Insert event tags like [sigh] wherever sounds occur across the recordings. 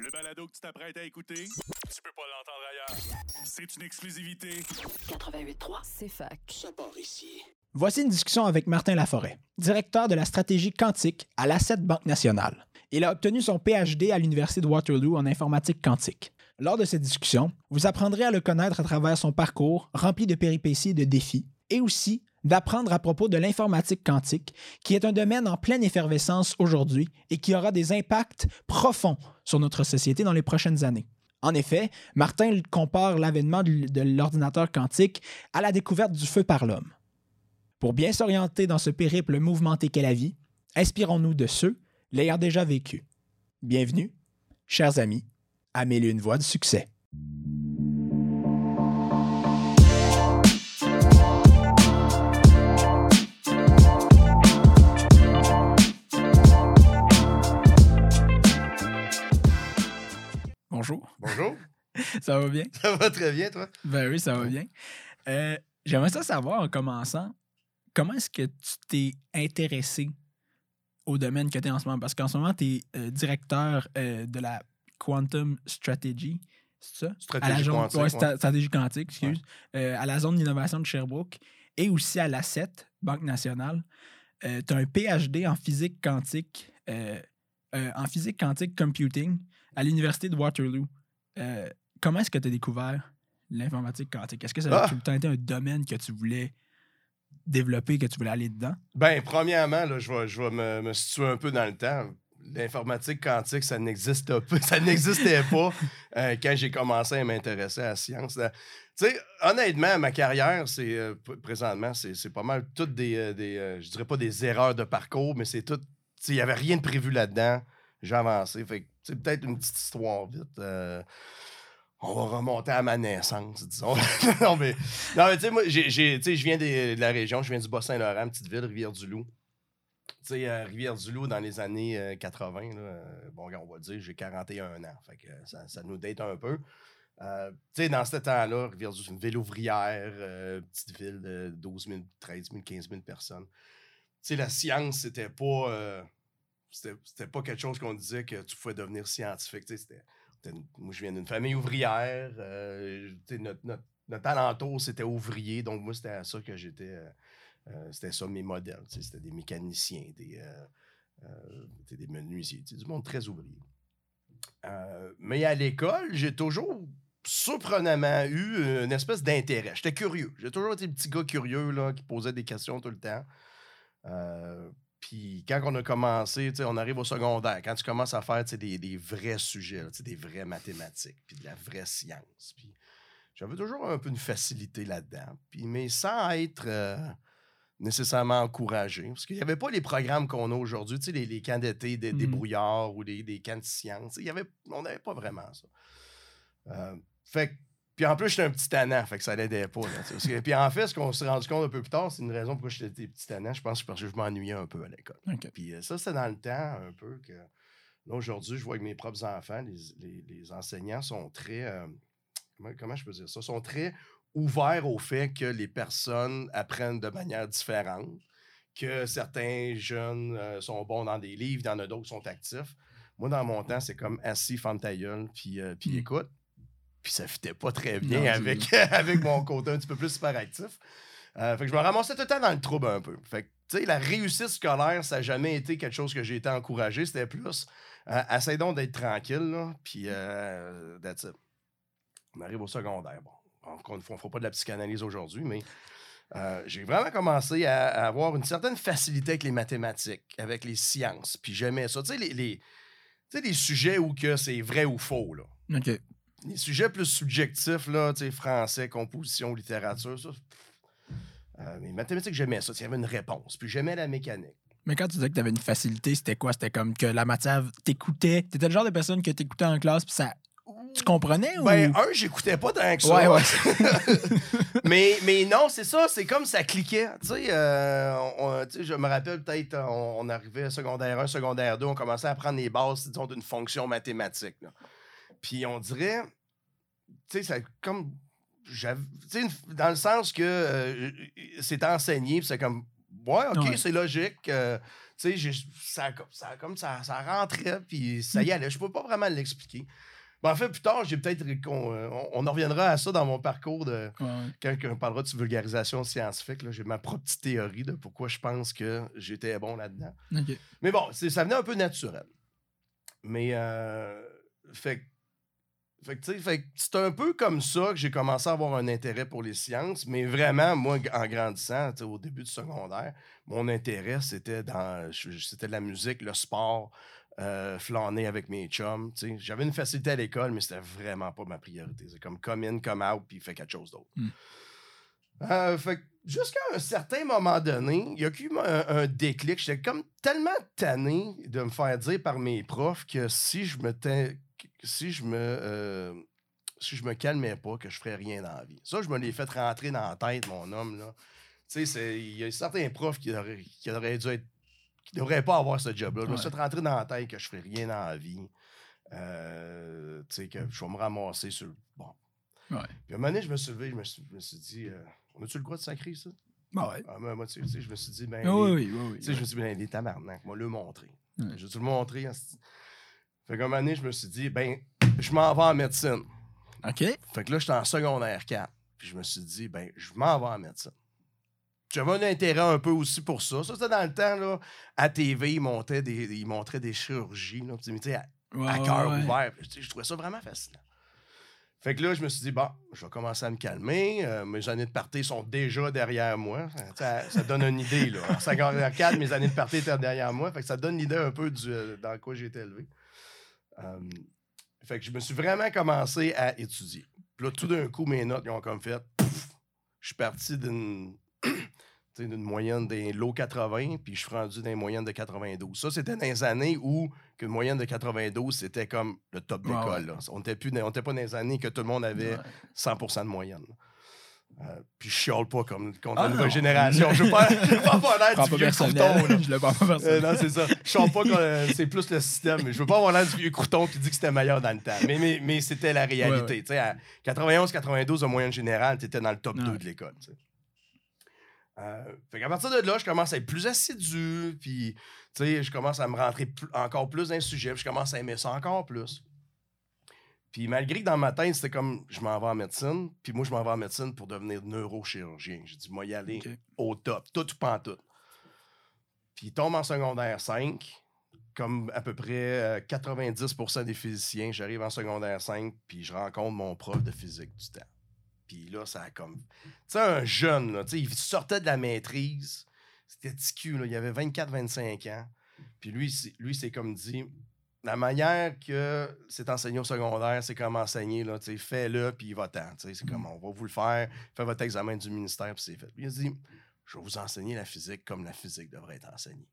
Le balado que tu t'apprêtes à écouter, tu peux pas l'entendre ailleurs. C'est une exclusivité. 88.3, c'est fac. Ça part ici. Voici une discussion avec Martin Laforêt, directeur de la stratégie quantique à l'Asset Banque Nationale. Il a obtenu son PhD à l'Université de Waterloo en informatique quantique. Lors de cette discussion, vous apprendrez à le connaître à travers son parcours rempli de péripéties et de défis, et aussi d'apprendre à propos de l'informatique quantique, qui est un domaine en pleine effervescence aujourd'hui et qui aura des impacts profonds sur notre société dans les prochaines années. En effet, Martin compare l'avènement de l'ordinateur quantique à la découverte du feu par l'homme. Pour bien s'orienter dans ce périple mouvementé qu'est la vie, inspirons-nous de ceux l'ayant déjà vécu. Bienvenue, chers amis, à et une voix de succès. Bonjour, Bonjour. [laughs] ça va bien? Ça va très bien, toi? Ben oui, ça va bien. Euh, J'aimerais ça savoir en commençant, comment est-ce que tu t'es intéressé au domaine que tu es en ce moment? Parce qu'en ce moment, tu es directeur euh, de la Quantum Strategy, c'est ça? à la Stratégie zone, quantique, ouais, stratégie quantique, excuse. Euh, à la zone d'innovation de Sherbrooke et aussi à l'Asset, Banque nationale. tu as un PhD en physique quantique, euh, euh, en physique quantique computing à l'Université de Waterloo. Euh, comment est-ce que tu as découvert l'informatique quantique? Est-ce que ça a Ah! tout le temps été un domaine que tu voulais développer, que tu voulais aller dedans? Ben, premièrement, là, je vais, je vais me, me situer un peu dans le temps. L'informatique quantique, ça n'existe pas. [laughs] Ça n'existait pas euh, quand j'ai commencé à m'intéresser à la science. Tu sais, honnêtement, ma carrière, c'est euh, présentement, c'est c'est pas mal toutes des, euh, des euh, je dirais pas des erreurs de parcours, mais c'est tout. Il n'y avait rien de prévu là-dedans. J'ai avancé. Fait c'est peut-être une petite histoire vite. euh, on va remonter à ma naissance, disons. [laughs] non, mais, tu sais, moi, je viens de la région, je viens du Bas-Saint-Laurent, petite ville, Rivière-du-Loup. Tu sais, euh, Rivière-du-Loup, dans les années euh, 80, là, euh, bon, on va dire, j'ai 41 ans. Fait que ça, nous date un peu. Tu sais, dans ce temps-là, Rivière-du-Loup, c'est une ville ouvrière, petite ville de 12 000, 13 000, 15 000 personnes. Tu sais, la science, c'était pas... c'était pas quelque chose qu'on disait que tu pouvais devenir scientifique. C'était- moi, je viens d'une famille ouvrière. euh, notre, notre, notre alentour, c'était ouvrier. Donc, moi, c'était à ça que j'étais... euh, euh, c'était ça mes modèles. C'était des mécaniciens, des, euh, des menuisiers, du monde très ouvrier. Mais à l'école, j'ai toujours surprenamment eu une espèce d'intérêt. J'étais curieux. J'ai toujours été le petit gars curieux là, qui posait des questions tout le temps. Puis quand on a commencé, on arrive au secondaire, quand tu commences à faire des, des vrais sujets, là, des vraies mathématiques, puis de la vraie science. Puis j'avais toujours un peu une facilité là-dedans. Puis, mais sans être euh, nécessairement encouragé. Parce qu'il n'y avait pas les programmes qu'on a aujourd'hui, les, les camps d'été des, des brouillards ou les, des camps de science. Il y avait, on n'avait pas vraiment ça. Euh, fait que- puis en plus, j'étais un petit tannant, fait que ça l'aidait pas. là, puis en fait, ce qu'on s'est rendu compte un peu plus tard, c'est une raison pourquoi j'étais petit tannant. Je pense que parce que je m'ennuyais un peu à l'école. Puis euh, ça, c'est dans le temps un peu que. Là, aujourd'hui, je vois que mes propres enfants, les, les- les enseignants sont très. euh, comment, comment je peux dire ça? sont très ouverts au fait que les personnes apprennent de manière différente, que certains jeunes euh, sont bons dans des livres, il y en a d'autres qui sont actifs. Moi, dans mon temps, c'est comme assis, ferme ta gueule, puis, euh, puis Mm. écoute. Puis ça fitait pas très bien Non, avec, [laughs] avec mon côté un petit peu plus hyperactif. Euh, fait que je me ramassais tout le temps dans le trouble un peu. Fait que, tu sais, la réussite scolaire, ça n'a jamais été quelque chose que j'ai été encouragé. C'était plus, euh, essaye donc d'être tranquille, là, puis euh, that's it. On arrive au secondaire. Bon, encore une fois, on ne fera pas de la psychanalyse aujourd'hui, mais euh, j'ai vraiment commencé à, à avoir une certaine facilité avec les mathématiques, avec les sciences, puis j'aimais ça. Tu sais, les, les sujets où que c'est vrai ou faux, là. OK. Les sujets plus subjectifs, là, tu sais, français, composition, littérature, ça. pff. Euh, mais mathématiques, j'aimais ça. Il y avait une réponse. Puis j'aimais la mécanique. Mais quand tu disais que tu avais une facilité, c'était quoi? C'était comme que la matière t'écoutait. T'étais le genre de personne que t'écoutais en classe, puis ça. Tu comprenais ou? Ben, un, j'écouais pas tant que ça. Ouais, ouais. [laughs] mais, [laughs] mais non, c'est ça, c'est comme ça cliquait. Tu sais, euh, je me rappelle peut-être, on, on arrivait secondaire 1, secondaire 2, on commençait à apprendre les bases, disons, d'une fonction mathématique. là. Puis on dirait, tu sais, ça comme. j'avais- Tu sais, une- dans le sens que euh, c'est enseigné, puis c'est comme. ouais, OK, Ouais. c'est logique. euh, tu sais, ça, ça, comme ça, ça rentrait, puis ça y allait. Je peux pas vraiment l'expliquer. Mais en fait, plus tard, j'ai peut-être. qu'on- euh, On, on en reviendra à ça dans mon parcours de. Ouais. Quand on parlera de vulgarisation scientifique, j'ai ma propre petite théorie de pourquoi je pense que j'étais bon là-dedans. Mais bon, ça venait un peu naturel. Mais, euh, fait, que- fait que, fait c'est un peu comme ça que j'ai commencé à avoir un intérêt pour les sciences. Mais vraiment, moi, en grandissant, au début du secondaire, mon intérêt, c'était dans c'était la musique, le sport, euh, flâner avec mes chums. J'avais une facilité à l'école, mais c'était vraiment pas ma priorité. C'est comme come in, come out, puis fais quelque chose d'autre. Hmm. Euh, fait que jusqu'à un certain moment donné, il y a eu un, un déclic. J'étais comme tellement tanné de me faire dire par mes profs que si je me si je me euh, si je me calmais pas, que je ferais rien dans la vie. Ça, je me l'ai fait rentrer dans la tête, mon homme. Là. Tu sais, c'est- il y a certains profs qui auraient, qui auraient dû être. qui devraient pas avoir ce job-là. Je me suis fait rentrer dans la tête que je ferais rien dans la vie. Euh, tu sais, que je vais me ramasser sur le. Bon. Ouais. Puis à un moment donné, je me suis levé, je me suis, je me suis dit, euh, on a-tu le droit de sacrer ça? Ah ouais. Ah, moi, moi, tu sais, je me suis dit, ben. Ah les- oui, oui, oui, oui. tu sais, je me suis dit, ben, les tabarnak, moi, le montrer. Ouais. Je vais te le montrer. Fait qu'à un moment donné, je me suis dit, ben, je m'en vais en médecine. OK. Fait que là, j'étais en secondaire 4. Puis je me suis dit, ben, je m'en vais en médecine. J'avais un intérêt un peu aussi pour ça. Ça, c'était dans le temps, là, à TV, ils, montaient des, ils montraient des chirurgies, là, tu sais, à, à cœur ouais. ouvert. Je trouvais ça vraiment fascinant. Fait que là, je me suis dit, bon, je vais commencer à me calmer. Euh, mes années de party sont déjà derrière moi. Ça, ça donne une idée, là. En secondaire 4, mes années de party étaient derrière moi. Fait que ça donne l'idée un peu du, euh, dans quoi j'ai été élevé. Euh, fait que je me suis vraiment commencé à étudier. Puis là, tout d'un coup, mes notes, ils ont comme fait, je suis parti d'une [clears throat] d'une moyenne des low 80, puis je suis rendu dans les moyennes de 92. Ça, c'était dans les années où qu'une moyenne de 92, c'était comme le top d'école. là. On n'était pas dans les années que tout le monde avait Ouais. 100 de moyenne. là. Euh, puis je chiale pas comme contre Ah la nouvelle non. génération. Je veux pas, je veux pas avoir l'air du pas vieux crouton. là. Je le prends pas Euh, personnel. non, c'est ça. Je chante pas euh, c'est plus le système. Mais je veux pas avoir l'air du vieux crouton qui dit que c'était meilleur dans le temps. Mais, mais, mais c'était la réalité. Ouais, ouais. Tu sais, à 91-92 en moyenne générale, tu étais dans le top Ouais. 2 de l'école. Euh, fait qu'à partir de là, je commence à être plus assidu, puis tu sais, je commence à me rentrer pl- encore plus dans le sujet, puis je commence à aimer ça encore plus. Puis malgré que dans ma tête, c'était comme je m'en vais en médecine, puis moi, je m'en vais en médecine pour devenir neurochirurgien. J'ai dit, moi, y aller au top, tout ou pas en tout. Puis il tombe en secondaire 5, comme à peu près euh, 90% des physiciens. J'arrive en secondaire 5, puis je rencontre mon prof de physique du temps. Puis là, ça a comme. Tu sais, un jeune, là, tu sais, il sortait de la maîtrise. C'était ticu, là. Il avait 24-25 ans. Puis lui, lui, c'est comme dit. La manière que c'est enseigné au secondaire, c'est comme enseigner, là, tu fais-le, puis va-t'en. tu C'est comme, on va vous le faire, faites votre examen du ministère, puis c'est fait. Puis il a dit, je vais vous enseigner la physique comme la physique devrait être enseignée.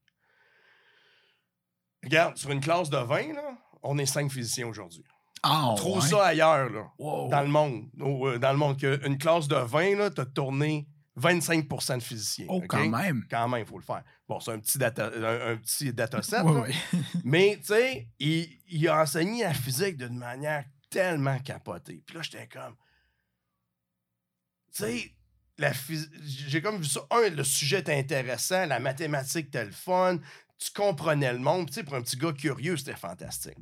Regarde, sur une classe de 20, là, on est cinq physiciens aujourd'hui. Ah, Trouve ouais? ça ailleurs, là, Wow. dans le monde. Euh, dans le monde, classe de 20, là, t'as tourné 25% de physiciens. Oh, quand même. Quand même, il faut le faire. Bon, c'est un petit data, un, un petit dataset, [laughs] mais tu sais, il, il a enseigné la physique d'une manière tellement capotée. Puis là, j'étais comme. Tu sais, la j'ai comme vu ça. Un, le sujet était intéressant, la mathématique était le fun, tu comprenais le monde. Tu sais, pour un petit gars curieux, c'était fantastique.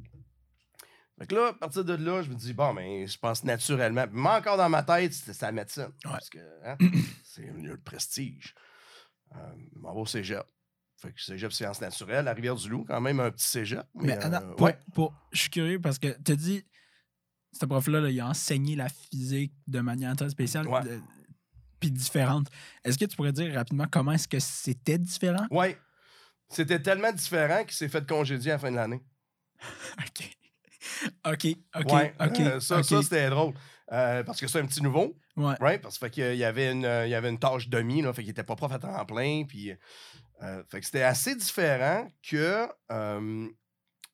Fait que là, à partir de là, je me dis, bon, mais je pense naturellement. Moi, encore dans ma tête, c'était c'est la médecine. Parce que hein, [clears throat] c'est mieux le prestige. Euh, je m'en vais au cégep. Fait que cégep sciences naturelles, à Rivière-du-Loup, quand même un petit cégep. Mais euh, attends, pour- ouais. pour- je suis curieux parce que tu as dit, ce prof-là, là, il a enseigné la physique de manière très spéciale Ouais. puis différente. Est-ce que tu pourrais dire rapidement comment est-ce que c'était différent? Ouais. C'était tellement différent qu'il s'est fait congédier à la fin de l'année. [laughs] OK. [laughs] OK, OK, ouais. OK. euh, ça, ça, c'était drôle. Euh, parce que c'est un petit nouveau, Ouais. right? Parce que fait qu'il y avait une, il y avait une tâche demi, là, fait qu'il était pas prof à temps plein. Puis, euh, fait que c'était assez différent que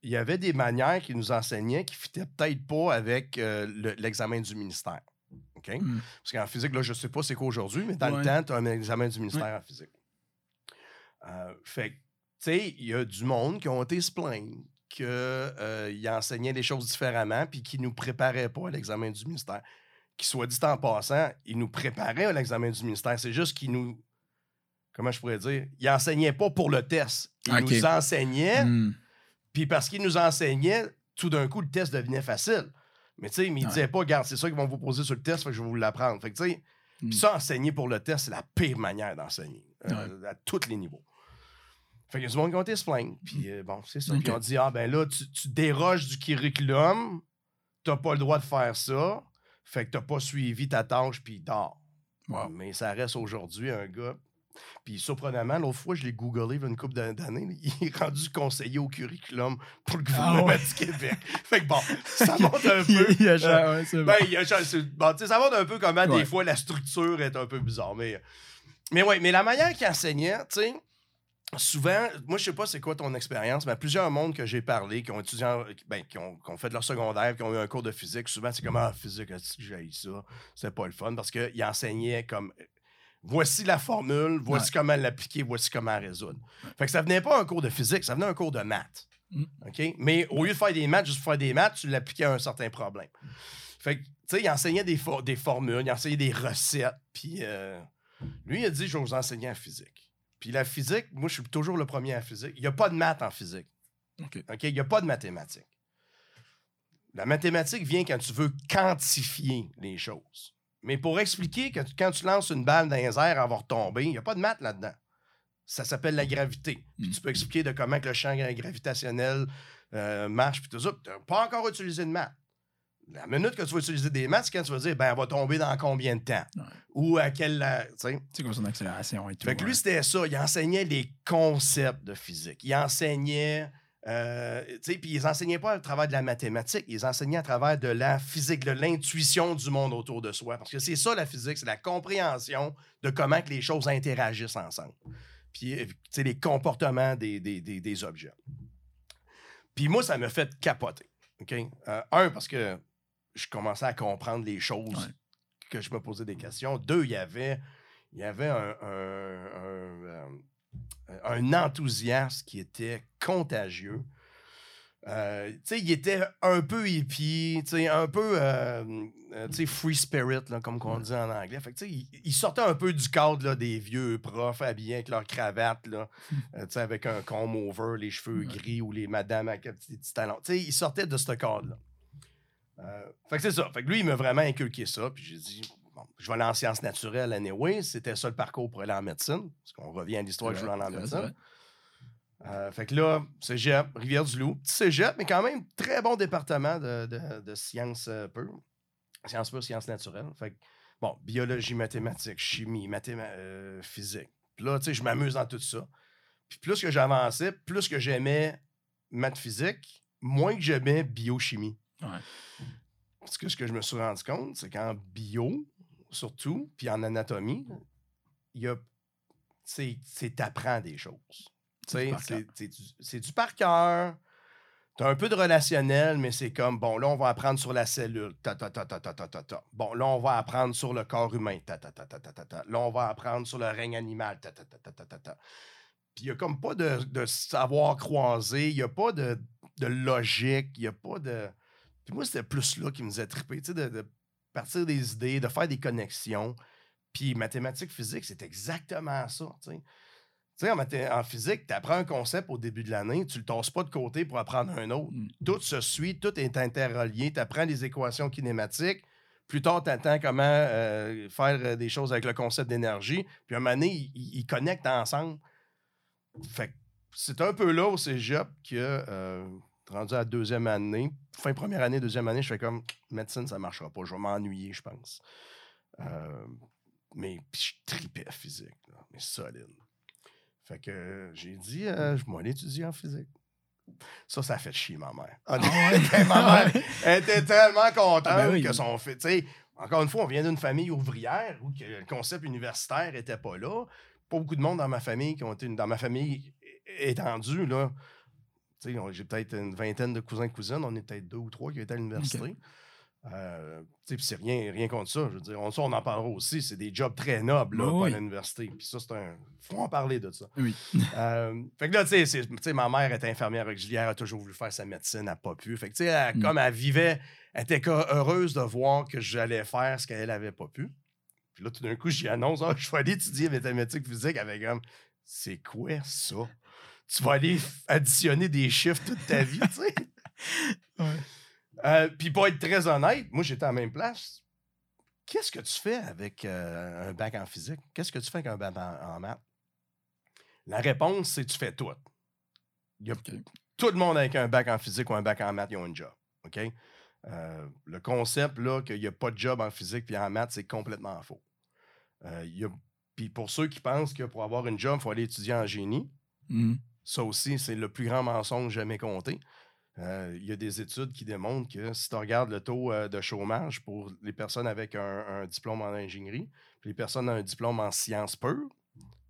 il y avait des manières qu'il nous enseignait qui fitaient peut-être pas avec le- l'examen du ministère. OK? Hmm. Parce qu'en physique, là, je sais pas c'est quoi aujourd'hui, mais dans Ouais. le temps, tu as un examen du ministère en physique. Fait que, tu sais, il y a du monde qui ont été se plaindre qu'il enseignait des choses différemment puis qui nous préparait pas à l'examen du ministère. Qui soit dit en passant, il nous préparait à l'examen du ministère. C'est juste qu'il nous comment je pourrais dire, il enseignait pas pour le test. Il nous enseignait, Hmm. puis parce qu'il nous enseignait, tout d'un coup, le test devenait facile. Mais tu sais, il Ouais. disait pas, regarde, c'est ça qu'ils vont vous poser sur le test, fait que je vais vous l'apprendre. Fait que tu sais, Mm. ça, enseigner pour le test, c'est la pire manière d'enseigner, euh, à tous les niveaux. Fait qu'il y a du monde qui ont été se plaindre. Puis euh, bon, c'est ça. Ok. Puis on dit, ah ben là, tu, tu déroges du curriculum, t'as pas le droit de faire ça, fait que t'as pas suivi ta tâche, puis dors. Wow. Mais ça reste aujourd'hui un gars. Puis surprenamment, l'autre fois, je l'ai googlé il y a une couple d'an- d'années. [laughs] Il est rendu conseiller au curriculum pour le gouvernement ouais. du Québec. [laughs] Fait que bon, ça [laughs] montre un peu. Il y a euh, ouais, c'est bon. ben, il y a bon, tu sais, ça montre un peu comment Ouais. des fois la structure est un peu bizarre. Mais, mais ouais, mais la manière qu'il enseignait, tu sais, souvent, moi je sais pas c'est quoi ton expérience, mais à plusieurs mondes que j'ai parlé, qui ont étudié, en- ben, qui, ont, qui ont fait leur secondaire, qui ont eu un cours de physique, souvent c'est comme ah, physique, est-ce que j'ai ça? C'est pas le fun parce qu'il enseignait comme voici la formule, voici comment l'appliquer, voici comment résoudre. Fait que ça venait pas un cours de physique, ça venait un cours de maths. Mm. OK? Mais au lieu de faire des maths, juste pour faire des maths, tu l'appliquais à un certain problème. Fait que, tu sais, il enseignait des, for- des formules, il enseignait des recettes. Puis euh, lui, il a dit Je vais vous enseigner la physique. Puis la physique, moi, je suis toujours le premier en physique. Il n'y a pas de maths en physique. OK. OK? Il n'y a pas de mathématiques. La mathématique vient quand tu veux quantifier les choses. Mais pour expliquer que quand tu lances une balle dans les airs, elle va retomber, il n'y a pas de maths là-dedans. Ça s'appelle la gravité. Puis Mm. tu peux expliquer de comment que le champ gra- gravitationnel euh, marche, puis tout ça. Tu n'as pas encore utilisé de maths. La minute que tu vas utiliser des maths, quand tu vas dire, ben, elle va tomber dans combien de temps? Ouais. Ou à quelle... euh, tu sais? C'est quoi son accélération et tout. Fait que lui, c'était ça. Il enseignait les concepts de physique. Il enseignait. euh, tu sais, puis ils enseignaient pas à travers de la mathématique, ils enseignaient à travers de la physique, de l'intuition du monde autour de soi. Parce que c'est ça la physique, c'est la compréhension de comment que les choses interagissent ensemble. Puis, euh, tu sais, les comportements des, des- des- des objets. Puis moi, ça m'a fait capoter. OK? Euh, un, parce que je commençais à comprendre les choses Ouais. que je me posais des questions. Deux, il y avait, il y avait un, un- un, euh, un enthousiasme qui était contagieux. Euh, tu sais, il était un peu hippie, tu sais, un peu euh, tu sais, free spirit, là, comme on dit en anglais. Fait que, tu sais, il, il sortait un peu du cadre là, des vieux profs habillés avec leur cravate, là, [laughs] euh, tu sais, avec un comb over, les cheveux gris ou les madames avec des petits talons. Tu sais, il sortait de ce cadre-là. Euh, fait que c'est ça. Fait que lui, il m'a vraiment inculqué ça. Puis j'ai dit, bon, je vais aller en sciences naturelles anyway. C'était ça le parcours pour aller en médecine. Parce qu'on revient à l'histoire que je voulais aller en médecine. Euh, fait que là, cégep, Rivière-du-Loup. Petit cégep, mais quand même très bon département de, de- de sciences euh, pures. Sciences pures, sciences naturelles. Fait que, bon, biologie, mathématiques, chimie, mathématiques, physique. Puis là, tu sais, je m'amuse dans tout ça. Puis plus que j'avançais, plus que j'aimais maths physique, moins que j'aimais biochimie. Ouais. Parce que ce que je me suis rendu compte, c'est qu'en bio, surtout, puis en anatomie, il y a. C'est t'apprends des choses. C'est du par cœur. C'est c'est du, c'est du par cœur. T'as un peu de relationnel, mais c'est comme, bon, là, on va apprendre sur la cellule. Ta, ta, ta, ta, ta, ta, ta, ta. Bon, là, on va apprendre sur le corps humain. Ta, ta, ta, ta, ta, ta, ta. Là, on va apprendre sur le règne animal. Ta, ta, ta, ta, ta, ta, ta. Puis il n'y a comme pas de, de savoir croisé, il n'y a pas de, de logique, il n'y a pas de. Puis moi, c'était plus là qui me faisait triper, tu sais, de, de partir des idées, de faire des connexions. Puis mathématiques, physique, c'est exactement ça, tu sais. Tu sais, en, en physique, tu apprends un concept au début de l'année, tu le tasses pas de côté pour apprendre un autre. Mm. Tout se suit, tout est interrelié. Tu apprends les équations kinématiques. Plus tard, tu attends comment euh, faire euh, des choses avec le concept d'énergie. Puis à un moment donné, ils, ils- connectent ensemble. Fait que c'est un peu là au cégep que, euh, rendu à la deuxième année, fin première année, deuxième année, je fais comme médecine, ça marchera pas. Je vais m'ennuyer, je pense. Euh, mais puis je tripais physique, là, mais solide. Fait que euh, j'ai dit, euh, je vais aller étudier en physique. Ça, ça a fait chier ma mère. [laughs] Honnêtement, ma mère, elle était tellement contente Ah ben oui. que son fils. Tu sais, encore une fois, on vient d'une famille ouvrière où que le concept universitaire n'était pas là. Pas beaucoup de monde dans ma famille qui ont été dans ma famille étendue. Là. J'ai peut-être une vingtaine de cousins et cousines. On est peut-être deux ou trois qui étaient à l'université. Euh, c'est rien, rien contre ça. Je veux dire, on, ça, on en parlera aussi. C'est des jobs très nobles là, Oui, pas à l'université. Puis ça, c'est un. faut en parler de ça. Oui. [laughs] Euh, fait que là, tu sais, ma mère était infirmière auxiliaire, a toujours voulu faire sa médecine, elle n'a pas pu. Fait que, tu sais, Mm. comme elle vivait, elle était heureuse de voir que j'allais faire ce qu'elle avait pas pu. Puis là, tout d'un coup, j'y annonce, Ah, je vais aller étudier mathématiques physiques avec comme, c'est quoi ça? Tu vas aller additionner des chiffres toute ta vie, tu sais. [laughs] Euh, puis pour être très honnête, moi, j'étais à la même place. Qu'est-ce que tu fais avec euh, un bac en physique? Qu'est-ce que tu fais avec un bac en, en maths? La réponse, c'est tu fais tout. Il y a-. Tout le monde avec un bac en physique ou un bac en maths, ils ont un job. OK? Euh, le concept, là, qu'il n'y a pas de job en physique puis en maths, c'est complètement faux. Puis pour ceux qui pensent que pour avoir une job, il faut aller étudier en génie, Mhm. Ça aussi, c'est le plus grand mensonge jamais compté. Euh, Il y a des études qui démontrent que si tu regardes le taux euh, de chômage pour les personnes avec un, un diplôme en ingénierie, puis les personnes avec un diplôme en sciences pures,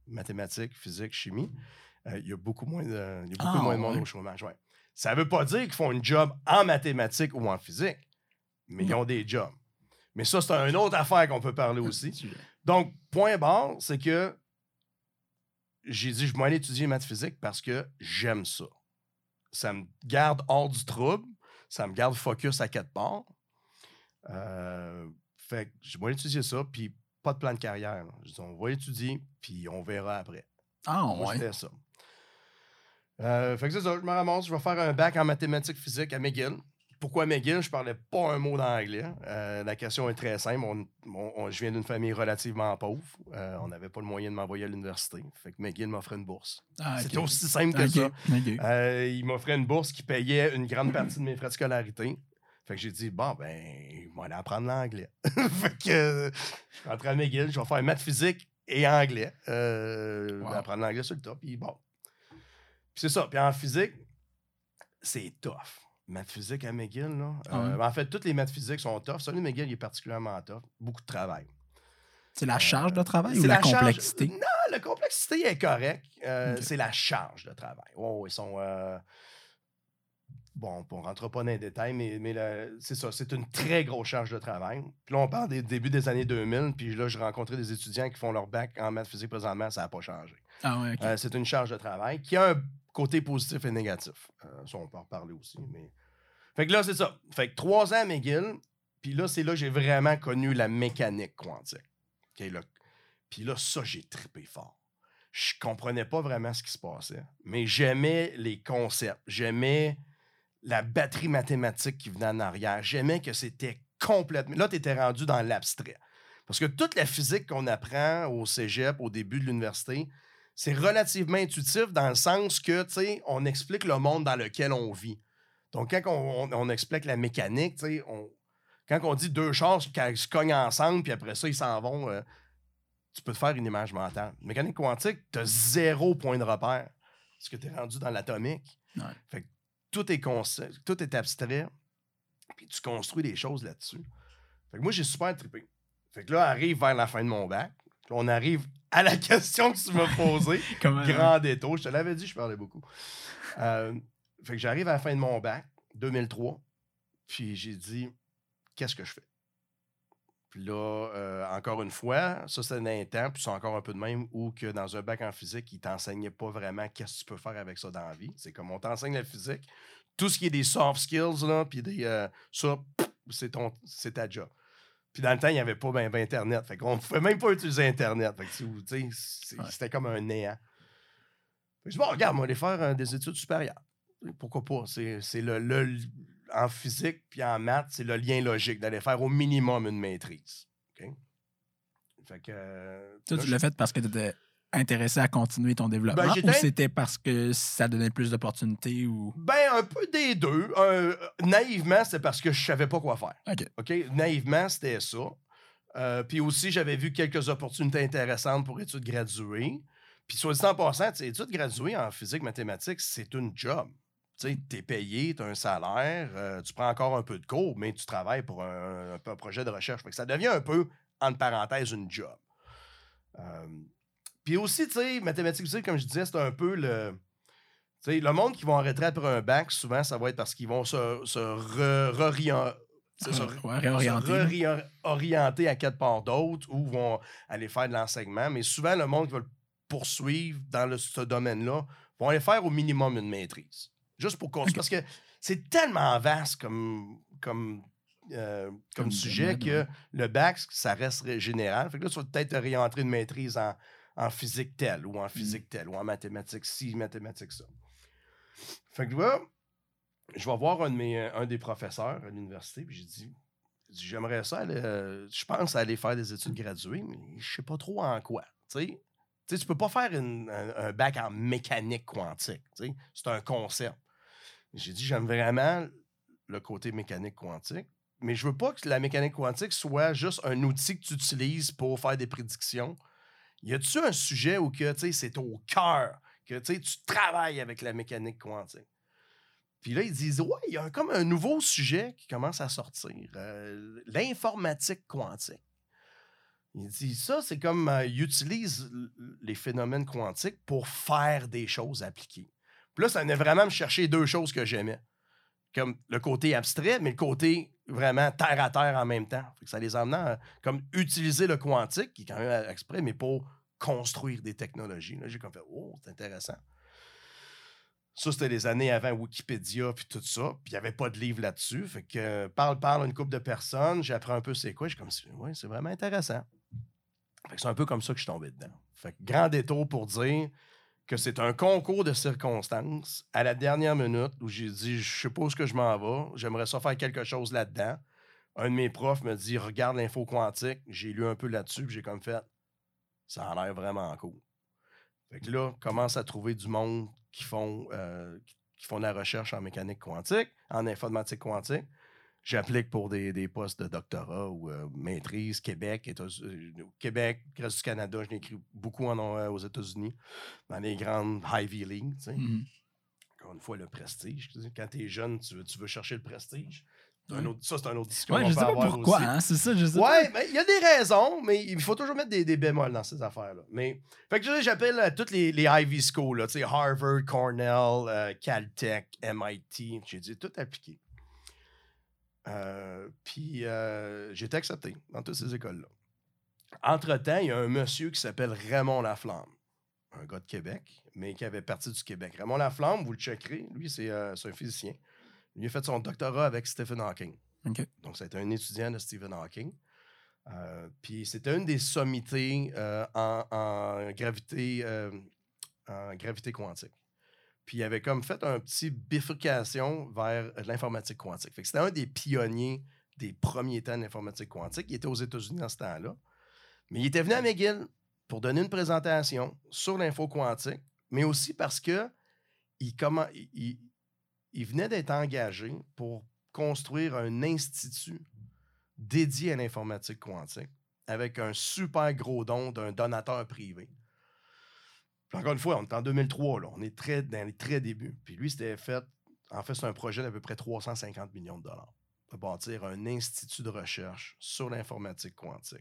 mathématiques, physique, chimie, euh, il y a beaucoup moins de, il y a beaucoup Ah, moins de monde ouais. au chômage. ouais. Ça ne veut pas dire qu'ils font un job en mathématiques ou en physique, mais ils ont des jobs. Mais ça, c'est une autre affaire qu'on peut parler aussi. Donc, point barre, c'est que j'ai dit, je vais aller étudier maths physique parce que j'aime ça. Ça me garde hors du trouble, ça me garde focus à quatre parts. Euh, fait que je vais aller étudier ça, puis pas de plan de carrière. Je dis, on va étudier, puis on verra après. Ah, Moi, ouais. c'était ça. Euh, fait que c'est ça, je me ramasse, je vais faire un bac en mathématiques physiques à McGill. Pourquoi McGill? Je parlais pas un mot d'anglais. Euh, la question est très simple. On- on- on- je viens d'une famille relativement pauvre. Euh, on n'avait pas le moyen de m'envoyer à l'université. Fait que McGill m'offrait une bourse. Ah. C'était aussi simple que ça. Euh, il m'offrait une bourse qui payait une grande partie de mes frais de scolarité. Fait que j'ai dit, bon, ben, je vais aller apprendre l'anglais. [laughs] fait que je suis rentré à McGill, je vais faire maths physique et anglais. Euh, Wow. Apprendre l'anglais sur le top, puis bon. Puis c'est ça. Puis en physique, c'est tough. Maths physique à McGill, là. Ah euh, ouais? En fait, toutes les maths physiques sont tough. Celui de McGill, il est particulièrement tough. Beaucoup de travail. C'est la charge de travail ou Euh, C'est la, charge- complexité? Non, la complexité est correcte. Euh. C'est la charge de travail. Oh, ils sont. euh, Bon, on ne rentrera pas dans les détails, mais, mais la- c'est ça. C'est une très grosse charge de travail. Puis là, on parle des débuts des années 2000. Puis là, j'ai rencontré des étudiants qui font leur bac en maths physique présentement. Ça n'a pas changé. Ah, ouais. Euh, c'est une charge de travail qui a un côté positif et négatif. Euh, ça, on peut en reparler aussi. Mais... Fait que là, c'est ça. Fait que trois ans à McGill, puis là, c'est là que j'ai vraiment connu la mécanique quantique. OK, là. Puis là, ça, j'ai trippé fort. Je comprenais pas vraiment ce qui se passait, mais j'aimais les concepts. J'aimais la batterie mathématique qui venait en arrière. J'aimais que c'était complètement... Là, tu étais rendu dans l'abstrait. Parce que toute la physique qu'on apprend au cégep, au début de l'université, c'est relativement intuitif dans le sens que, tu sais, on explique le monde dans lequel on vit. Donc, quand on, on- on explique la mécanique, tu sais, on- quand on dit deux chars qui se cognent ensemble, puis après ça, ils s'en vont, euh, tu peux te faire une image mentale. Mécanique quantique, tu as zéro point de repère. Parce que tu es rendu dans l'atomique. Ouais. Fait que tout est concept, tout est abstrait, puis tu construis des choses là-dessus. Fait que moi, j'ai super trippé. Fait que là, arrive vers la fin de mon bac. On arrive à la [laughs] question que tu m'as posée. [laughs] Grand détour. Je te l'avais dit, je parlais beaucoup. Euh, fait que j'arrive à la fin de mon bac, 2003. Puis j'ai dit, qu'est-ce que je fais? Puis là, euh, encore une fois, ça c'est un temps, puis c'est encore un peu de même, où que dans un bac en physique, ils t'enseignaient pas vraiment qu'est-ce que tu peux faire avec ça dans la vie. C'est comme on t'enseigne la physique. Tout ce qui est des soft skills, là, puis des, euh, ça, c'est ton, c'est ta job. Puis dans le temps, il n'y avait pas ben, ben Internet. Fait qu'on ne pouvait même pas utiliser Internet. Fait que, c'était comme un néant. Fait que je dis, bon, regarde, on va aller faire euh, des études supérieures. Pourquoi pas? C'est c'est le, le- en physique puis en maths, c'est le lien logique d'aller faire au minimum une maîtrise. OK? Fait que. euh, Toi, là, tu l'as fait parce que tu étais intéressé à continuer ton développement Ben, ou c'était parce que ça donnait plus d'opportunités ou? Ben, un peu des deux. Euh, naïvement, c'était parce que je savais pas quoi faire. OK. Naïvement, c'était ça. Euh, puis aussi, j'avais vu quelques opportunités intéressantes pour études graduées. Puis soit dit en passant, tu études graduées en physique, mathématiques, c'est une job. Tu sais, t'es payé, t'as un salaire, euh, tu prends encore un peu de cours, mais tu travailles pour un, un- un projet de recherche. Fait que ça devient un peu, entre parenthèses, une job. Puis aussi, tu sais, mathématiques, physique, comme je disais, c'est un peu le... Tu sais, le monde qui va en retraite pour un bac, souvent, ça va être parce qu'ils vont se, se réorienter, se là. réori- orienter à quatre parts d'autres ou vont aller faire de l'enseignement. Mais souvent, le monde qui va le poursuivre dans le- ce domaine-là vont aller faire au minimum une maîtrise. Juste pour. Ok. Parce que c'est tellement vaste comme, comme euh, comme, Comme sujet domaine, que ouais. le bac, ça reste général. Fait que là, tu vas peut-être te réentrer une maîtrise en, en physique telle ou en physique telle ou en mathématiques ci, mathématiques ça. Fait que là, je vais voir un, de mes, un des professeurs à l'université, puis j'ai dit, j'ai dit, j'aimerais ça, aller, euh, je pense aller faire des études graduées, mais je sais pas trop en quoi. Tu sais, Tu peux pas faire une- un, un bac en mécanique quantique. C'est un concept. J'ai dit, j'aime vraiment le côté mécanique quantique, mais je veux pas que la mécanique quantique soit juste un outil que tu utilises pour faire des prédictions. Y a-tu un sujet où c'est au cœur, que tu travailles avec la mécanique quantique? Puis là, ils disent, ouais, il y a comme un nouveau sujet qui commence à sortir, euh, l'informatique quantique. Il dit, ça, c'est comme, euh, ils utilisent les phénomènes quantiques pour faire des choses appliquées. Puis là, ça venait vraiment me chercher deux choses que j'aimais. Comme le côté abstrait, mais le côté vraiment terre à terre en même temps. Fait que ça les emmène à comme utiliser le quantique, qui est quand même exprès, mais pour construire des technologies. Là, j'ai comme fait, oh, c'est intéressant. Ça, c'était les années avant Wikipédia puis tout ça. Puis il n'y avait pas de livre là-dessus. Fait que parle, parle une couple de personnes, j'apprends un peu c'est quoi. Suis comme, ouais, c'est vraiment intéressant. Fait que c'est un peu comme ça que je suis tombé dedans. Fait que grand détour pour dire que c'est un concours de circonstances à la dernière minute où j'ai dit, je est-ce que je m'en vais, j'aimerais ça faire quelque chose là-dedans. Un de mes profs me dit, regarde l'info quantique. J'ai lu un peu là-dessus, j'ai comme fait, ça a l'air vraiment cool. Fait que là, commence à trouver du monde qui font, euh, qui font de la recherche en mécanique quantique, en informatique quantique. J'applique pour des, des postes de doctorat ou euh, maîtrise, Québec, États- euh, Québec, reste du Canada. Je l'écris beaucoup en, euh, aux États-Unis, dans les grandes Ivy League. tu sais. Mhm. Encore une fois, le prestige. Quand tu es jeune, tu veux, tu veux chercher le prestige. Un autre- ça, c'est un autre discours. Ouais, je sais pas pourquoi, hein, c'est ça, je sais Ouais, pas. mais il y a des raisons, mais il faut toujours mettre des, des bémols dans ces affaires-là. Mais, fait que j'appelle euh, toutes les, les Ivy Schools, là, Harvard, Cornell, euh, Caltech, MIT. J'ai dit tout appliqué. Euh, puis euh, j'ai été accepté dans toutes ces écoles-là. Entre-temps, il y a un monsieur qui s'appelle Raymond Laflamme, un gars de Québec, mais qui avait parti du Québec. Raymond Laflamme, vous le checkerez, lui, c'est euh, un physicien. Il a fait son doctorat avec Stephen Hawking. Donc, c'était un étudiant de Stephen Hawking. Puis c'était une des sommités en, en gravité, en gravité quantique. Puis il avait comme fait un petit bifurcation vers l'informatique quantique. Fait que c'était un des pionniers des premiers temps de l'informatique quantique. Il était aux États-Unis dans ce temps-là. Mais il était venu à McGill pour donner une présentation sur l'info quantique, mais aussi parce que il, comment, il, venait d'être engagé pour construire un institut dédié à l'informatique quantique avec un super gros don d'un donateur privé. Puis encore une fois, on est en 2003, là, on est très, dans les très débuts. Puis lui, c'était fait, en fait, c'est un projet d'à peu près 350 millions de dollars de bâtir un institut de recherche sur l'informatique quantique.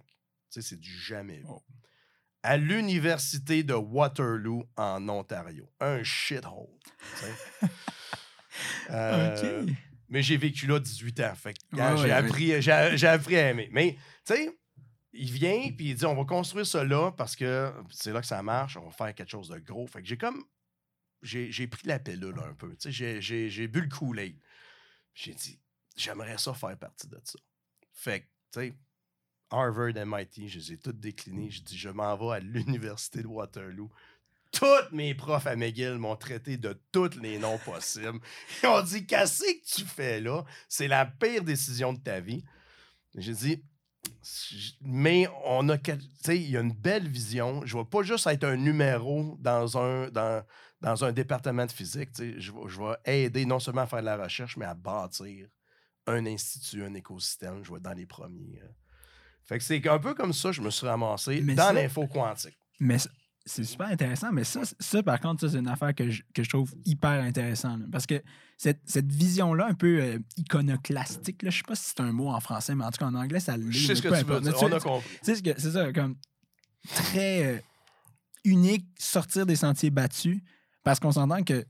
Tu sais, c'est du jamais vu. Oh. À l'université de Waterloo, en Ontario. Un shithole. tu sais. [laughs] Euh, mais j'ai vécu là 18 ans. Fait Ouais, j'ai ouais, appris, j'ai, j'ai appris à aimer. Mais, tu sais, il vient puis il dit on va construire ça parce que c'est là que ça marche, on va faire quelque chose de gros. Fait que j'ai comme. J'ai, pris la pilule un peu. J'ai, bu le Kool-Aid. J'ai dit j'aimerais ça faire partie de ça. Fait tu sais, Harvard, MIT, je les ai toutes déclinées. Je dis je m'en vais à l'université de Waterloo. Tous mes profs à McGill m'ont traité de tous les noms possibles. Ils ont dit Qu'est-ce que tu fais là? C'est la pire décision de ta vie. J'ai dit Mais on a. quel- Tu sais, il y a une belle vision. Je ne vais pas juste être un numéro dans un, dans, dans un département de physique. Je, vais- je vais aider non seulement à faire de la recherche, mais à bâtir un institut, un écosystème. Je vais être dans les premiers. euh. Fait que c'est un peu comme ça que je me suis ramassé Mais dans l'info quantique. Mais c'est super intéressant, mais ça, ça par contre, ça, c'est une affaire que je, que je trouve hyper intéressante. là. parce que cette, cette vision-là, un peu euh, iconoclastique, là, je sais pas si c'est un mot en français, mais en tout cas en anglais, ça l'est. Je sais ce que tu veux dire. On a compris. ce c'est ça, comme très euh, unique, sortir des sentiers battus, parce qu'on s'entend que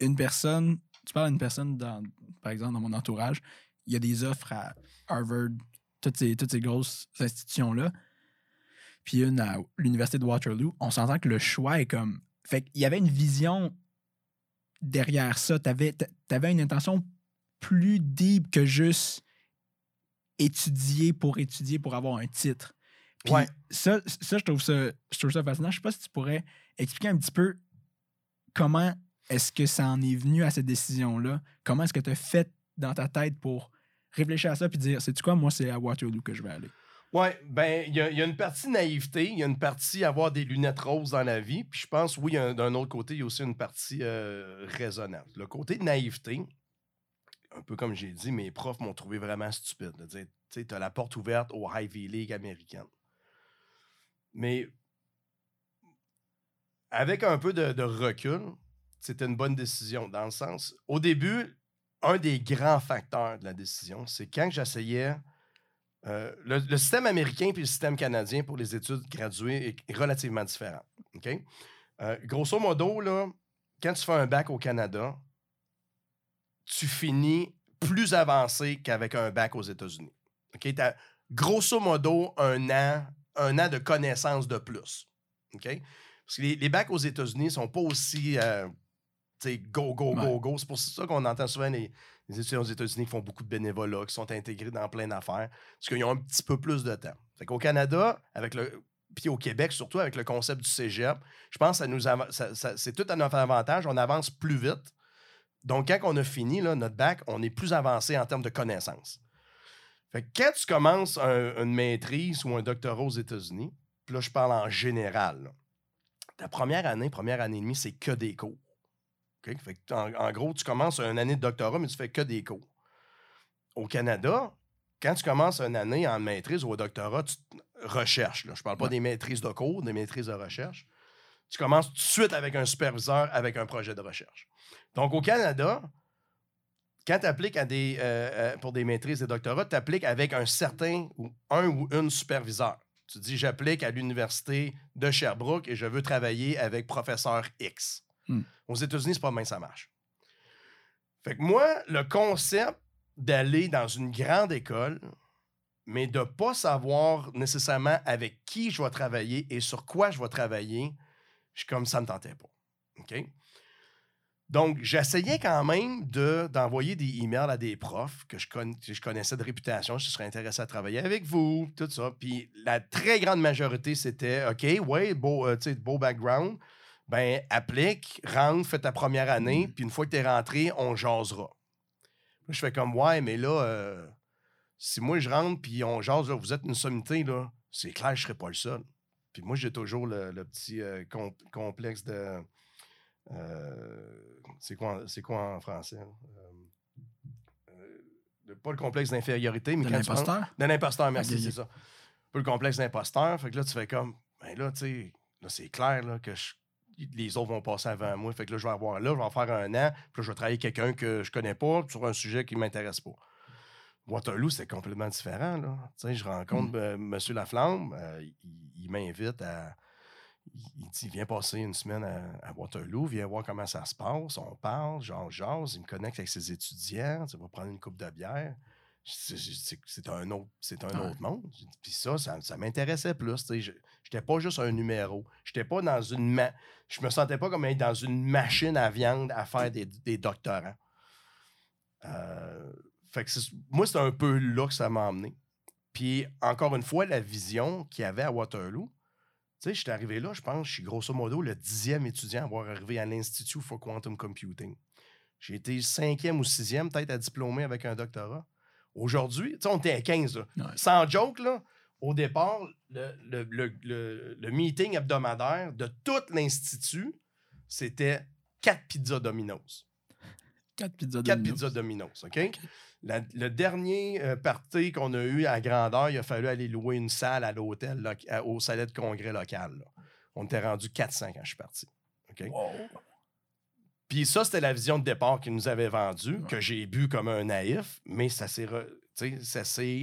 une personne, tu parles à une personne, dans, par exemple, dans mon entourage, il y a des offres à Harvard, toutes ces, toutes ces grosses institutions-là, puis une à l'Université de Waterloo, on s'entend que le choix est comme. Fait qu'il y avait une vision derrière ça. Tu avais, une intention plus deep que juste étudier pour étudier pour avoir un titre. Puis Ouais. ça, ça, je trouve ça, je trouve ça fascinant. Je sais pas si tu pourrais expliquer un petit peu comment est-ce que ça en est venu à cette décision-là? Comment est-ce que tu as fait dans ta tête pour réfléchir à ça puis dire, c'est-tu quoi, moi, c'est à Waterloo que je vais aller? Ouais, ben, il y, a- une partie naïveté, il y a une partie avoir des lunettes roses dans la vie, puis je pense, oui, d'un autre côté, il y a aussi une partie euh, raisonnable. Le côté naïveté, un peu comme j'ai dit, mes profs m'ont trouvé vraiment stupide. De dire, tu sais, t'as la porte ouverte aux Ivy League américaines. Mais avec un peu de, de recul, c'était une bonne décision, dans le sens, au début, un des grands facteurs de la décision, c'est quand j'essayais euh, le, le système américain puis le système canadien pour les études graduées est, relativement différent. OK? Euh, grosso modo, là, quand tu fais un bac au Canada, tu finis plus avancé qu'avec un bac aux États-Unis. OK? Tu as grosso modo un an, un an de connaissances de plus. OK? Parce que les, les bacs aux États-Unis ne sont pas aussi euh, go, go, go, Ouais. go. C'est pour ça qu'on entend souvent les, les étudiants aux États-Unis qui font beaucoup de bénévolat, qui sont intégrés dans plein d'affaires, parce qu'ils ont un petit peu plus de temps. Fait qu'au Canada, avec le, puis au Québec, surtout avec le concept du cégep, je pense que ça nous ça- c'est tout à notre avantage. On avance plus vite. Donc, quand on a fini là, notre bac, on est plus avancé en termes de connaissances. Fait que quand tu commences un- une maîtrise ou un doctorat aux États-Unis, puis là, je parle en général, ta première année, première année et demie, c'est que des cours. OK? Fait que, en, en gros, tu commences une année de doctorat, mais tu fais que des cours. Au Canada, quand tu commences une année en maîtrise ou au doctorat, tu recherches. Là. Je parle pas Ouais. des maîtrises de cours, des maîtrises de recherche. Tu commences tout de suite avec un superviseur, avec un projet de recherche. Donc, au Canada, quand tu appliques à des, euh, euh, pour des maîtrises et doctorats, tu appliques avec un certain ou un ou une superviseur. Tu dis, j'applique à l'université de Sherbrooke et je veux travailler avec professeur X. Hmm. Aux États-Unis, c'est pas même ça marche. Fait que moi, le concept d'aller dans une grande école, mais de pas savoir nécessairement avec qui je vais travailler et sur quoi je vais travailler, je suis comme ça me tentait pas. OK? Donc, j'essayais quand même de, d'envoyer des emails à des profs que je, connaissais de réputation, je serais intéressé à travailler avec vous, tout ça. Puis la très grande majorité, c'était OK, ouais, beau, euh, beau background. Ben, applique, rentre, fais ta première année, puis une fois que tu es rentré, on jasera. Là, je fais comme, ouais, mais là, euh, si moi je rentre, puis on jase, là, vous êtes une sommité, là, c'est clair, je serai pas le seul. Puis moi, j'ai toujours le, le petit euh, com- complexe de. euh, c'est quoi, quoi en français? Euh, pas le complexe d'infériorité, mais De l'imposteur? de l'imposteur, merci, c'est ça. Un peu le complexe d'imposteur. Fait que là, tu fais comme, ben là, tu sais, là, c'est clair là, que je- les autres vont passer avant moi. Fait que là, je vais avoir là, je vais en faire un an, puis là, je vais travailler avec quelqu'un que je connais pas sur un sujet qui m'intéresse pas. Waterloo, c'est complètement différent. Là. Je rencontre M. Laflamme, euh, il, il m'invite à. Il, dit Viens passer une semaine à, à Waterloo, viens voir comment ça se passe. On parle, genre, jase, il me connecte avec ses étudiants, tu vas prendre une coupe de bière. C'est- un autre, c'est un Ouais. autre monde. Puis ça, ça, ça m'intéressait plus. tu sais. Je n'étais pas juste un numéro. J'étais pas dans une. ma- Je me sentais pas comme être dans une machine à viande à faire des, des doctorants. Euh, fait que moi, c'est un peu là que ça m'a emmené. Puis, encore une fois, la vision qu'il y avait à Waterloo, tu sais, j'étais arrivé là, je pense, je suis grosso modo le dixième étudiant à avoir arrivé à l'Institute for Quantum Computing. J'ai été cinquième ou sixième, peut-être à diplômer avec un doctorat. Aujourd'hui, tu sais, on était à 15. là. Ouais. Sans joke, là, au départ, le, le- le- le- meeting hebdomadaire de tout l'Institut, c'était quatre pizzas Domino's. Quatre pizzas Quatre Domino's. pizzas Domino's, OK? La- le dernier euh, party qu'on a eu à grandeur, il a fallu aller louer une salle à l'hôtel, au salon de congrès local. là. On était rendu 400 quand je suis parti. OK? Puis ça, c'était la vision de départ qu'ils nous avaient vendue, que j'ai bu comme un naïf, mais ça s'est re-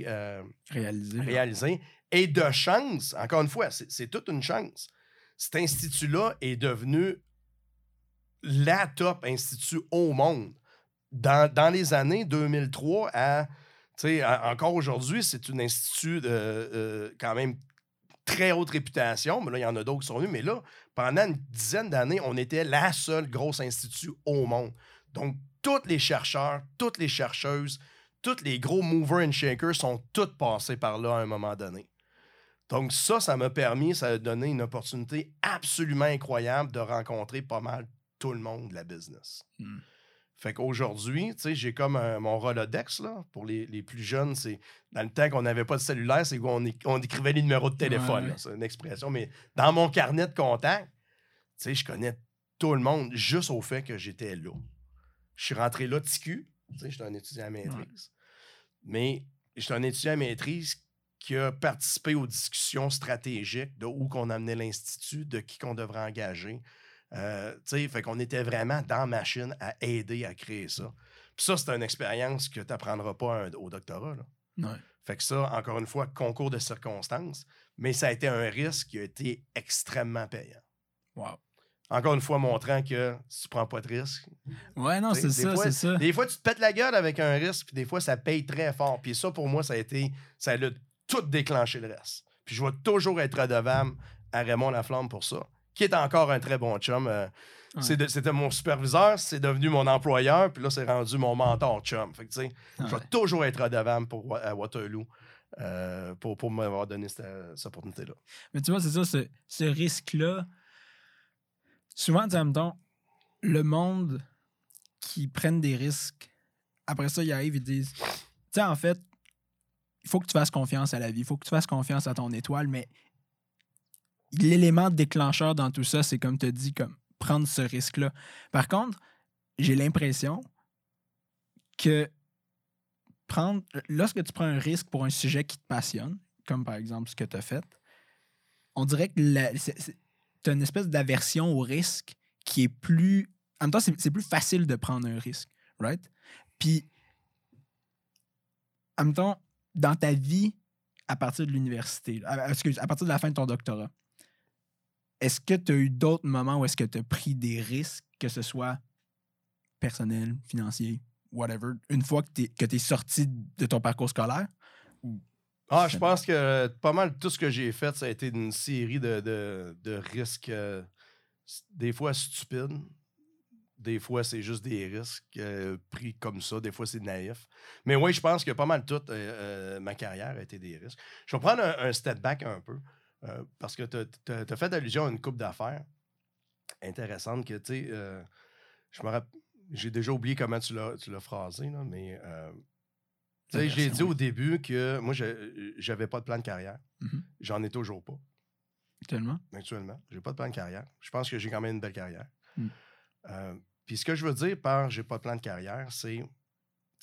euh, Réalisé. réalisé. Et de chance, encore une fois, c'est toute une chance. Cet institut-là est devenu la top institut au monde. Dans, dans les années 2003 à, encore aujourd'hui, c'est un institut euh, quand même très haute réputation, mais là, il y en a d'autres qui sont venus. Mais là, pendant une dizaine d'années, on était la seule grosse institut au monde. Donc, tous les chercheurs, toutes les chercheuses, tous les gros movers and shakers sont tous passés par là à un moment donné. Donc ça, ça m'a permis, ça a donné une opportunité absolument incroyable de rencontrer pas mal tout le monde de la business. Hmm. Fait qu'aujourd'hui, tu sais, j'ai comme un- mon Rolodex, là, pour les, les plus jeunes, c'est dans le temps qu'on n'avait pas de cellulaire, c'est qu'on on écrivait les numéros de téléphone. Ouais. C'est une expression, mais dans mon carnet de contacts, tu sais, je connais tout le monde juste au fait que j'étais là. Je suis rentré là, TQ, tu sais, j'étais un étudiant à maîtrise. Mais j'étais un étudiant à maîtrise qui a participé aux discussions stratégiques de où qu'on amenait l'Institut, de qui qu'on devrait engager. Euh, tu sais, fait qu'on était vraiment dans la machine à aider à créer ça. Puis ça, c'est une expérience que tu n'apprendras pas un- au doctorat. là. Ouais. Fait que ça, encore une fois, concours de circonstances, mais ça a été un risque qui a été extrêmement payant. Wow. Encore une fois, montrant que si tu prends pas de risque, Ouais, non, c'est ça, c'est ça. des fois, tu te pètes la gueule avec un risque, puis des fois, ça paye très fort. Puis ça, pour moi, ça a été, ça a tout déclenché le reste. Puis je vais toujours être redevable à Raymond Laflamme pour ça, qui est encore un très bon chum. euh, Ouais. C'était mon superviseur, c'est devenu mon employeur, puis là, c'est rendu mon mentor chum. Fait que, tu sais, je vais toujours être redevable pour, à Waterloo euh, pour, pour m'avoir donné cette, cette opportunité-là. Mais tu vois, c'est ça, ce, ce risque-là. Souvent, tu mettons, le monde qui prennent des risques, après ça, ils arrivent et disent Tu sais, en fait, il faut que tu fasses confiance à la vie, il faut que tu fasses confiance à ton étoile, mais l'élément déclencheur dans tout ça, c'est comme tu dis, comme prendre ce risque-là. Par contre, j'ai l'impression que lorsque tu prends un risque pour un sujet qui te passionne, comme par exemple ce que tu as fait, on dirait que tu as une espèce d'aversion au risque qui est plus. En même temps, c'est plus facile de prendre un risque, right? Puis, en même temps, dans ta vie, à partir de l'université, à partir de la fin de ton doctorat, est-ce que tu as eu d'autres moments où est-ce que tu as pris des risques, que ce soit personnel, financier, whatever, une fois que tu es, sorti de ton parcours scolaire? Ah, je pense que pas mal tout ce que j'ai fait, ça a été une série de, de, de risques, euh, des fois stupides, des fois c'est juste des risques euh, pris comme ça, des fois c'est naïf. Mais oui, je pense que pas mal toute euh, euh, ma carrière a été des risques. Je vais prendre un, un step back un peu, euh, parce que tu as, fait allusion à une coupe d'affaires intéressante que, tu sais, euh, je me rappelle, j'ai déjà oublié comment tu l'as phrasé, là, mais... euh, tu sais, j'ai dit au début que moi, je j'avais pas de plan de carrière. Mhm. J'en ai toujours pas, Actuellement? actuellement. J'ai pas de plan de carrière. Je pense que j'ai quand même une belle carrière. Mm. Euh, Puis ce que je veux dire par j'ai pas de plan de carrière, c'est, tu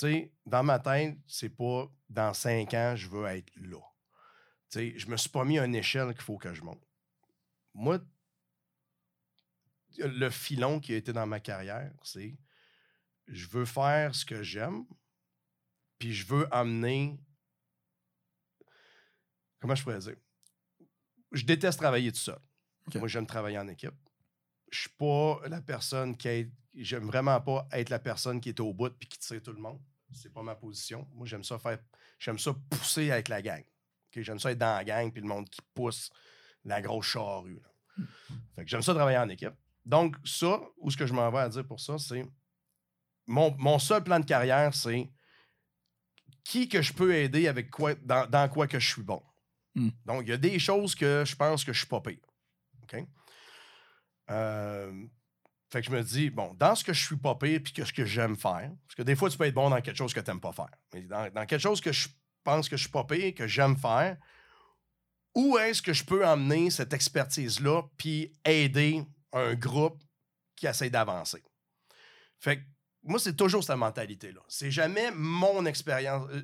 sais, dans ma tête, c'est pas dans cinq ans, je veux être là. Tu sais, je me suis pas mis à une échelle qu'il faut que je monte. Moi, le filon qui a été dans ma carrière, c'est je veux faire ce que j'aime, puis je veux amener. Comment je pourrais dire? Je déteste travailler tout seul. Moi, j'aime travailler en équipe. Je suis pas la personne qui est. J'aime vraiment pas être la personne qui est au bout puis qui tire tout le monde. C'est pas ma position. Moi, j'aime ça faire. J'aime ça pousser avec la gang. J'aime ça être dans la gang puis le monde qui pousse la grosse charrue. là. Fait que j'aime ça travailler en équipe. Donc, ça, où ce que je m'en vais à dire pour ça, c'est. Mon, mon seul plan de carrière, c'est qui que je peux aider avec quoi, dans, dans quoi que je suis bon. Mm. Donc, il y a des choses que je pense que je suis pas pire. OK? Euh, fait que je me dis, bon, dans ce que je suis pas pire puis que ce que j'aime faire, parce que des fois, tu peux être bon dans quelque chose que tu n'aimes pas faire. Mais dans, dans quelque chose que je pense que je suis pas pire, que j'aime faire, où est-ce que je peux emmener cette expertise-là puis aider un groupe qui essaie d'avancer? Fait que moi, c'est toujours cette mentalité-là. C'est jamais mon expérience. Euh,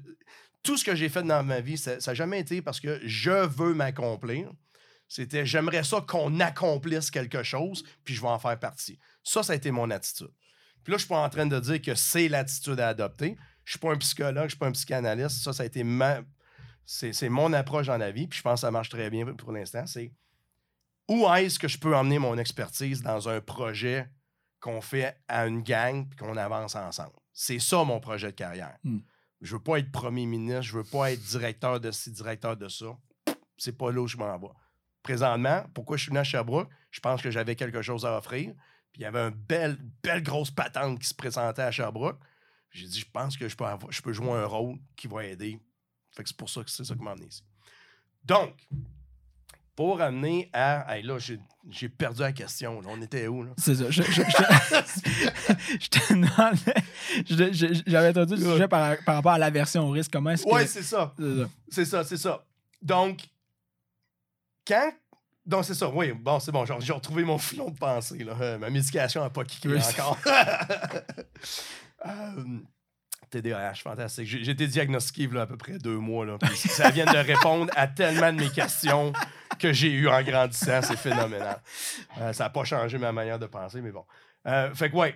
Tout ce que j'ai fait dans ma vie, ça n'a jamais été parce que je veux m'accomplir. C'était j'aimerais ça qu'on accomplisse quelque chose, puis je vais en faire partie. Ça, ça a été mon attitude. Puis là, je suis pas en train de dire que c'est l'attitude à adopter. Je suis pas un psychologue, je suis pas un psychanalyste. Ça, ça a été ma. C'est mon approche dans la vie, puis je pense que ça marche très bien pour l'instant. C'est où est-ce que je peux emmener mon expertise dans un projet qu'on fait à une gang puis qu'on avance ensemble? C'est ça mon projet de carrière. Hmm. Je veux pas être premier ministre, je veux pas être directeur de ci, directeur de ça. C'est pas là où je m'en vais. Présentement, pourquoi je suis venu à Sherbrooke? Je pense que j'avais quelque chose à offrir. Puis il y avait une belle, belle grosse patente qui se présentait à Sherbrooke. J'ai dit, je pense que je peux, avoir- je peux jouer un rôle qui va aider. Fait que c'est pour ça que c'est ça qui m'a amené ici. Donc, pour amener à. Hey, là, j'ai j'ai perdu la question. là. On était où, là? C'est ça. Je, je- je- [laughs] je te demandais. J'avais entendu le sujet par, par rapport à l'aversion au risque. Comment est-ce que. Ouais, c'est ça. C'est ça. C'est ça, c'est ça. Donc, quand. Donc, c'est ça. Oui, bon, c'est bon. J'ai j'ai retrouvé mon filon de pensée. Là. Euh, ma médication n'a pas kické Oui. encore. [laughs] Euh, TDAH, fantastique. J'ai été diagnostiqué a à peu près deux mois. Là, ça vient de répondre à tellement de mes questions que j'ai eues en grandissant. C'est phénoménal. Euh, ça n'a pas changé ma manière de penser, mais bon. Euh, fait que, ouais.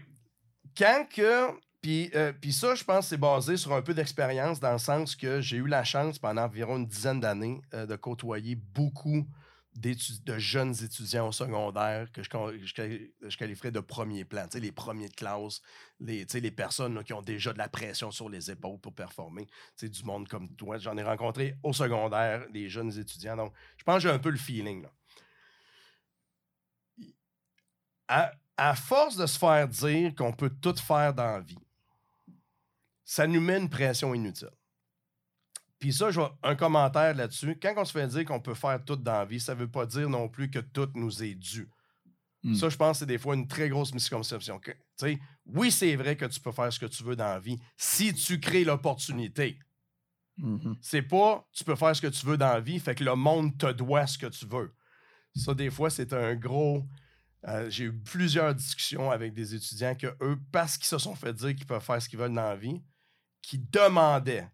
Quand que. Puis, euh, puis ça, je pense, c'est basé sur un peu d'expérience dans le sens que j'ai eu la chance pendant environ une dizaine d'années euh, de côtoyer beaucoup de jeunes étudiants au secondaire que je, qualifierais de premier plan, les premiers de classe, les, personnes qui ont déjà de la pression sur les épaules pour performer, du monde comme toi. J'en ai rencontré au secondaire, les jeunes étudiants. Donc, je pense que j'ai un peu le feeling. là. À, à force de se faire dire qu'on peut tout faire dans la vie, ça nous met une pression inutile. Puis ça, je vais- un commentaire là-dessus. Quand on se fait dire qu'on peut faire tout dans la vie, ça ne veut pas dire non plus que tout nous est dû. Hmm. Ça, je pense que c'est des fois une très grosse misconception. Que, oui, c'est vrai que tu peux faire ce que tu veux dans la vie si tu crées l'opportunité. Mhm. C'est pas tu peux faire ce que tu veux dans la vie, fait que le monde te doit ce que tu veux. Ça, des fois, c'est un gros. euh, J'ai eu plusieurs discussions avec des étudiants que eux, parce qu'ils se sont fait dire qu'ils peuvent faire ce qu'ils veulent dans la vie, qui demandaient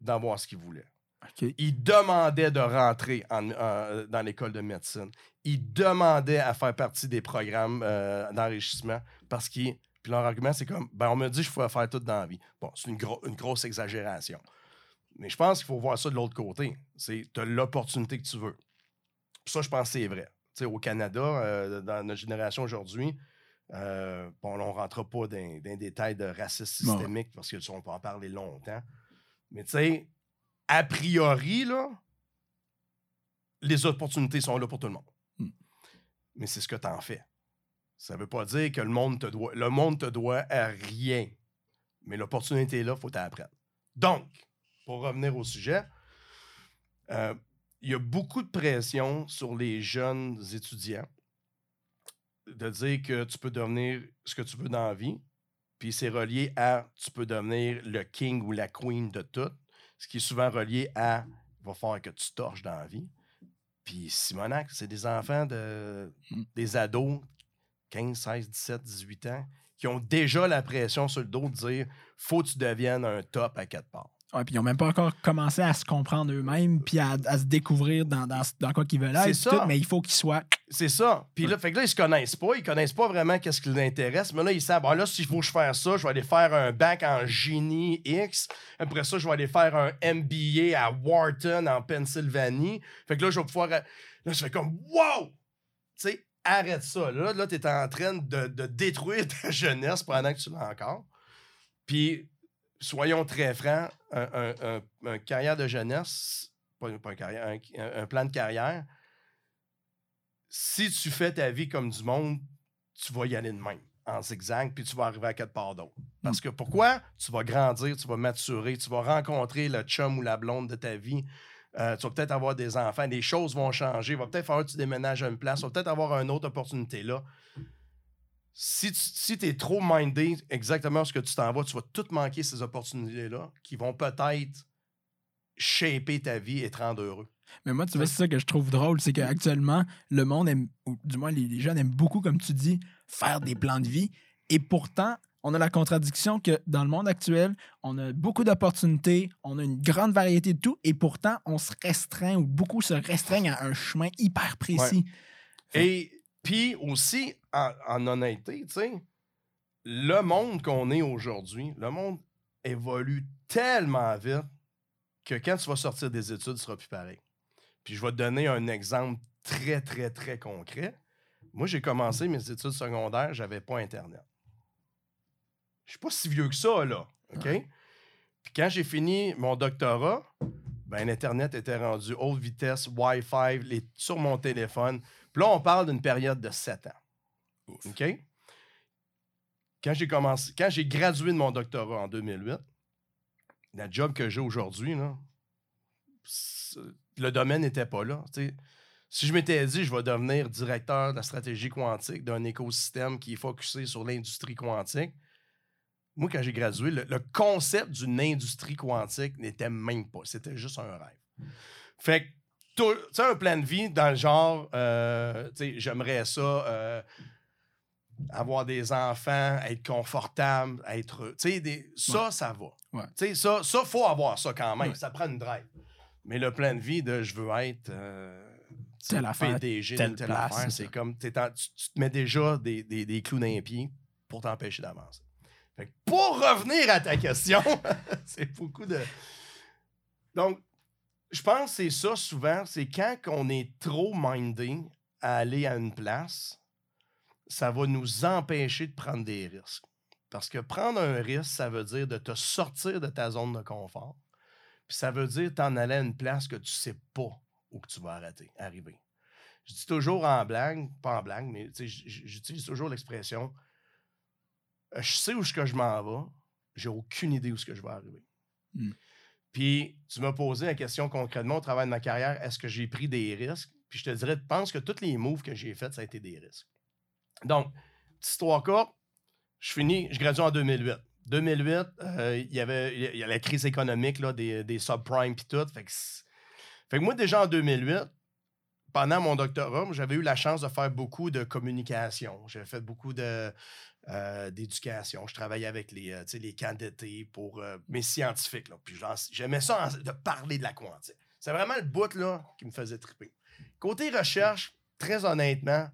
d'avoir ce qu'ils voulaient. OK. Ils demandaient de rentrer en- en- dans l'école de médecine. Ils demandaient à faire partie des programmes euh, d'enrichissement parce qu'ils. Puis leur argument, c'est comme ben, on me dit que je pourrais faire tout dans la vie. Bon, c'est une, gro- une grosse exagération. Mais je pense qu'il faut voir ça de l'autre côté. C'est tu as l'opportunité que tu veux. Puis ça, je pense que c'est vrai. Tu sais, au Canada, euh, dans notre génération aujourd'hui, euh, bon, on ne rentrera pas dans, dans les détails de racisme systémique parce que ça, on peut en parler longtemps. Mais tu sais, a priori, là, les opportunités sont là pour tout le monde. Hmm. Mais c'est ce que tu en fais. Ça ne veut pas dire que le monde te doit. Le monde te doit à rien. Mais l'opportunité est là, il faut t'apprendre. Donc, pour revenir au sujet, euh, il y a beaucoup de pression sur les jeunes étudiants de dire que tu peux devenir ce que tu veux dans la vie. Puis c'est relié à tu peux devenir le king ou la queen de tout. Ce qui est souvent relié à il va falloir que tu torches dans la vie. Puis Simonac, c'est des enfants de Mm. des ados 15, 16, 17, 18 ans qui ont déjà la pression sur le dos de dire faut que tu deviennes un top à quatre parts. Ouais, puis ils n'ont même pas encore commencé à se comprendre eux-mêmes puis à, à se découvrir dans, dans, dans quoi qu'ils veulent C'est être. ça. tout, mais il faut qu'ils soient. C'est ça. Puis là, fait que là, ils se connaissent pas. Ils connaissent pas vraiment qu'est-ce qui les intéresse. Mais là, ils savent, ah, là, s'il faut que je fasse ça, je vais aller faire un bac en génie X. Après ça, je vais aller faire un MBA à Wharton, en Pennsylvanie. Fait que là, je vais pouvoir. Là, je fais comme, wow! Tu sais, arrête ça. Là, là tu es en train de, de détruire [laughs] ta jeunesse pendant que tu l'as encore. Puis, soyons très francs, un, carrière de jeunesse, pas, carrière, un- plan de carrière, si tu fais ta vie comme du monde, tu vas y aller de même, en zigzag, puis tu vas arriver à quelque part d'autre. Parce que pourquoi? Tu vas grandir, tu vas maturer, tu vas rencontrer le chum ou la blonde de ta vie. euh, tu vas peut-être avoir des enfants, des choses vont changer, il va peut-être falloir que tu déménages à une place, tu vas peut-être avoir une autre opportunité là. Si tu si es trop mindé exactement ce que tu t'en vas, tu vas tout manquer ces opportunités-là qui vont peut-être shaper ta vie et te rendre heureux. Mais moi, tu vois, c'est ça que je trouve drôle, c'est qu'actuellement, le monde aime, ou du moins les, les jeunes aiment beaucoup, comme tu dis, faire des plans de vie. Et pourtant, on a la contradiction que dans le monde actuel, on a beaucoup d'opportunités, on a une grande variété de tout, et pourtant, on se restreint, ou beaucoup se restreignent à un chemin hyper précis. Et puis aussi, en, en honnêteté, tu sais, le monde qu'on est aujourd'hui, le monde évolue tellement vite que quand tu vas sortir des études, ce sera plus pareil. Puis je vais te donner un exemple très, très, très concret. Moi, j'ai commencé mes études secondaires, j'avais pas Internet. Je suis pas si vieux que ça, là. OK? Puis quand j'ai fini mon doctorat, ben, l'Internet était rendu haute vitesse, Wi-Fi, les- sur mon téléphone. Puis là, on parle d'une période de 7 ans. OK? quand j'ai commencé, quand j'ai gradué de mon doctorat en 2008, la job que j'ai aujourd'hui, le domaine n'était pas là. Si je m'étais dit, je vais devenir directeur de la stratégie quantique d'un écosystème qui est focusé sur l'industrie quantique, moi, quand j'ai gradué, le, concept d'une industrie quantique n'était même pas. C'était juste un rêve. Fait que, tu sais, un plan de vie dans le genre, euh, tu sais, j'aimerais ça, euh, avoir des enfants, être confortable, être. Tu sais, des- ça, ça va. Ouais. Tu sais, ça, ça, faut avoir ça quand même. Ouais. Ça prend une drive. Mais le plan de vie de je veux être. euh, Telle affaire, PDG telle telle place, affaire, c'est comme. tu, te mets déjà des, des, des clous dans les pieds pour t'empêcher d'avancer. Fait que pour revenir à ta question, [laughs] c'est beaucoup de. Donc, je pense que c'est ça souvent, c'est quand on est trop mindé à aller à une place, ça va nous empêcher de prendre des risques. Parce que prendre un risque, ça veut dire de te sortir de ta zone de confort. Puis ça veut dire t'en aller à une place que tu sais pas où que tu vas arrêter, arriver. Je dis toujours en blague, pas en blague, mais j'utilise toujours l'expression euh, je sais où que je m'en vais, j'ai aucune idée où est-ce que je vais arriver. Hmm. Puis tu m'as posé la question concrètement au travers de ma carrière, est-ce que j'ai pris des risques? Puis je te dirais, pense que tous les moves que j'ai faits, ça a été des risques. Donc, petite histoire courte, je finis, je gradue en 2008. 2008, euh, il y avait la crise économique là, des, subprimes puis tout. Fait que, moi, déjà en 2008, pendant mon doctorat, j'avais eu la chance de faire beaucoup de communication. J'avais fait beaucoup de, euh, d'éducation. Je travaillais avec les, euh, d'été pour euh, mes scientifiques. J'aimais ça de parler de la quantique. C'est vraiment le bout là, qui me faisait triper. Côté recherche, très honnêtement,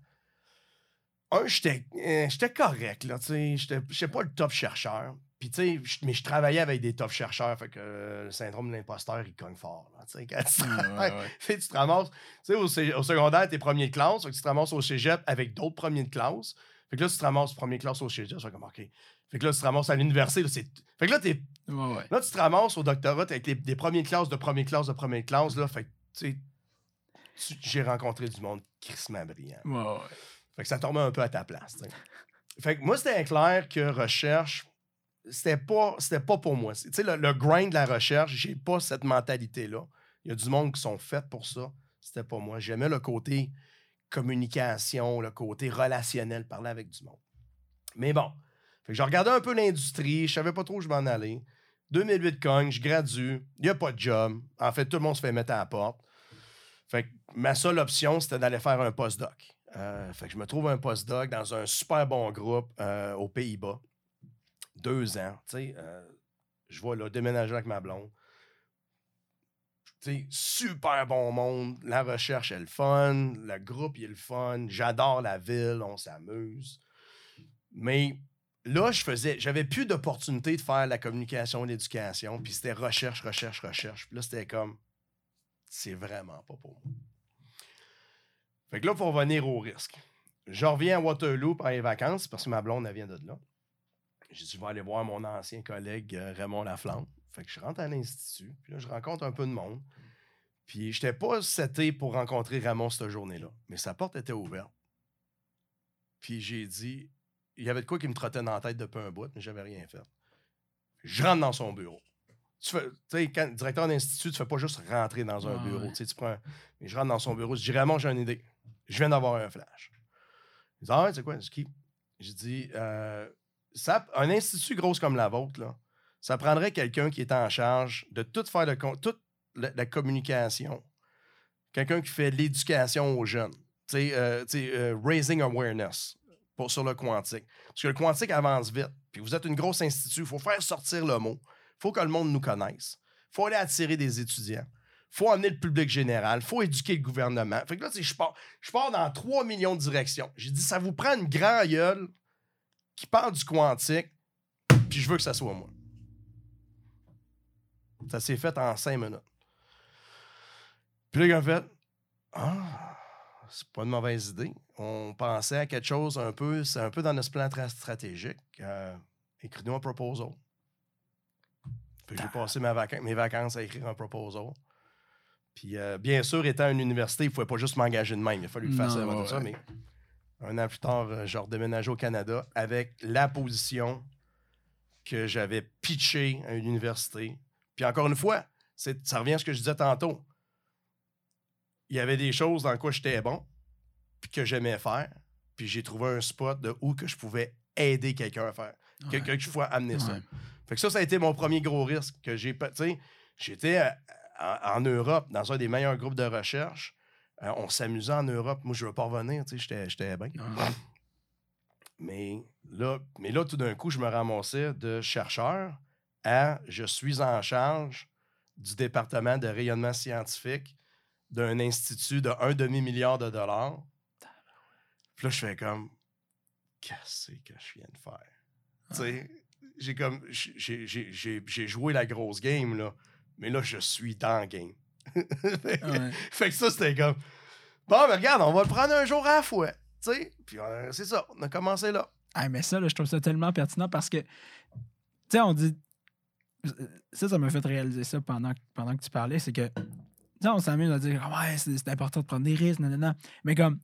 un, j'étais euh, j'étais correct. là, tu sais, J'étais pas le top chercheur. Puis, tu sais, je- mais je travaillais avec des top chercheurs. Fait que euh, le syndrome de l'imposteur, il cogne fort. Là, tu sais, quand tu travailles, [laughs] tu te ramasses, tu sais, au, secondaire, t'es premier de classe, fait que tu te ramasses au cégep avec d'autres premiers de classe. Fait que là, tu te ramasses premier de classe au cégep, c'est comme, OK. Fait que là, tu te ramasses à l'université, c'est... Fait que là, t'es... Ouais, là, tu te ramasses au doctorat avec les- des premiers de classe, de première classe, de première classe, là. Fait que, tu sais, j'ai rencontré du monde crissement brillant. Ouais, ouais. Fait que ça tombait un peu à ta place. Fait que moi, c'était clair que recherche, c'était pas, pas pour moi. Tu sais, le, le grind de la recherche, j'ai pas cette mentalité-là. Il y a du monde qui sont faits pour ça. C'était pas moi. J'aimais le côté communication, le côté relationnel, parler avec du monde. Mais bon, fait que je regardais un peu l'industrie, je savais pas trop où je m'en allais. 2008 cogne, je gradue, il n'y a pas de job. En fait, tout le monde se fait mettre à la porte. Fait que ma seule option, c'était d'aller faire un postdoc. Euh, fait que je me trouve un postdoc dans un super bon groupe euh, aux Pays-Bas. Deux ans. Euh, je vais là déménager avec ma blonde. Tu sais, super bon monde. La recherche est le fun. Le groupe il est le fun. J'adore la ville. On s'amuse. Mais là, je faisais. J'avais plus d'opportunité de faire la communication, l'éducation. Puis c'était recherche, recherche, recherche. Puis là, c'était comme. C'est vraiment pas pour moi. Fait que là, pour revenir au risque. Je reviens à Waterloo pendant les vacances parce que ma blonde, elle vient de là. J'ai dit, je vais aller voir mon ancien collègue euh, Raymond Laflamme. Fait que je rentre à l'Institut. Puis là, je rencontre un peu de monde. Puis je n'étais pas seté pour rencontrer Ramon cette journée-là. Mais sa porte était ouverte. Puis j'ai dit, il y avait de quoi qui me trottait dans la tête depuis un bout, mais j'avais rien fait. Je rentre dans son bureau. Tu fais- tu sais, quand directeur d'institut, tu fais pas juste rentrer dans un Ouais, bureau. ouais. Tu sais, tu prends Mais je rentre dans son bureau. Je dis, Raymond, j'ai une idée. Je viens d'avoir un flash. Il dit, ah c'est quoi? Qui? J'ai dit, euh, ça, un institut gros comme la vôtre, là, ça prendrait quelqu'un qui est en charge de tout faire toute la, communication. Quelqu'un qui fait l'éducation aux jeunes. Tu sais, euh, euh, raising awareness pour, sur le quantique. Parce que le quantique avance vite. Puis vous êtes une grosse institut, il faut faire sortir le mot. Il faut que le monde nous connaisse. Il faut aller attirer des étudiants. Il faut amener le public général. Il faut éduquer le gouvernement. Fait que là, tu sais, je pars, je pars dans 3 millions de directions. J'ai dit, ça vous prend une grande gueule qui parle du quantique, puis je veux que ça soit moi. Ça s'est fait en 5 minutes. Puis là, a fait Ah, c'est pas une mauvaise idée. On pensait à quelque chose un peu, c'est un peu dans notre plan tra- stratégique. Euh, Écris-nous un proposal. Que j'ai passé ma mes vacances à écrire un proposal. Puis, euh, bien sûr, étant à une université, il ne pouvait pas juste m'engager de même. Il a fallu que je fasse ça, ouais, tout ça, mais Un an plus tard, euh, je redéménageais au Canada avec la position que j'avais pitchée à une université. Puis encore une fois, ça revient à ce que je disais tantôt. Il y avait des choses dans quoi j'étais bon, puis que j'aimais faire. Puis j'ai trouvé un spot de où que je pouvais aider quelqu'un à faire. Ouais. Que, je pouvais amener ça. Fait que ça, ça a été mon premier gros risque que j'ai. pas- Tu sais, j'étais en, Europe, dans un des meilleurs groupes de recherche. Euh, on s'amusait en Europe. Moi, je veux pas revenir, tu sais, j'étais- bien. Ouais. Mais là, mais là, tout d'un coup, je me ramassais de chercheur à je suis en charge du département de rayonnement scientifique d'un institut de un demi-milliard de dollars. Puis là, je fais comme qu'est-ce que je viens de faire? Tu sais, j'ai comme j'ai joué la grosse game, là, mais là, je suis dans le game. [laughs] fait, que- Ouais. fait que ça, c'était comme Bon, mais regarde, on va le prendre un jour à la fois. Tu sais, puis euh, c'est ça, on a commencé là. Ah, mais ça, là, je trouve ça tellement pertinent parce que, tu sais, on dit. Ça, ça m'a fait réaliser ça pendant, pendant que tu parlais, c'est que, tu sais, on s'amuse à dire, Ah ouais, c'est c'est important de prendre des risques, nanana. Mais comme,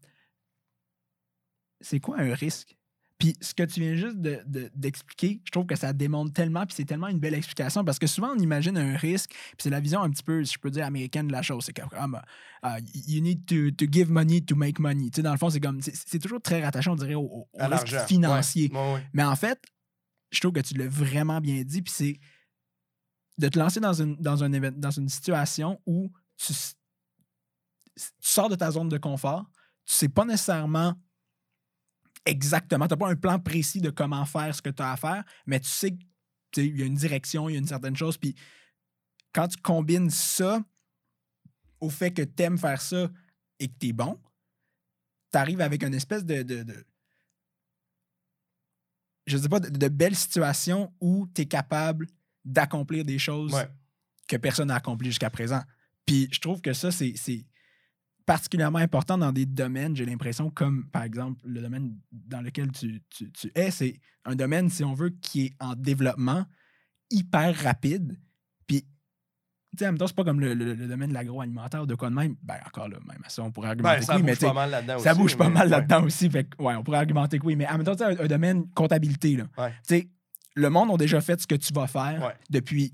c'est quoi un risque? Puis ce que tu viens juste de- de- d'expliquer, je trouve que ça démontre tellement, puis c'est tellement une belle explication, parce que souvent on imagine un risque, puis c'est la vision un petit peu, si je peux dire, américaine de la chose. C'est comme, ah, ah, you need to, to give money to make money. Tu sais, dans le fond, c'est comme, c'est toujours très rattaché, on dirait, au, au- À risque financier. Ouais, ouais, ouais. Mais en fait, je trouve que tu l'as vraiment bien dit, puis c'est de te lancer dans une, dans, un dans une situation où tu, tu sors de ta zone de confort, tu sais pas nécessairement exactement, tu n'as pas un plan précis de comment faire ce que tu as à faire, mais tu sais qu'il y a une direction, il y a une certaine chose, puis quand tu combines ça au fait que tu aimes faire ça et que tu es bon, tu arrives avec une espèce de, de, de- je sais pas, de, de belles situations où tu es capable d'accomplir des choses Ouais. que personne n'a accompli jusqu'à présent. Puis je trouve que ça, c'est c'est particulièrement important dans des domaines, j'ai l'impression, comme par exemple le domaine dans lequel tu, tu- tu es. C'est un domaine, si on veut, qui est en développement hyper rapide. Puis, tu sais, en même temps, c'est pas comme le, le- le domaine de l'agroalimentaire de quoi de même. Ben, encore là, même à ça, on pourrait argumenter Ben, que ça oui, mais bouge tu sais, pas mal là-dedans ça aussi, bouge pas mais- mal ouais. là-dedans aussi. Fait que, ouais, on pourrait argumenter que oui. Mais en même temps, tu sais, un, un domaine comptabilité, là. Ouais. Tu sais, le monde a déjà fait ce que tu vas faire Ouais. depuis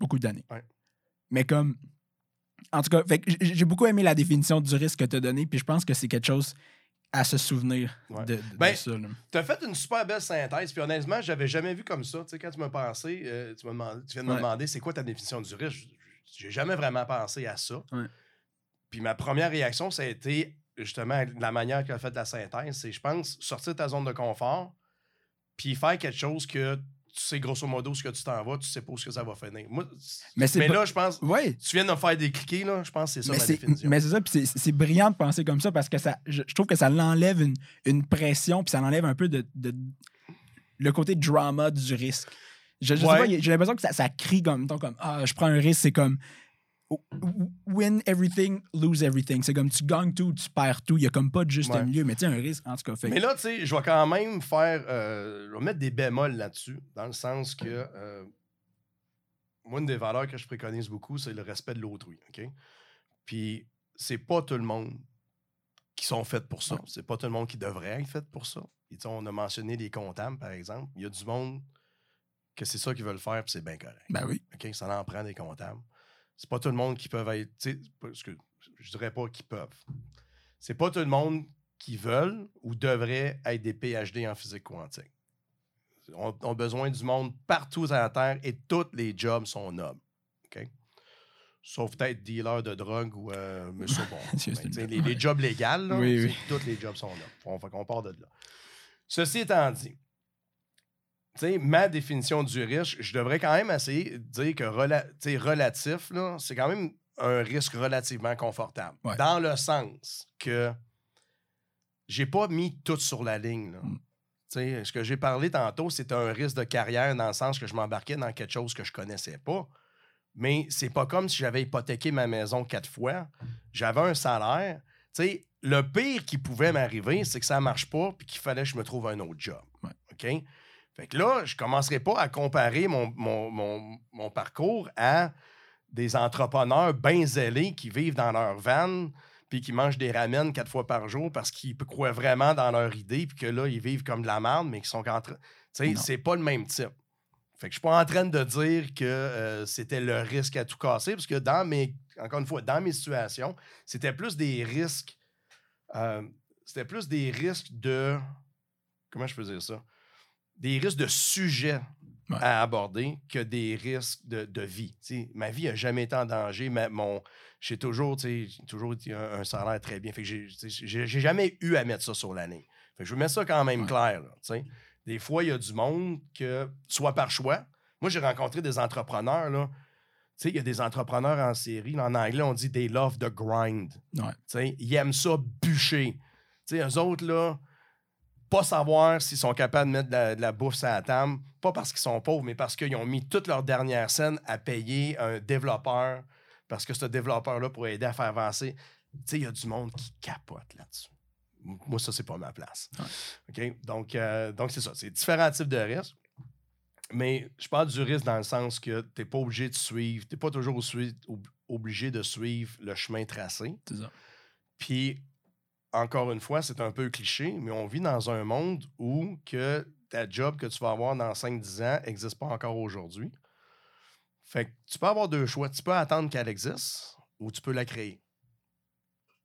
beaucoup d'années. Mais comme. En tout cas, j'ai beaucoup aimé la définition du risque que tu as donné, puis je pense que c'est quelque chose à se souvenir Ouais. de, de- Ben, de ça. Tu as fait une super belle synthèse, puis honnêtement, j'avais jamais vu comme ça. Tu sais, quand tu m'as pensé, euh, tu, demandé- tu viens de me demander c'est quoi ta définition du risque, j'ai jamais vraiment pensé à ça. Ouais. Puis ma première réaction, ça a été justement la manière qu'elle a fait la synthèse, c'est, je pense, sortir de ta zone de confort, puis faire quelque chose que tu sais grosso modo ce que tu t'en vas, tu sais pas où ce que ça va finir. Moi, Mais pas- là, je pense, Ouais. tu viens de me faire décliquer, là, je pense que c'est ça Mais c'est, définition. mais c'est ça, puis c'est, brillant de penser comme ça parce que ça, je, je trouve que ça l'enlève une, une pression, puis ça l'enlève un peu de, de- le côté drama du risque. Je, je sais Ouais. pas, j'ai l'impression que ça, ça crie comme, comme Ah, je prends un risque, c'est comme win everything, lose everything. C'est comme tu gagnes tout, tu perds tout. Il y a comme pas de juste Ouais. milieu, mais tu un risque, en tout cas. Fait, Mais là, tu sais, je vais quand même faire. euh, je vais mettre des bémols là-dessus, dans le sens que. euh, moi, une des valeurs que je préconise beaucoup, c'est le respect de l'autrui. OK? Puis, c'est pas tout le monde qui sont faits pour ça. C'est pas tout le monde qui devrait être fait pour ça. Et on a mentionné les comptables, par exemple. Il y a du monde que c'est ça qu'ils veulent faire, puis c'est bien correct. ben oui. OK? Ça en prend des comptables. C'est pas tout le monde qui peuvent être. que je dirais pas qu'ils peuvent. C'est pas tout le monde qui veulent ou devrait être des PhD en physique quantique. On on a besoin du monde partout sur la Terre et tous les jobs sont nobles. OK? Sauf peut-être dealer de drogue ou euh, [laughs] monsieur bon. Blague. les, les jobs légaux, Oui, oui. tous les jobs sont nobles. On, qu'on part de là. Ceci étant dit, ma définition du risque, je devrais quand même essayer de dire que rela- relatif, c'est quand même un risque relativement confortable. Ouais. Dans le sens que j'ai pas mis tout sur la ligne. là. Mm. Ce que j'ai parlé tantôt, c'était un risque de carrière dans le sens que je m'embarquais dans quelque chose que je connaissais pas. Mais c'est pas comme si j'avais hypothéqué ma maison quatre fois. J'avais un salaire. Le pire qui pouvait m'arriver, c'est que ça marche pas puis qu'il fallait que je me trouve un autre job. Ouais. OK? Fait que là, je commencerai pas à comparer mon, mon- mon- mon parcours à des entrepreneurs bien zélés qui vivent dans leur van puis qui mangent des ramen quatre fois par jour parce qu'ils croient vraiment dans leur idée, puis que là, ils vivent comme de la merde, mais qu'ils sont en train. Tu sais, c'est pas le même type. Fait que je suis pas en train de dire que euh, c'était le risque à tout casser, parce que dans mes. Encore une fois, dans mes situations, c'était plus des risques. euh, c'était plus des risques de. Comment je peux dire ça? Des risques de sujet Ouais. à aborder que des risques de, de vie. Ma vie n'a jamais été en danger. mais mon, j'ai toujours, toujours un, un salaire très bien. Fait que j'ai, jamais eu à mettre ça sur l'année. Fait que je veux mettre ça quand même Ouais. clair. là. Des fois, il y a du monde que, soit par choix, moi j'ai rencontré des entrepreneurs, là. Il y a des entrepreneurs en série. là, en anglais, on dit they love the grind. Ouais. Ils aiment ça bûcher. Sais, eux autres, là, pas savoir s'ils sont capables de mettre de la, de la bouffe sur la table, pas parce qu'ils sont pauvres, mais parce qu'ils ont mis toute leur dernière scène à payer un développeur, parce que ce développeur-là pourrait aider à faire avancer. Tu sais, il y a du monde qui capote là-dessus. Moi, ça, c'est pas ma place. OK? Donc, euh, donc c'est ça. C'est différents types de risques. Mais je parle du risque dans le sens que tu n'es pas obligé de suivre, tu n'es pas toujours obligé de suivre le chemin tracé. C'est ça. Puis, encore une fois, c'est un peu cliché, mais on vit dans un monde où que ta job que tu vas avoir dans 5-10 ans n'existe pas encore aujourd'hui. Fait que tu peux avoir deux choix. Tu peux attendre qu'elle existe ou tu peux la créer.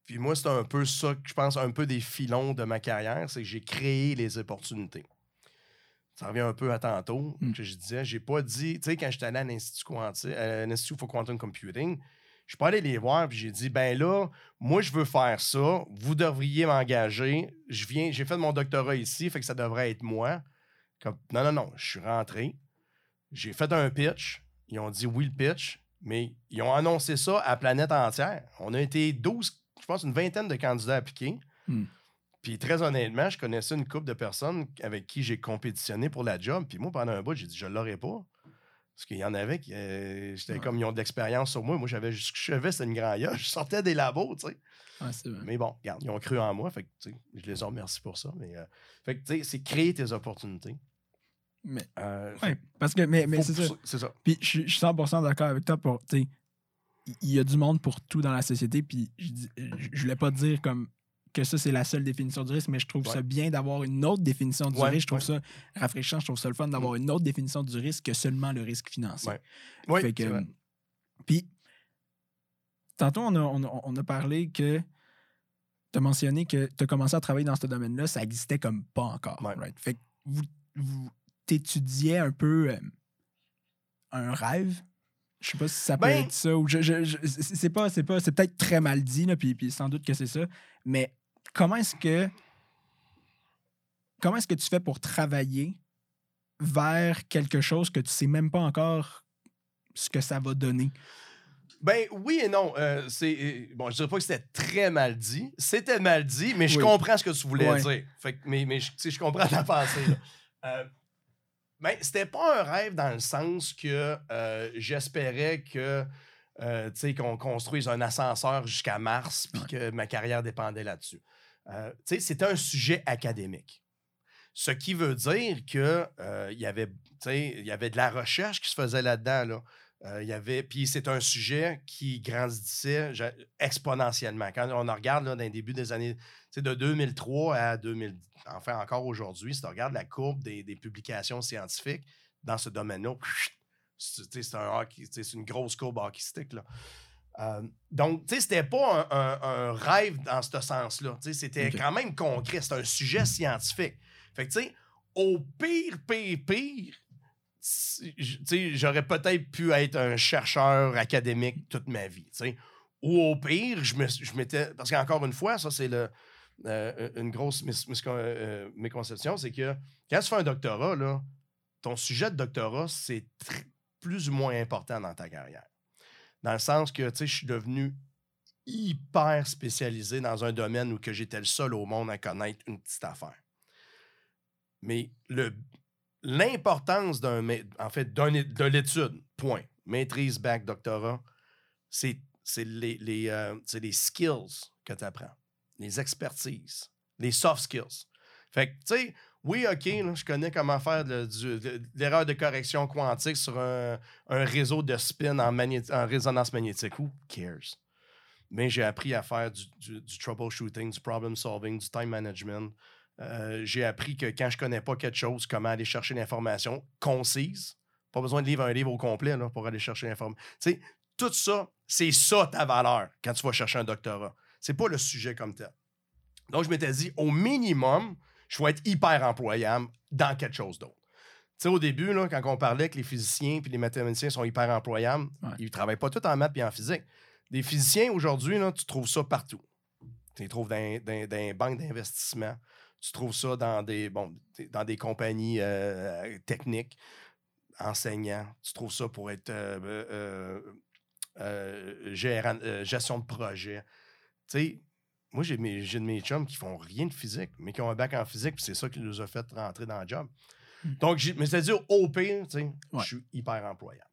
Puis moi, c'est un peu ça que je pense, un peu des filons de ma carrière, c'est que j'ai créé les opportunités. Ça revient un peu à tantôt Mm. que je disais. J'ai pas dit, tu sais, quand j'étais allé à l'Institut l'Institut for Quantum Computing, je suis pas allé les voir, puis j'ai dit, ben là, moi, je veux faire ça, vous devriez m'engager. Je viens, j'ai fait mon doctorat ici, fait que ça devrait être moi. Comme, non, non, non, je suis rentré, j'ai fait un pitch, ils ont dit oui le pitch, mais ils ont annoncé ça à la planète entière. On a été 12, je pense une vingtaine de candidats appliqués. Hmm. Puis très honnêtement, je connaissais une couple de personnes avec qui j'ai compétitionné pour la job. Puis moi, pendant un bout, j'ai dit, je l'aurais pas. Parce qu'il y en avait qui. euh, J'étais Ouais. comme, ils ont de l'expérience sur moi. Moi, j'avais juste ce que je savais, c'était une grand Je sortais des labos, tu sais. Ouais, c'est vrai. Mais bon, regarde, ils ont cru en moi. Fait que, tu sais, je les remercie pour ça. Mais, euh, fait que, tu sais, c'est créer tes opportunités. Mais, Euh, ouais, fait parce que, mais, mais c'est ça. ça. Puis je suis je suis 100% d'accord avec toi pour, tu sais, il y a du monde pour tout dans la société, puis je je voulais pas dire comme que ça, c'est la seule définition du risque, mais je trouve Ouais. ça bien d'avoir une autre définition du Ouais, risque. Je trouve ouais. ça rafraîchissant, je trouve ça le fun d'avoir une autre définition du risque que seulement le risque financier. Oui, vrai. Puis, tantôt, on a, on a- on a parlé que tu as mentionné que tu as commencé à travailler dans ce domaine-là, ça existait comme pas encore. Right? Fait que vous, vous t'étudiez un peu euh, un rêve? Je sais pas si ça peut Ben- être ça ou je, je- je- c'est pas c'est pas c'est peut-être très mal dit là, puis, puis sans doute que c'est ça mais comment est-ce que comment est-ce que tu fais pour travailler vers quelque chose que tu sais même pas encore ce que ça va donner? Ben oui et non. Euh, c'est, euh, bon, je dirais pas que c'était très mal dit. C'était mal dit, mais je Oui. comprends ce que tu voulais Ouais. dire. Fait que- mais mais je, je comprends ta pensée. là. Euh, ben, c'était pas un rêve dans le sens que euh, j'espérais que euh, qu'on construise un ascenseur jusqu'à Mars puis que ma carrière dépendait là-dessus. Euh, c'était un sujet académique. Ce qui veut dire que euh, il y avait, y avait de la recherche qui se faisait là-dedans. Là. Euh, il y avait, puis c'est un sujet qui grandissait exponentiellement. Quand on regarde là, dans les débuts des années, tu sais, de 2003 à 2000, enfin encore aujourd'hui, si tu regardes la courbe des, des publications scientifiques dans ce domaine-là, c'est un une grosse courbe hockeystick. Là. Euh, donc, tu sais, c'était pas un, un- un rêve dans ce sens-là. Tu sais, C'était quand même concret. C'était un sujet scientifique. Fait que, tu sais, au pire, pire, pire, si- j- tu sais, j'aurais peut-être pu être un chercheur académique toute ma vie. Ou au pire, je m'étais. Parce qu'encore une fois, ça, c'est euh, une grosse miscon- euh, méconception, c'est que quand tu fais un doctorat, là, ton sujet de doctorat, c'est plus ou moins important dans ta carrière. Dans le sens que, je suis devenu hyper spécialisé dans un domaine où j'étais le seul au monde à connaître une petite affaire. Mais le, l'importance d'un, en fait, d'un de l'étude, point, maîtrise, bac, doctorat, c'est, c'est les, les, euh, c'est les skills que tu apprends, les expertises, les soft skills. Fait que, tu sais, oui, OK, je connais comment faire de, l'erreur de correction quantique sur un, réseau de spin en, en résonance magnétique. Who cares? mais j'ai appris à faire du troubleshooting, du problem solving, du time management. Euh, j'ai appris que quand je connais pas quelque chose, comment aller chercher l'information concise. Pas besoin de lire un livre au complet là, pour aller chercher l'information. Tu sais, tout ça, c'est ça ta valeur quand tu vas chercher un doctorat. C'est pas le sujet comme tel. Donc, je m'étais dit, au minimum, je vais être hyper employable dans quelque chose d'autre. Tu sais, au début, là, quand on parlait que les physiciens et les mathématiciens sont hyper employables, Ouais. ils ne travaillent pas tous en maths et en physique. Des physiciens, aujourd'hui, tu trouves ça partout. Tu les trouves dans, dans- dans les banques d'investissement. Tu trouves ça dans des, bon, dans des compagnies euh, techniques, enseignants. Tu trouves ça pour être euh, euh, gérant- gestion de projet. Tu sais, moi, j'ai mes- j'ai de mes chums qui font rien de physique, mais qui ont un bac en physique, puis c'est ça qui nous a fait rentrer dans le job. Hmm. Donc, j'ai- mais c'est-à-dire, au pire, tu sais, Ouais. je suis hyper employable.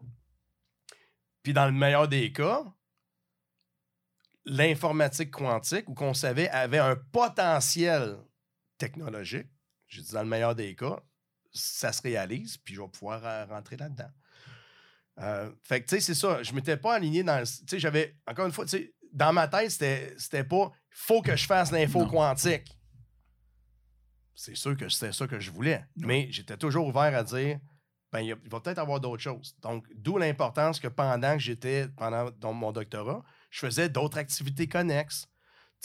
Puis dans le meilleur des cas, l'informatique quantique, ou qu'on savait avait un potentiel technologique, j'ai dit dans le meilleur des cas, ça se réalise, puis je vais pouvoir euh, rentrer là-dedans. Euh, fait que, tu sais, c'est ça. Je m'étais pas aligné dans. le- Tu sais, j'avais. Encore une fois, tu sais, dans ma tête, c'était c'était pas faut que je fasse l'info quantique. C'est sûr que c'était ça que je voulais. Non. Mais j'étais toujours ouvert à dire ben, il va peut-être avoir d'autres choses. Donc, d'où l'importance que pendant que j'étais, pendant dans mon doctorat, je faisais d'autres activités connexes.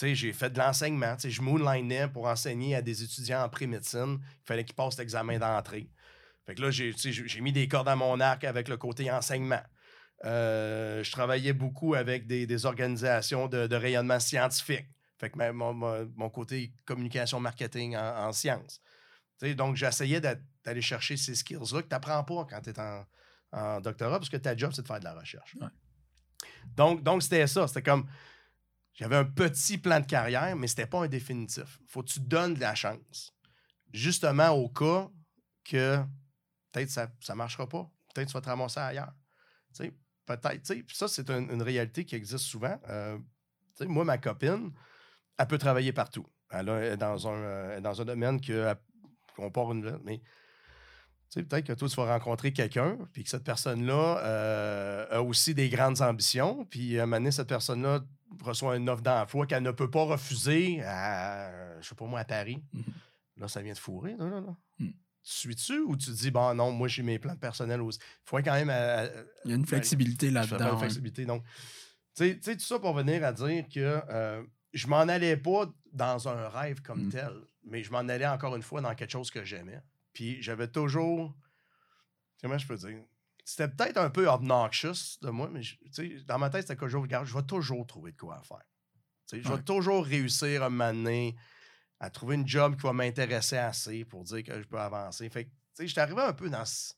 J'ai fait de l'enseignement. Tu sais, je moonlinais pour enseigner à des étudiants en pré-médecine. Il fallait qu'ils passent l'examen d'entrée. Fait que là, j'ai tu sais, j'ai- j'ai mis des cordes à mon arc avec le côté enseignement. Euh, je travaillais beaucoup avec des, des organisations de, de rayonnement scientifique. Fait que ma- mon, mon- côté communication marketing en, en sciences. Tu sais, donc, j'essayais d'a- d'aller chercher ces skills-là que tu n'apprends pas quand tu es en, en doctorat, parce que ta job, c'est de faire de la recherche. Ouais. Donc, donc c'était ça. C'était comme. J'avais un petit plan de carrière, mais c'était pas un définitif. Faut que tu donnes de la chance. Justement, au cas que peut-être ça ne marchera pas. Peut-être tu vas te ramasser ailleurs. Peut-être. ça, c'est un- une réalité qui existe souvent. Euh, moi, ma copine, elle peut travailler partout. Elle est dans un, euh, dans un domaine qu'on part une mais peut-être que toi, tu vas rencontrer quelqu'un, puis que cette personne-là euh, a aussi des grandes ambitions, puis à cette personne-là reçoit une offre d'emploi qu'elle ne peut pas refuser à, je sais pas moi, à Paris. Mhm. Là, ça vient de fourrer, là, là, là. Mhm. Tu suis-tu ou tu dis, bon, non, moi, j'ai mes plans personnels aussi? Il faudrait quand même... euh, euh, Il y a une flexibilité pas de là-dedans. ouais. flexibilité. Donc, tu sais- tu sais, tout ça pour venir à dire que euh, je m'en allais pas dans un rêve comme Mm. tel, mais je m'en allais encore une fois dans quelque chose que j'aimais. Puis j'avais toujours. Comment je peux dire? C'était peut-être un peu obnoxious de moi, mais je- dans ma tête, c'était que je regarde, je vais toujours trouver de quoi faire. Je vais toujours réussir à m'amener à trouver une job qui va m'intéresser assez pour dire que je peux avancer. Fait que, tu sais, j'étais arrivé un peu dans ce-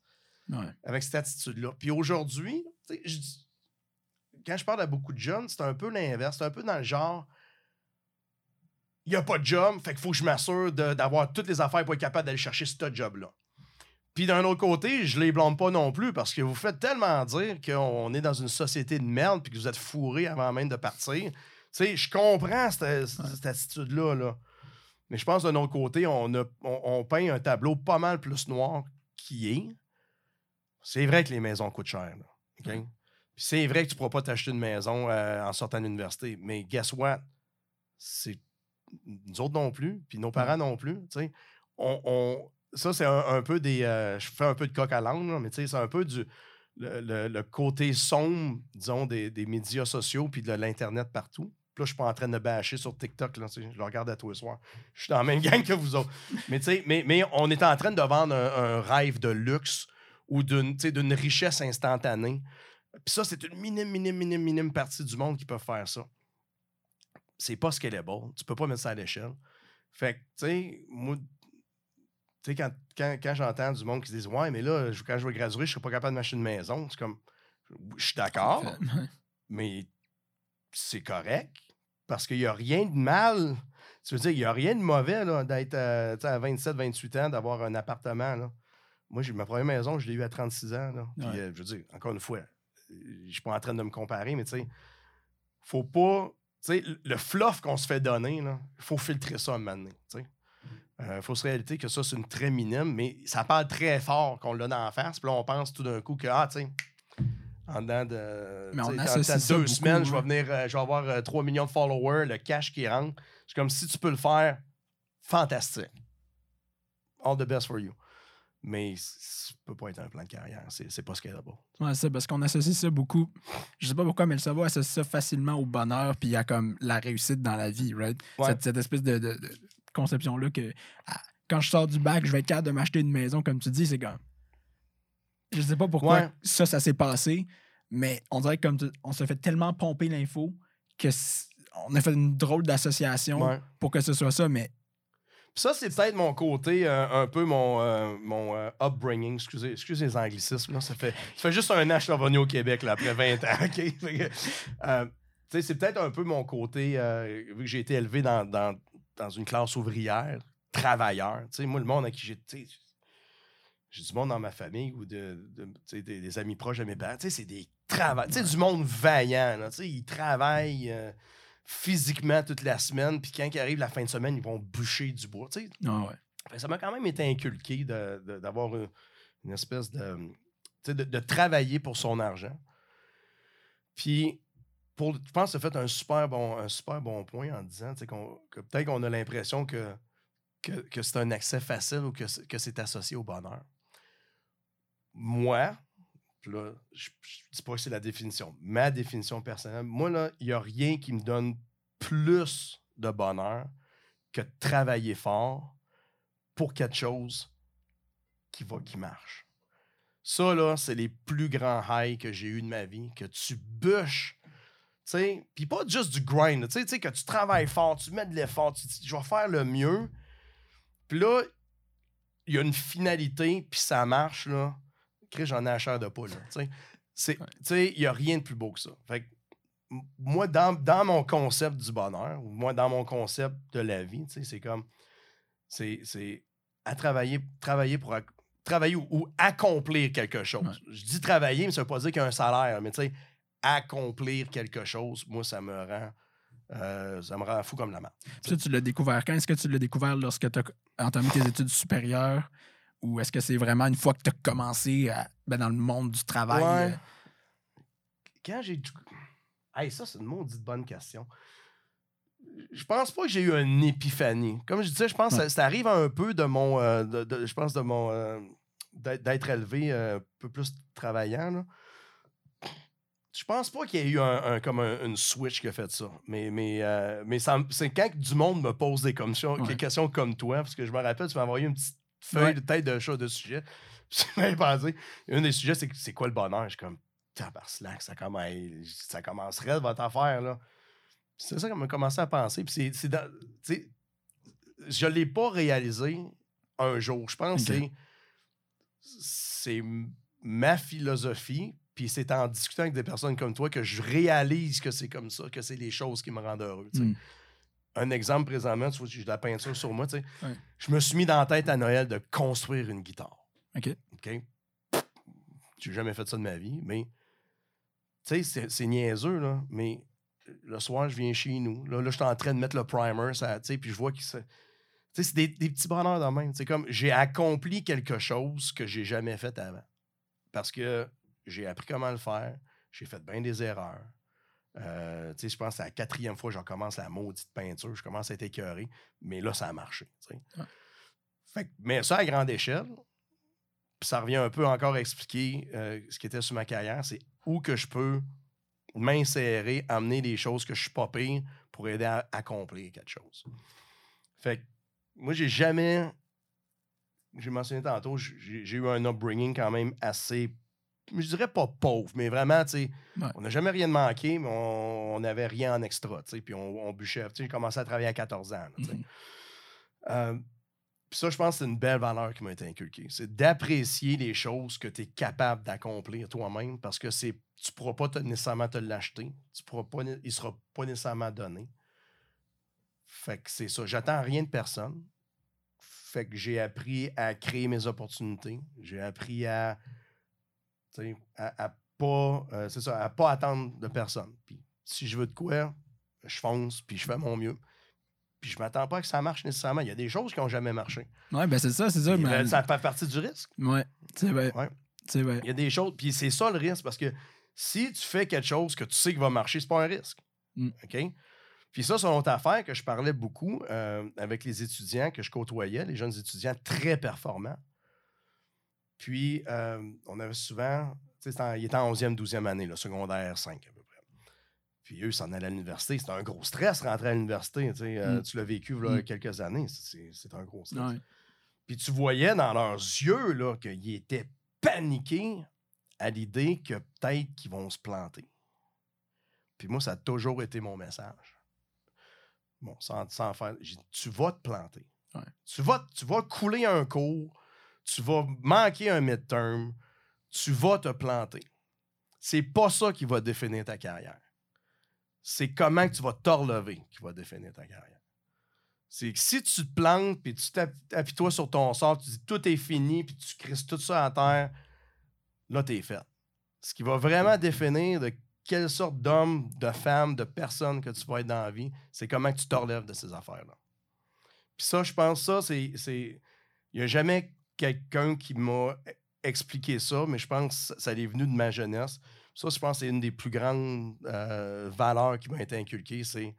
Ouais. avec cette attitude-là. Puis aujourd'hui, je quand je parle à beaucoup de jeunes, c'est un peu l'inverse. C'est un peu dans le genre, il n'y a pas de job, fait qu'il faut que je m'assure d'avoir toutes les affaires pour être capable d'aller chercher ce job-là. Puis d'un autre côté, je les blâme pas non plus parce que vous faites tellement dire qu'on est dans une société de merde puis que vous êtes fourrés avant même de partir. Tu sais, je comprends cette, cette attitude-là. Là. Mais je pense d'un autre côté, on, a, on, on peint un tableau pas mal plus noir qui est. C'est vrai que les maisons coûtent cher. là. Puis c'est vrai que tu ne pourras pas t'acheter une maison euh, en sortant de l'université. Mais guess what? C'est nous autres non plus, puis nos parents non plus. tu sais. On, on- ça, c'est un, un peu des. euh, je fais un peu de coq à l'âne, mais tu sais, c'est un peu du. Le, le- côté sombre, disons, des, des médias sociaux puis de l'Internet partout. Puis là, je suis pas en train de bâcher sur TikTok. Là, je le regarde à tous les soirs. Je suis dans la même [laughs] gang que vous autres. Mais, tu sais, mais, mais on est en train de vendre un, un rêve de luxe ou d'une richesse instantanée. Puis ça, c'est une minime, minime, minime, minime partie du monde qui peut faire ça. C'est pas scalable. Tu peux pas mettre ça à l'échelle. Fait que, tu sais, moi, tu sais, quand, quand, quand j'entends du monde qui se dit Ouais, mais là, quand je vais graduer, je serai pas capable de m'acheter une maison, c'est comme Je suis d'accord, mais c'est correct parce qu'il n'y a rien de mal. Tu veux dire, il n'y a rien de mauvais d'être euh, à 27, 28 ans, d'avoir un appartement. Là. Moi, j'ai ma première maison, je l'ai eue à 36 ans. Là. Puis, Ouais. euh, je veux dire, encore une fois, je ne suis pas en train de me comparer, mais tu sais, faut pas. Tu sais, le fluff qu'on se fait donner, il faut filtrer ça un moment donné, Il faut se réaliser que ça, c'est une très minime, mais ça parle très fort qu'on l'a dans la face. Puis là, on pense tout d'un coup que, ah, tu sais, en dedans de. Mais on associe ça deux beaucoup, semaines, je vais hein. venir, euh, je vais avoir euh, 3 millions de followers, le cash qui rentre. C'est comme si tu peux le faire, fantastique. All the best for you. Mais ça peut pas être un plan de carrière. C'est pas scalable. Ouais, c'est parce qu'on associe ça beaucoup. Je sais pas pourquoi, mais le cerveau associe ça facilement au bonheur puis à comme la réussite dans la vie, right? Ouais. Cette, cette espèce de, de- de conception-là que ah, quand je sors du bac, je vais être capable de m'acheter une maison, comme tu dis, c'est comme. Je sais pas pourquoi Ouais. ça, ça s'est passé, mais on dirait que comme tu- on se fait tellement pomper l'info que on a fait une drôle d'association Ouais. pour que ce soit ça, mais ça, c'est peut-être mon côté, euh, un peu mon, euh, mon euh, upbringing. Excusez, excusez les anglicismes. Là. Ça, fait, ça fait juste un an que je suis revenu au Québec là, après 20 ans. [laughs] OK? Fait que, tu sais, c'est peut-être un peu mon côté, vu que j'ai été élevé dans, dans, dans une classe ouvrière, travailleur. Moi, le monde à qui j'ai. J'ai du monde dans ma famille ou de, des, des amis proches de mes parents. C'est des travailleurs. Du monde vaillant. là. Ils travaillent. euh, physiquement toute la semaine, puis quand il arrive la fin de semaine, ils vont bûcher du bois. ah ouais. Ça m'a quand même été inculqué d'avoir une, une espèce de, de. de travailler pour son argent. Puis, pour, je pense que tu as fait un super bon, un super bon point en disant que peut-être qu'on a l'impression que, que, c'est un accès facile ou que c'est, associé au bonheur. Moi, là, je ne dis pas que c'est la définition, ma définition personnelle, moi, là, il n'y a rien qui me donne plus de bonheur que de travailler fort pour quelque chose qui va, qui marche. Ça, là, c'est les plus grands highs que j'ai eu de ma vie, que tu bûches, puis pas juste du grind, tu sais, que tu travailles fort, tu mets de l'effort, tu dis, je vais faire le mieux, puis là, il y a une finalité, puis ça marche, là. Chris, j'en ai à chair de poule, tu sais. C'est- Tu sais, il n'y a rien de plus beau que ça. Fait que, moi, dans, dans mon concept du bonheur, ou moi, dans mon concept de la vie, tu sais, c'est comme, c'est c'est à travailler, travailler pour travailler ou, ou accomplir quelque chose. Je dis travailler, mais ça veut pas dire qu'il y a un salaire, mais tu sais, accomplir quelque chose, moi, ça me rend, euh, ça me rend fou comme la main. Ça, tu l'as découvert quand? Est-ce que tu l'as découvert lorsque tu as entamé tes études supérieures? Ou est-ce que c'est vraiment une fois que tu as commencé à- ben, dans le monde du travail? Ouais. euh, Quand j'ai. Hey, ça, c'est une maudite bonne question. Je pense pas que j'ai eu une épiphanie. Comme je disais, je pense que Ouais. ça, ça arrive un peu de mon. euh, de- de- je pense de mon. d'être élevé un peu plus travaillant. Là. Je pense pas qu'il y ait eu un, un- comme un- une switch qui a fait ça. Mais, mais, euh, mais c'est quand que du monde me pose des questions, Ouais. des questions comme toi, parce que je me rappelle, tu m'as envoyé une petite feuille Ouais. de tête de chat de sujet. [laughs] M'avais pensé. Un des sujets, c'est c'est quoi le bonheur? Je suis comme, tabarnak, ça, commence, ça commencerait votre affaire, là. C'est ça qu'on m'a commencé à penser. Puis c'est- dans- je l'ai pas réalisé un jour. Je pense que Ok. c'est c'est ma philosophie. Puis c'est en discutant avec des personnes comme toi que je réalise que c'est comme ça, que c'est les choses qui me rendent heureux. tu sais. Mm. Un exemple présentement, tu vois, j'ai de la peinture sur moi. tu sais. Je me suis mis dans la tête à Noël de construire une guitare. OK. OK? J'ai jamais fait ça de ma vie, mais tu sais, c'est- niaiseux, là, mais le soir, je viens chez nous. Là, là je suis en train de mettre le primer, ça, tu sais, puis je vois que c'est. Tu sais, c'est des, des petits bonheurs de même. C'est comme j'ai accompli quelque chose que j'ai jamais fait avant. Parce que j'ai appris comment le faire, j'ai fait bien des erreurs. Euh, tu sais, je pense que c'est la quatrième fois que je recommence la maudite peinture, je commence à être écœuré, mais là, ça a marché. Fait que- mais ça à grande échelle, ça revient un peu encore à expliquer euh, ce qui était sur ma carrière, c'est où que je peux m'insérer, amener des choses que je suis pas pire pour aider à accomplir quelque chose. Fait que moi, j'ai jamais. J'ai mentionné tantôt, j'ai j'ai eu un upbringing quand même assez. Je dirais pas pauvre, mais vraiment, tu sais, Ouais. on n'a jamais rien de manqué, mais on n'avait rien en extra, tu sais, puis on, on bûchait. Tu sais, j'ai commencé à travailler à 14 ans, là, tu sais. Mhm. Euh, puis ça, je pense que c'est une belle valeur qui m'a été inculquée. C'est d'apprécier les choses que tu es capable d'accomplir toi-même parce que c'est tu ne pourras pas te- nécessairement te l'acheter. Tu pourras pas, il ne sera pas nécessairement donné. Fait que c'est ça. J'attends rien de personne. Fait que j'ai appris à créer mes opportunités. J'ai appris à, à, à pas, euh, c'est ça, à pas attendre de personne. Puis si je veux de quoi, je fonce, puis je fais mon mieux. Puis je m'attends pas à que ça marche nécessairement. Il y a des choses qui n'ont jamais marché. Ouais, ben c'est ça, c'est ça. Puis, mais- euh, ça fait partie du risque. Ouais, c'est vrai. Ouais. C'est vrai. Il y a des choses, puis c'est ça le risque, parce que Si tu fais quelque chose que tu sais qui va marcher, c'est pas un risque. Mm. OK? Puis ça, c'est une autre affaire que je parlais beaucoup euh, avec les étudiants que je côtoyais, les jeunes étudiants très performants. Puis, euh, on avait souvent, tu sais, il était en 11e, 12e année, là, secondaire 5 à peu près. Puis eux, ils s'en allaient à l'université. C'était un gros stress rentrer à l'université. Tu euh, Mm. tu l'as vécu il y a Mm. quelques années. C'est un gros stress. Ouais. Puis tu voyais dans leurs yeux là, qu'ils étaient paniqués à l'idée que peut-être qu'ils vont se planter. Puis moi, ça a toujours été mon message. Bon, sans, sans faire. tu vas te planter. Ouais. Tu, vas, tu vas couler un cours, tu vas manquer un midterm, tu vas te planter. C'est pas ça qui va définir ta carrière. C'est comment que tu vas te relever qui va définir ta carrière. C'est que si tu te plantes, puis tu t'appuies-toi sur ton sort, tu dis tout est fini, puis tu crisses tout ça à terre, là, t'es fait. Ce qui va vraiment définir de quelle sorte d'homme, de femme, de personne que tu vas être dans la vie, c'est comment tu te relèves de ces affaires-là. Puis ça, je pense, ça, c'est- Il n'y a jamais quelqu'un qui m'a expliqué ça, mais je pense que ça est venu de ma jeunesse. Ça, je pense que c'est une des plus grandes euh, valeurs qui m'a été inculquée, c'est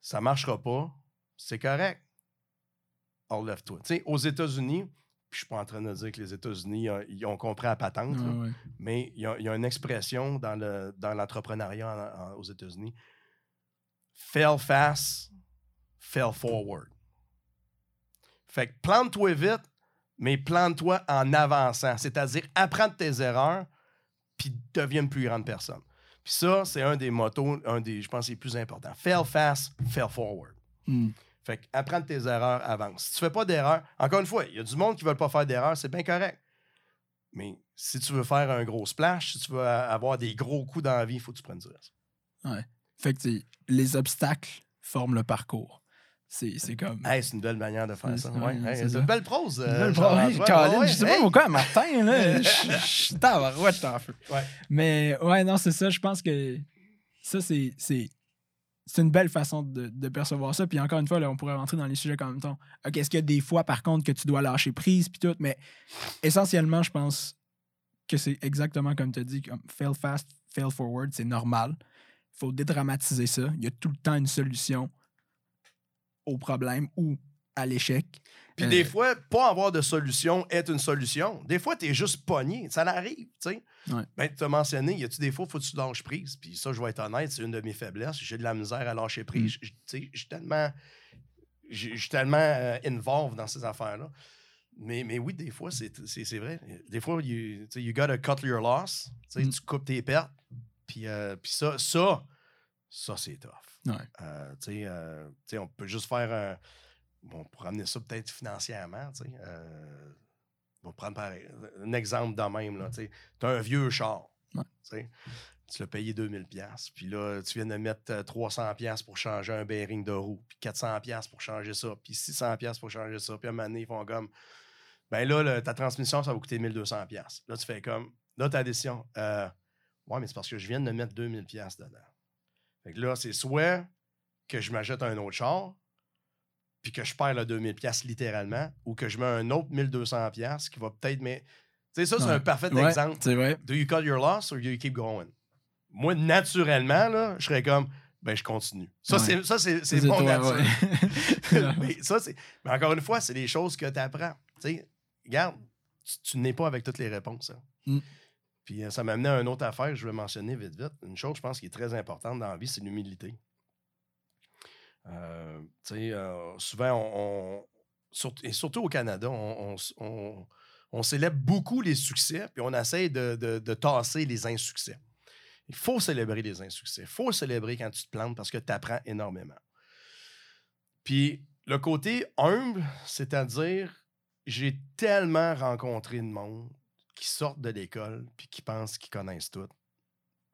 ça marchera pas, c'est correct. Relève-toi. Tu sais, aux États-Unis, puis je suis pas en train de dire que les États-Unis, euh, ils ont compris la patente, là, Ouais, ouais. mais il y, a, il y a une expression dans, le, dans l'entrepreneuriat en- en- aux États-Unis. Fail fast, fail forward. Fait que plante-toi vite, mais plante-toi en avançant. C'est-à-dire, apprends de tes erreurs, puis deviens une plus grande personne. Puis ça, c'est un des motos, un des, je pense, les plus importants. Fail fast, fail forward. Mm. Fait que apprends de tes erreurs, avance. Si tu fais pas d'erreurs, encore une fois, il y a du monde qui ne veut pas faire d'erreurs, c'est bien correct. Mais si tu veux faire un gros splash, si tu veux avoir des gros coups dans la vie, il faut que tu prennes du risque. Fait que les obstacles forment le parcours. C'est comme. Hey, c'est une belle manière de faire Ouais, ça. ouais, Ouais, ouais, hey, c'est une belle prose. Une euh, belle Charles-Antoine. preuve. Colin, Ouais, je sais pas pourquoi, Martin, là, [laughs] je tabarouette, en feu. Ouais. Mais ouais, non, c'est ça. Je pense que ça, c'est. c'est- une belle façon de, de percevoir ça. Puis encore une fois, là, on pourrait rentrer dans les sujets comme même temps. OK, est-ce qu'il y a des fois, par contre, que tu dois lâcher prise, puis tout, mais essentiellement, je pense que c'est exactement comme tu as dit, comme fail fast, fail forward, c'est normal. Il faut dédramatiser ça. Il y a tout le temps une solution au problème ou à l'échec. Puis Euh, des fois, pas avoir de solution est une solution. Des fois, tu es juste pogné. Ça l'arrive, tu sais. Ouais. Ben, tu as mentionné, y a-tu des fois, faut que tu lâches prise? Puis ça, je vais être honnête, c'est une de mes faiblesses. J'ai de la misère à lâcher Mm. prise. Je- Tu sais, je suis tellement, suis tellement euh, involved dans ces affaires-là. Mais, mais oui, des fois, c'est vrai. Des fois, you, tu sais, you gotta cut your loss. Tu Mm. Tu coupes tes pertes. Puis, euh, puis ça, ça, ça, c'est tough. Ouais. Euh, tu sais, euh, on peut juste faire un. Bon, pour amener ça peut-être financièrement, tu sais. Euh, on va prendre par- un exemple de même, là, tu as un vieux char, Ouais. tu l'as payé 2000 pièces puis là, tu viens de mettre euh, 300 pièces pour changer un bearing de roue, puis 400 pièces pour changer ça, puis 600 pièces pour changer ça, puis à un moment donné, ils font comme, ben là, le- ta transmission, ça va coûter 1200 pièces Là, tu fais comme, là, ta décision, euh, ouais, mais c'est parce que je viens de mettre 2000 pièces dedans. Fait que là, c'est soit que je m'achète un autre char, puis que je perds le 2000 pièces littéralement, ou que je mets un autre 1200 pièces qui va peut-être... Mais... Tu sais, ça, c'est Ouais. un parfait Ouais, exemple. C'est vrai. Do you cut your loss or do you keep going? Moi, naturellement, là, je serais comme, ben, je continue. Ça, Ouais. c'est, c'est, mon [laughs] mais ça, c'est. Mais encore une fois, c'est des choses que tu apprends. Tu sais, regarde, tu, tu n'es pas avec toutes les réponses. hein. Mm. Puis euh, ça m'a amené à une autre affaire que je vais mentionner vite, vite. Une chose, je pense, qui est très importante dans la vie, c'est l'humilité. Euh, tu sais, euh, souvent, on, et surtout au Canada, on- on célèbre beaucoup les succès, puis on essaie de, de- de tasser les insuccès. Il faut célébrer les insuccès. Il faut célébrer quand tu te plantes parce que tu apprends énormément. Puis le côté humble, c'est-à-dire, j'ai tellement rencontré de monde qui sortent de l'école puis qui pensent qu'ils connaissent tout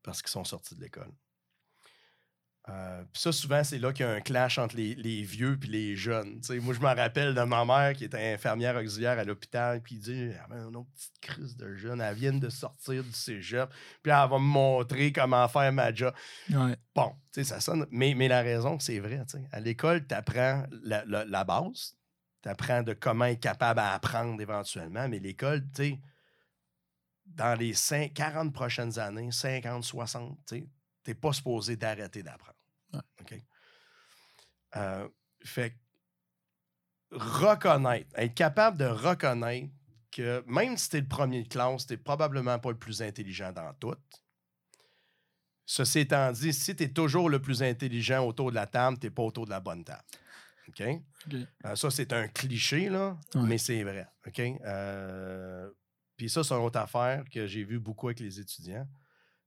parce qu'ils sont sortis de l'école. Euh, puis ça, souvent, c'est là qu'il y a un clash entre les, les vieux et les jeunes. Moi, je me rappelle de ma mère qui était infirmière auxiliaire à l'hôpital, puis il dit Ah, ben, une autre petite crise de jeune, elle vient de sortir du cégep, puis elle va me montrer comment faire ma job. Ouais. Bon, tu sais, ça sonne. Mais, mais la raison, c'est vrai. À l'école, tu apprends la, la- la base. Tu apprends de comment être capable d'apprendre éventuellement. Mais l'école, tu sais, dans les 5, 40 prochaines années, 50, 60, tu n'es pas supposé d'arrêter d'apprendre. Ouais. OK? Euh, fait reconnaître, être capable de reconnaître que même si tu es le premier de classe, tu n'es probablement pas le plus intelligent dans tout. Ceci étant dit, si tu es toujours le plus intelligent autour de la table, tu n'es pas autour de la bonne table. OK? OK. Euh, ça, c'est un cliché, là, Ouais. mais c'est vrai. OK? Euh, Puis ça, c'est une autre affaire que j'ai vu beaucoup avec les étudiants,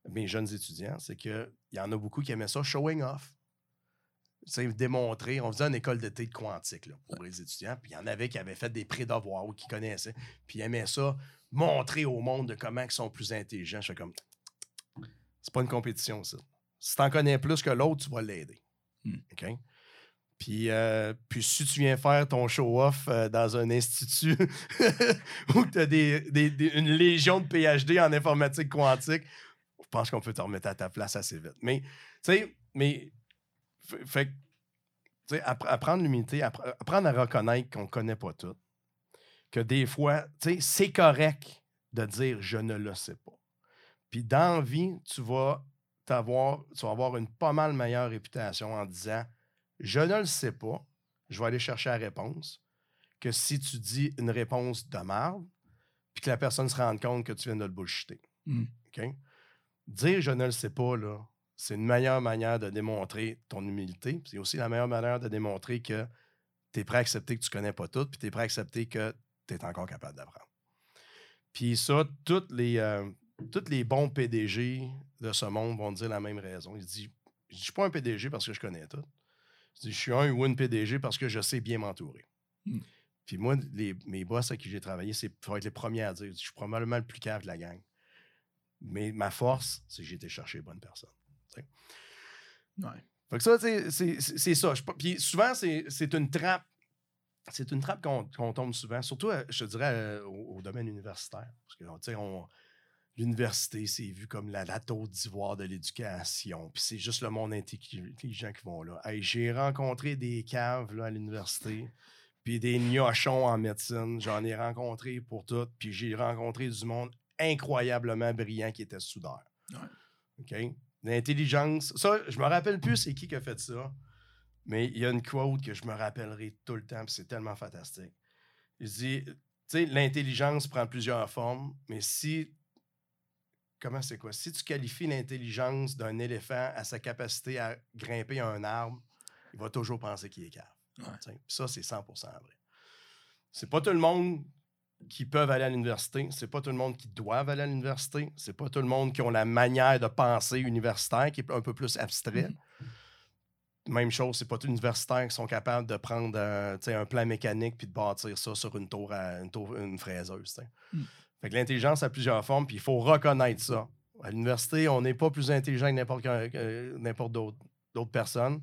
mes jeunes étudiants, c'est qu'il y en a beaucoup qui aimaient ça, showing off. C'est démontrer. On faisait une école d'été de quantique là, pour les étudiants. Puis il y en avait qui avaient fait des pré-devoirs ou qui connaissaient. Puis ils aimaient ça, montrer au monde de comment ils sont plus intelligents. Je fais comme. C'est pas une compétition, ça. Si tu en connais plus que l'autre, tu vas l'aider. Hmm. OK? Puis, euh, puis si tu viens faire ton show-off euh, dans un institut [laughs] où tu as des, des- une légion de PhD en informatique quantique, je pense qu'on peut te remettre à ta place assez vite. Mais, tu sais, mais, fait appre- apprendre l'humilité, appre- apprendre à reconnaître qu'on ne connaît pas tout. Que des fois, tu sais, c'est correct de dire je ne le sais pas. Puis dans la vie, tu vas t'avoir, tu vas avoir une pas mal meilleure réputation en disant je ne le sais pas, je vais aller chercher la réponse, que si tu dis une réponse de merde, puis que la personne se rende compte que tu viens de le bullshiter. Mm. OK? Dire je ne le sais pas, là, c'est une meilleure manière de démontrer ton humilité. C'est aussi la meilleure manière de démontrer que tu es prêt à accepter que tu connais pas tout, puis tu es prêt à accepter que tu es encore capable d'apprendre. Puis ça, les, euh, tous les bons PDG de ce monde vont dire la même raison. Ils disent Je ne suis pas un PDG parce que je connais tout. Je suis un ou une PDG parce que je sais bien m'entourer. Mm. Puis moi, les, mes boss à qui j'ai travaillé, c'est faut être les premiers à dire je suis probablement le plus cave de la gang. Mais ma force, c'est que j'ai été chercher les bonnes personnes. Ouais. Fait que ça, c'est- ça. Je Puis souvent, c'est une trappe. C'est une trappe qu'on tombe souvent, surtout, euh, je te dirais, euh, au, au domaine universitaire. Parce que, tu sais, on- l'université, c'est vu comme la, la d'ivoire de l'éducation. Puis c'est juste le monde intelli- intelligent qui vont là. Hey, J'ai rencontré des caves là, à l'université, puis des gnochons en médecine. J'en ai rencontré pour tout. Puis j'ai rencontré du monde incroyablement brillant qui était soudeur. OK? L'intelligence. Ça, je me rappelle plus c'est qui qui a fait ça. Mais il y a une quote que je me rappellerai tout le temps, puis c'est tellement fantastique. Il dit, tu sais, l'intelligence prend plusieurs formes, mais si. Comment c'est quoi? Si tu qualifies l'intelligence d'un éléphant à sa capacité à grimper un arbre, il va toujours penser qu'il est cave. Ouais. Ça, c'est 100% vrai. C'est pas tout le monde qui peuvent aller à l'université. C'est pas tout le monde qui doivent aller à l'université. C'est pas tout le monde qui ont la manière de penser universitaire qui est un peu plus abstrait. Même chose, c'est pas tous les universitaires qui sont capables de prendre euh, un plan mécanique puis de bâtir ça sur une tour, à, une, tour une fraiseuse. tu sais. Mm. Fait que l'intelligence a plusieurs formes, puis il faut reconnaître ça. À l'université, on n'est pas plus intelligent que n'importe n'importe d'autre d'autres personnes.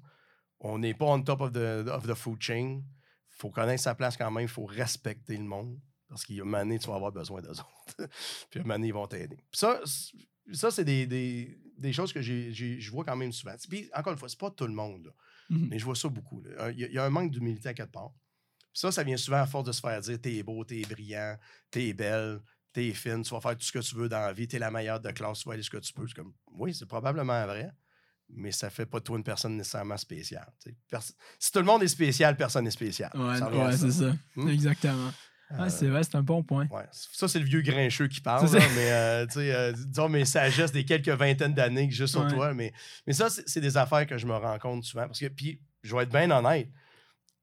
On n'est pas on top of the, of the food chain. Il faut connaître sa place quand même. Il faut respecter le monde. Parce qu'il y a un moment donné, tu vas avoir besoin d'eux autres. [laughs] puis un moment donné, ils vont t'aider. Puis ça, c'est- ça c'est des, des- des choses que j'ai- j'ai- je vois quand même souvent. Puis encore une fois, c'est pas tout le monde. là. Mhm. Mais je vois ça beaucoup. Il y, a- il y a un manque d'humilité à quelque part. Puis ça, ça vient souvent à force de se faire dire t'es beau, t'es brillant, t'es belle, t'es fine, tu vas faire tout ce que tu veux dans la vie, t'es la meilleure de classe, tu vas aller ce que tu peux. C'est comme, oui, c'est probablement vrai, mais ça fait pas de toi une personne nécessairement spéciale. Perso- si tout le monde est spécial, personne n'est spécial. Ouais, c'est ça. Hmm? Exactement. Euh, Ah, c'est vrai, c'est un bon point. Ouais. Ça, c'est le vieux grincheux qui parle, là, mais euh, euh, disons mes sagesses des quelques vingtaines d'années que j'ai sur Ouais. toi. Mais, mais ça, c'est c'est des affaires que je me rends compte souvent. Parce que, puis, je vais être bien honnête,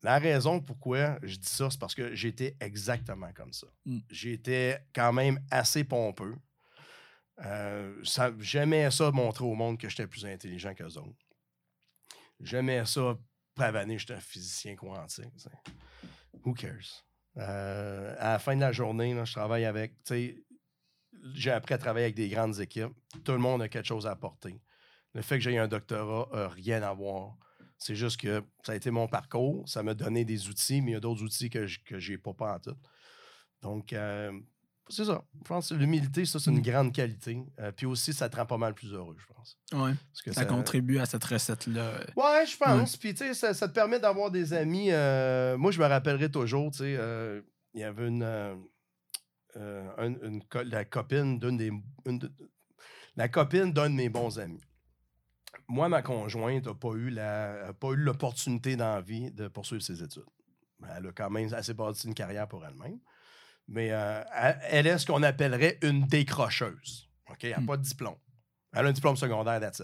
la raison pourquoi je dis ça, c'est parce que j'étais exactement comme ça. Mm. J'étais quand même assez pompeux. Euh, ça- J'aimais ça montrer au monde que j'étais plus intelligent qu'eux autres. J'aimais ça pavaner, j'étais un physicien quantique. Who cares? Euh, à la fin de la journée, là, je travaille avec. tu sais, J'ai appris à travailler avec des grandes équipes. Tout le monde a quelque chose à apporter. Le fait que j'ai un doctorat n'a rien à voir. C'est juste que ça a été mon parcours. Ça m'a donné des outils, mais il y a d'autres outils que je n'ai pas, pas en tout. Donc, euh, c'est ça. Je pense que l'humilité, ça, c'est une Mm. grande qualité. Euh, puis aussi, ça te rend pas mal plus heureux, je pense. Parce que ça contribue à cette recette-là. Ouais, je pense. Puis, tu sais, ça, ça te permet d'avoir des amis. euh, moi, je me rappellerai toujours, tu sais, euh, il y avait une. euh, euh, un- une co- la copine d'une des. une de- la copine d'un de mes bons amis. Moi, ma conjointe n'a pas eu la- a pas eu l'opportunité dans la vie de poursuivre ses études. Elle a quand même assez bâti une carrière pour elle-même. Mais euh, elle- est ce qu'on appellerait une décrocheuse. OK? Elle n'a Hmm. pas de diplôme. Elle a un diplôme secondaire, it.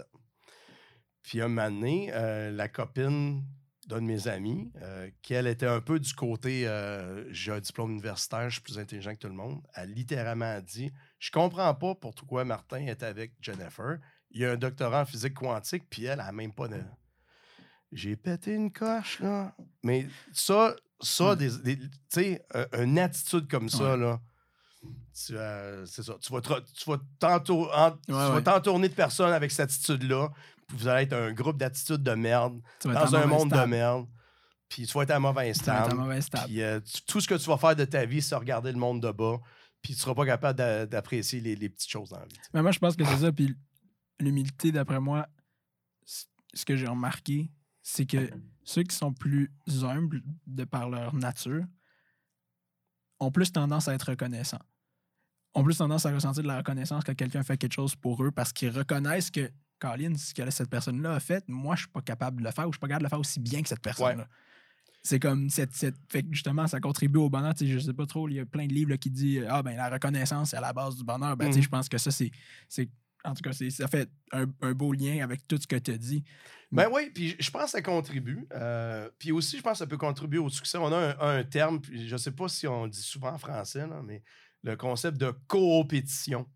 Puis un moment donné, euh, la copine d'un de mes amis, euh, qu'elle était un peu du côté euh, j'ai un diplôme universitaire, je suis plus intelligent que tout le monde, a littéralement dit Je comprends pas pourquoi Martin est avec Jennifer. Il a un doctorat en physique quantique, puis elle a même pas de. J'ai pété une coche, là. Mais ça, ça, des, des- tu sais, une attitude comme ça, Ouais. là. tu, euh, c'est ça. Tu vas, te- tu vas t'entour- en- tu vas ouais. t'entourner de personnes avec cette attitude-là. puis Vous allez être un groupe d'attitudes de merde dans un monde de merde. Puis tu vas être à mauvais table. Puis euh, tout ce que tu vas faire de ta vie, c'est regarder le monde de bas. Puis tu seras pas capable d'a- d'apprécier les, les petites choses dans la vie. Mais moi, je pense que c'est ça. Puis l'humilité, d'après moi, ce que j'ai remarqué, c'est que ceux qui sont plus humbles de par leur nature ont plus tendance à être reconnaissants. Ont plus tendance à ressentir de la reconnaissance quand quelqu'un fait quelque chose pour eux parce qu'ils reconnaissent que, Colin, ce que cette personne-là a fait, moi, je suis pas capable de le faire ou je suis pas capable de le faire aussi bien que cette personne-là. C'est comme cette, cette- Fait que justement, ça contribue au bonheur. Je sais pas trop, il y a plein de livres là, qui disent Ah ben la reconnaissance c'est à la base du bonheur. Ben, Mhm. je pense que ça, c'est. En tout cas, ça fait un, un beau lien avec tout ce que tu as dit. Ben oui, puis je pense que ça contribue. Euh, puis aussi, je pense que ça peut contribuer au succès. On a un, un terme, puis je sais pas si on le dit souvent en français, là, mais le concept de coopétition.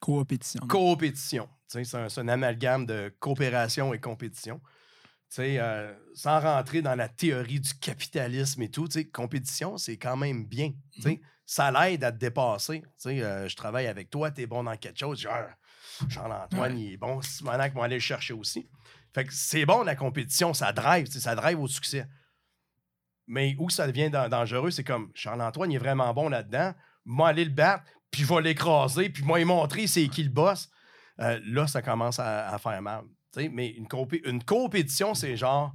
Coopétition. Coopétition. C'est un, un amalgame de coopération et compétition. Euh, sans rentrer dans la théorie du capitalisme et tout, compétition, c'est quand même bien. sais. Ça l'aide à te dépasser. Euh, je travaille avec toi, tu es bon dans quelque chose. Genre, Jean-Antoine, Ouais. il est bon. Simonac va aller le chercher aussi. Fait que c'est bon, la compétition, ça drive, ça drive au succès. Mais où ça devient dan- dangereux, c'est comme Charles-Antoine, il est vraiment bon là-dedans. Moi, aller le battre, puis je vais l'écraser, puis moi, lui montrer c'est qui le boss. Euh, là, ça commence à, à faire mal. Mais une, compé- une compétition, c'est genre,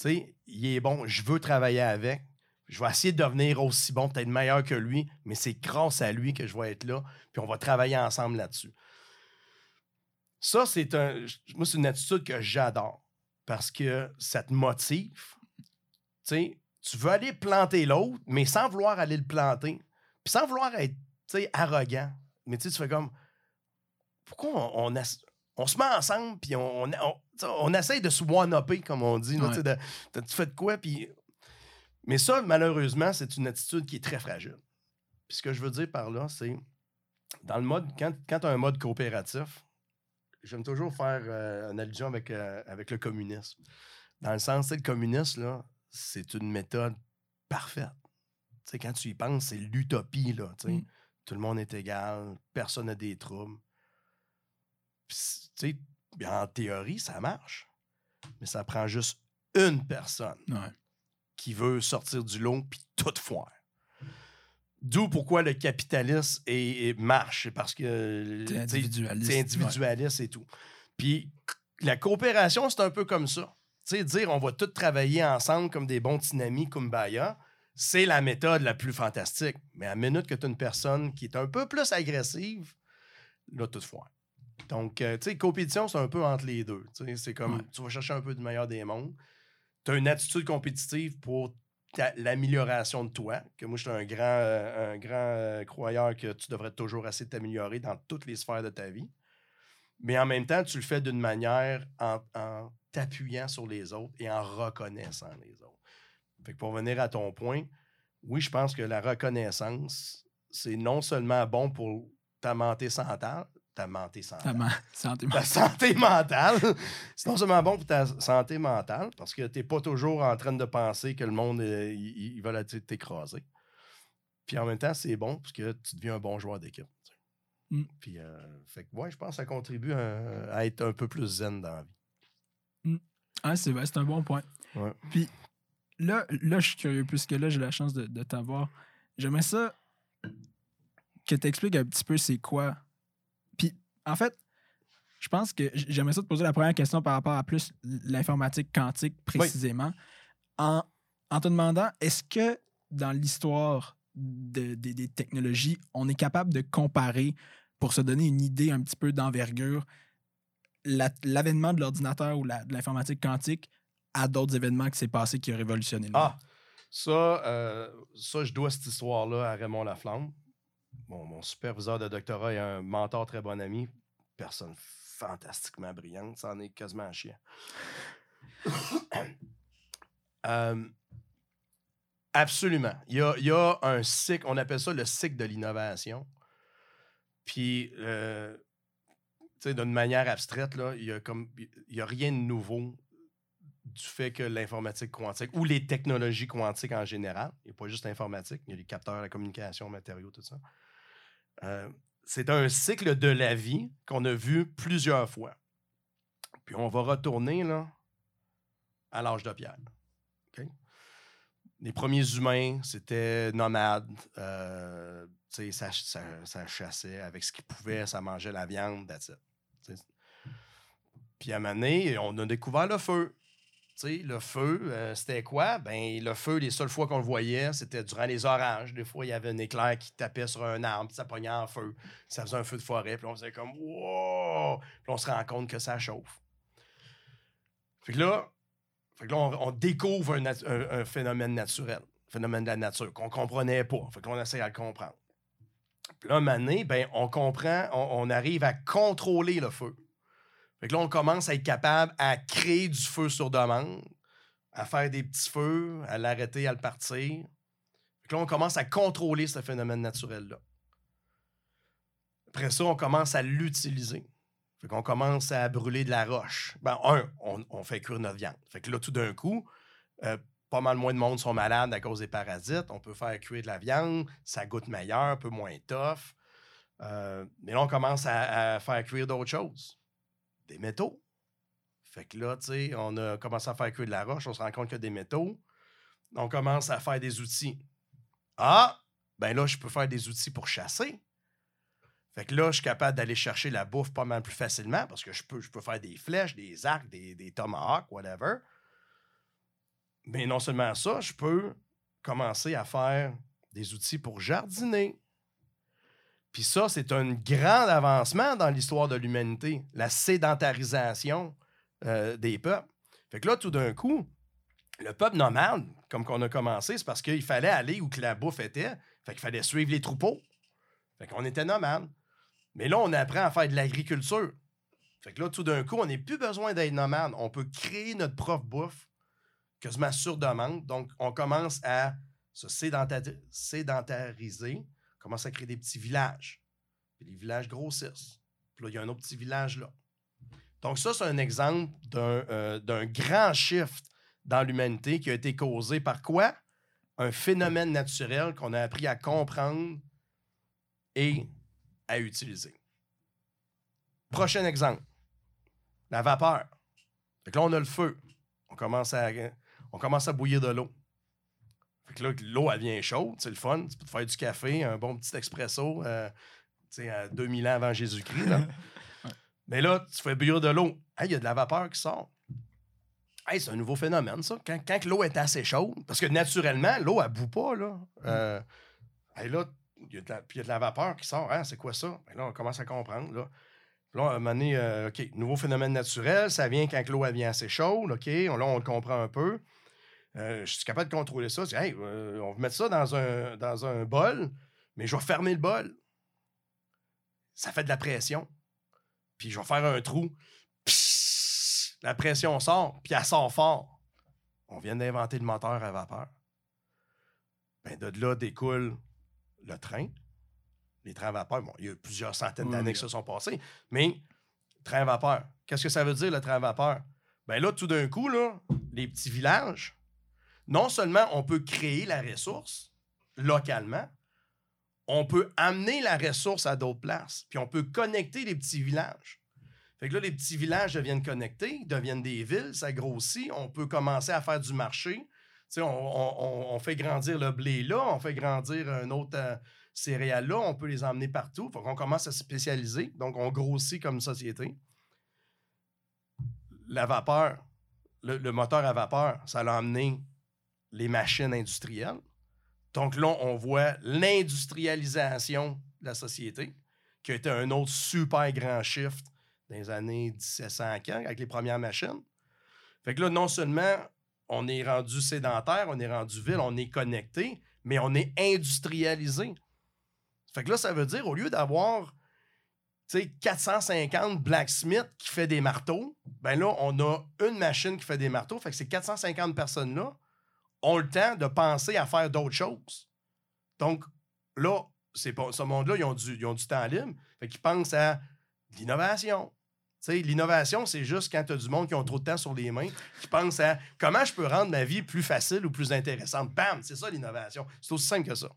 tu sais, il est bon, je veux travailler avec. Je vais essayer de devenir aussi bon, peut-être meilleur que lui, mais c'est grâce à lui que je vais être là, puis on va travailler ensemble là-dessus. Ça, c'est un. Moi, c'est une attitude que j'adore parce que ça te motive. Tu sais, tu veux aller planter l'autre, mais sans vouloir aller le planter. Puis sans vouloir être, arrogant. Mais tu sais, tu fais comme. Pourquoi on, on, se met ensemble, puis on, on, on, essaye de se one-upper, comme on dit. là, tu sais, de- de- tu fais de quoi, puis. Mais ça, malheureusement, c'est une attitude qui est très fragile. Puis ce que je veux dire par là, c'est. Dans le mode. Quand, quand tu as un mode coopératif, j'aime toujours faire euh, une allusion avec, euh, avec le communisme. Dans le sens, le communisme, là, c'est une méthode parfaite. Quand tu y penses, c'est l'utopie, là. Mm. Tout le monde est égal, personne n'a des troubles. Puis, tu sais, bien, en théorie, ça marche. Mais ça prend juste une personne Ouais. qui veut sortir du lot puis tout foire. D'où pourquoi le capitalisme est, marche. C'est parce que C'est sais, individualiste. c'est individualiste et tout. Puis la coopération, c'est un peu comme ça. Tu sais, dire on va tous travailler ensemble comme des bons tsunamis, kumbaya, c'est la méthode la plus fantastique. Mais à la minute que tu as une personne qui est un peu plus agressive, là, tout foire. Donc, euh, tu sais, compétition, c'est un peu entre les deux. C'est comme, Ouais. tu vas chercher un peu du meilleur des mondes. Tu as une attitude compétitive pour l'amélioration de toi. Que moi, je suis un grand, euh, grand euh, croyeur que tu devrais toujours essayer de t'améliorer dans toutes les sphères de ta vie. Mais en même temps, tu le fais d'une manière en, t'appuyant sur les autres et en reconnaissant les autres. Fait pour venir à ton point, oui, je pense que la reconnaissance, c'est non seulement bon pour ta santé ta santé Ta mentale, santé ta santé mentale. C'est non seulement bon pour ta santé mentale, parce que tu n'es pas toujours en train de penser que le monde, euh, il, va t'écraser. Puis en même temps, c'est bon parce que tu deviens un bon joueur d'équipe. Mm. Puis, euh, fait que, ouais, je pense que ça contribue à, à être un peu plus zen dans la vie. Ah, c'est vrai, c'est un bon point. Ouais. Puis là, là, je suis curieux, puisque là, j'ai la chance de, de t'avoir. J'aimerais ça que tu expliques un petit peu c'est quoi. En fait, je pense que j'aimerais ça te poser la première question par rapport à plus l'informatique quantique précisément. En, en te demandant, est-ce que dans l'histoire de- des- des technologies, on est capable de comparer pour se donner une idée un petit peu d'envergure la- l'avènement de l'ordinateur ou la- de l'informatique quantique à d'autres événements qui s'est passé qui ont révolutionné le monde? Ah, ça, euh, ça, je dois cette histoire-là à Raymond Laflamme. Mon, mon superviseur de doctorat est un mentor très bon ami. Personne fantastiquement brillante. Ça en est quasiment un chien. [coughs] Euh, absolument. Il y, a, un cycle, on appelle ça le cycle de l'innovation. Puis, euh, d'une manière abstraite, là, il y a a rien de nouveau du fait que l'informatique quantique ou les technologies quantiques en général, il n'y a pas juste l'informatique, il y a les capteurs, la communication, matériaux, tout ça. Euh, c'est un cycle de la vie qu'on a vu plusieurs fois. Puis on va retourner à l'âge de pierre. Les premiers humains, c'était nomades. euh, ça, chassait avec ce qu'ils pouvaient, ça mangeait la viande, that's it. Puis à un moment donné, on a découvert le feu. Le feu, euh, c'était quoi? Ben, le feu, les seules fois qu'on le voyait, c'était durant les orages. Des fois, il y avait un éclair qui tapait sur un arbre, ça pognait en feu. Ça faisait un feu de forêt, puis on faisait comme wow! Puis on se rend compte que ça chauffe. Fait que là, fait que là on, découvre un, phénomène naturel, un phénomène de la nature qu'on comprenait pas. Fait qu'on essaie à le comprendre. Puis là, un moment donné, ben, on comprend, on arrive à contrôler le feu. Fait que là, on commence à être capable à créer du feu sur demande, à faire des petits feux, à l'arrêter, à le partir. Fait que là, on commence à contrôler ce phénomène naturel-là. Après ça, on commence à l'utiliser. Fait qu'on commence à brûler de la roche. Ben, un, on, fait cuire notre viande. Fait que là, tout d'un coup, euh, pas mal moins de monde sont malades à cause des parasites. On peut faire cuire de la viande, ça goûte meilleur, un peu moins tough. Euh, mais là, on commence à faire cuire d'autres choses. Des métaux. Fait que là, tu sais, on a commencé à faire cuire de la roche, on se rend compte qu'il des métaux. On commence à faire des outils. Ah, ben là, je peux faire des outils pour chasser. Fait que là, je suis capable d'aller chercher la bouffe pas mal plus facilement parce que je peux, je peux faire des flèches, des arcs, des, des tomahawks, whatever. Mais non seulement ça, je peux commencer à faire des outils pour jardiner. Puis ça, c'est un grand avancement dans l'histoire de l'humanité, la sédentarisation euh, des peuples. Fait que là, tout d'un coup, le peuple nomade, comme qu'on a commencé, c'est parce qu'il fallait aller où que la bouffe était. Fait qu'il fallait suivre les troupeaux. Fait qu'on était nomade. Mais là, on apprend à faire de l'agriculture. Fait que là, tout d'un coup, on n'a plus besoin d'être nomade. On peut créer notre propre bouffe quasiment sur demande. Donc, on commence à se sédentari- sédentariser. Commence à créer des petits villages. Puis les villages grossissent. Puis là, il y a un autre petit village là. Donc, ça, c'est un exemple d'un euh, grand shift dans l'humanité qui a été causé par quoi? Un phénomène naturel qu'on a appris à comprendre et à utiliser. Prochain exemple. La vapeur. Que là, on a le feu. On commence à bouillir de l'eau. Fait que là, l'eau, elle vient chaude. C'est le fun. Tu peux te faire du café, un bon petit expresso, euh, tu sais, à 2000 ans avant Jésus-Christ. [laughs] Mais là, tu fais bouillir de l'eau. Hey, Il y a de la vapeur qui sort. Hey, c'est un nouveau phénomène, ça. Quand, quand l'eau est assez chaude, parce que naturellement, l'eau, elle bout pas, là. Euh, hey, là, il y, a de la- puis y a de la vapeur qui sort. Hein, c'est quoi ça? Ben là, on commence à comprendre, là. Là, à un moment donné, euh, OK, nouveau phénomène naturel, ça vient quand l'eau elle vient assez chaude, OK, là, on le comprend un peu. Euh, je suis capable de contrôler ça. Hey, euh, on va mettre ça dans un, dans un bol, mais je vais fermer le bol. Ça fait de la pression. Puis je vais faire un trou. Psst! la pression sort, puis elle sort fort. On vient d'inventer le moteur à vapeur. Ben, de là découle le train, les trains à vapeur. Bon, il y a plusieurs centaines Oui, d'années oui. qui se sont passées, mais train à vapeur. Qu'est-ce que ça veut dire, le train à vapeur? Ben là, tout d'un coup, là, les petits villages, non seulement on peut créer la ressource localement, on peut amener la ressource à d'autres places, puis on peut connecter les petits villages. Fait que là, les petits villages deviennent connectés, deviennent des villes, ça grossit, on peut commencer à faire du marché. On, fait grandir le blé là, on fait grandir un autre euh, céréale là, on peut les emmener partout. Faut qu'on commence à se spécialiser, donc on grossit comme société. La vapeur, le, le moteur à vapeur, ça a amené les machines industrielles. Donc là, on voit l'industrialisation de la société, qui a été un autre super grand shift dans les années 1700 avec les premières machines. Fait que là, non seulement on est rendu sédentaire, on est rendu ville, on est connecté, mais on est industrialisé. Fait que là, ça veut dire, au lieu d'avoir 450 blacksmiths qui fait des marteaux, ben là, on a une machine qui fait des marteaux. Fait que ces 450 personnes-là ont le temps de penser à faire d'autres choses. Donc, là, ce monde-là, ils ont, du, ils ont du temps libre. Fait qu'ils pensent à l'innovation, L'innovation, c'est juste quand tu as du monde qui ont trop de temps sur les mains, qui pense à comment je peux rendre ma vie plus facile ou plus intéressante. Bam! C'est ça l'innovation. C'est aussi simple que ça.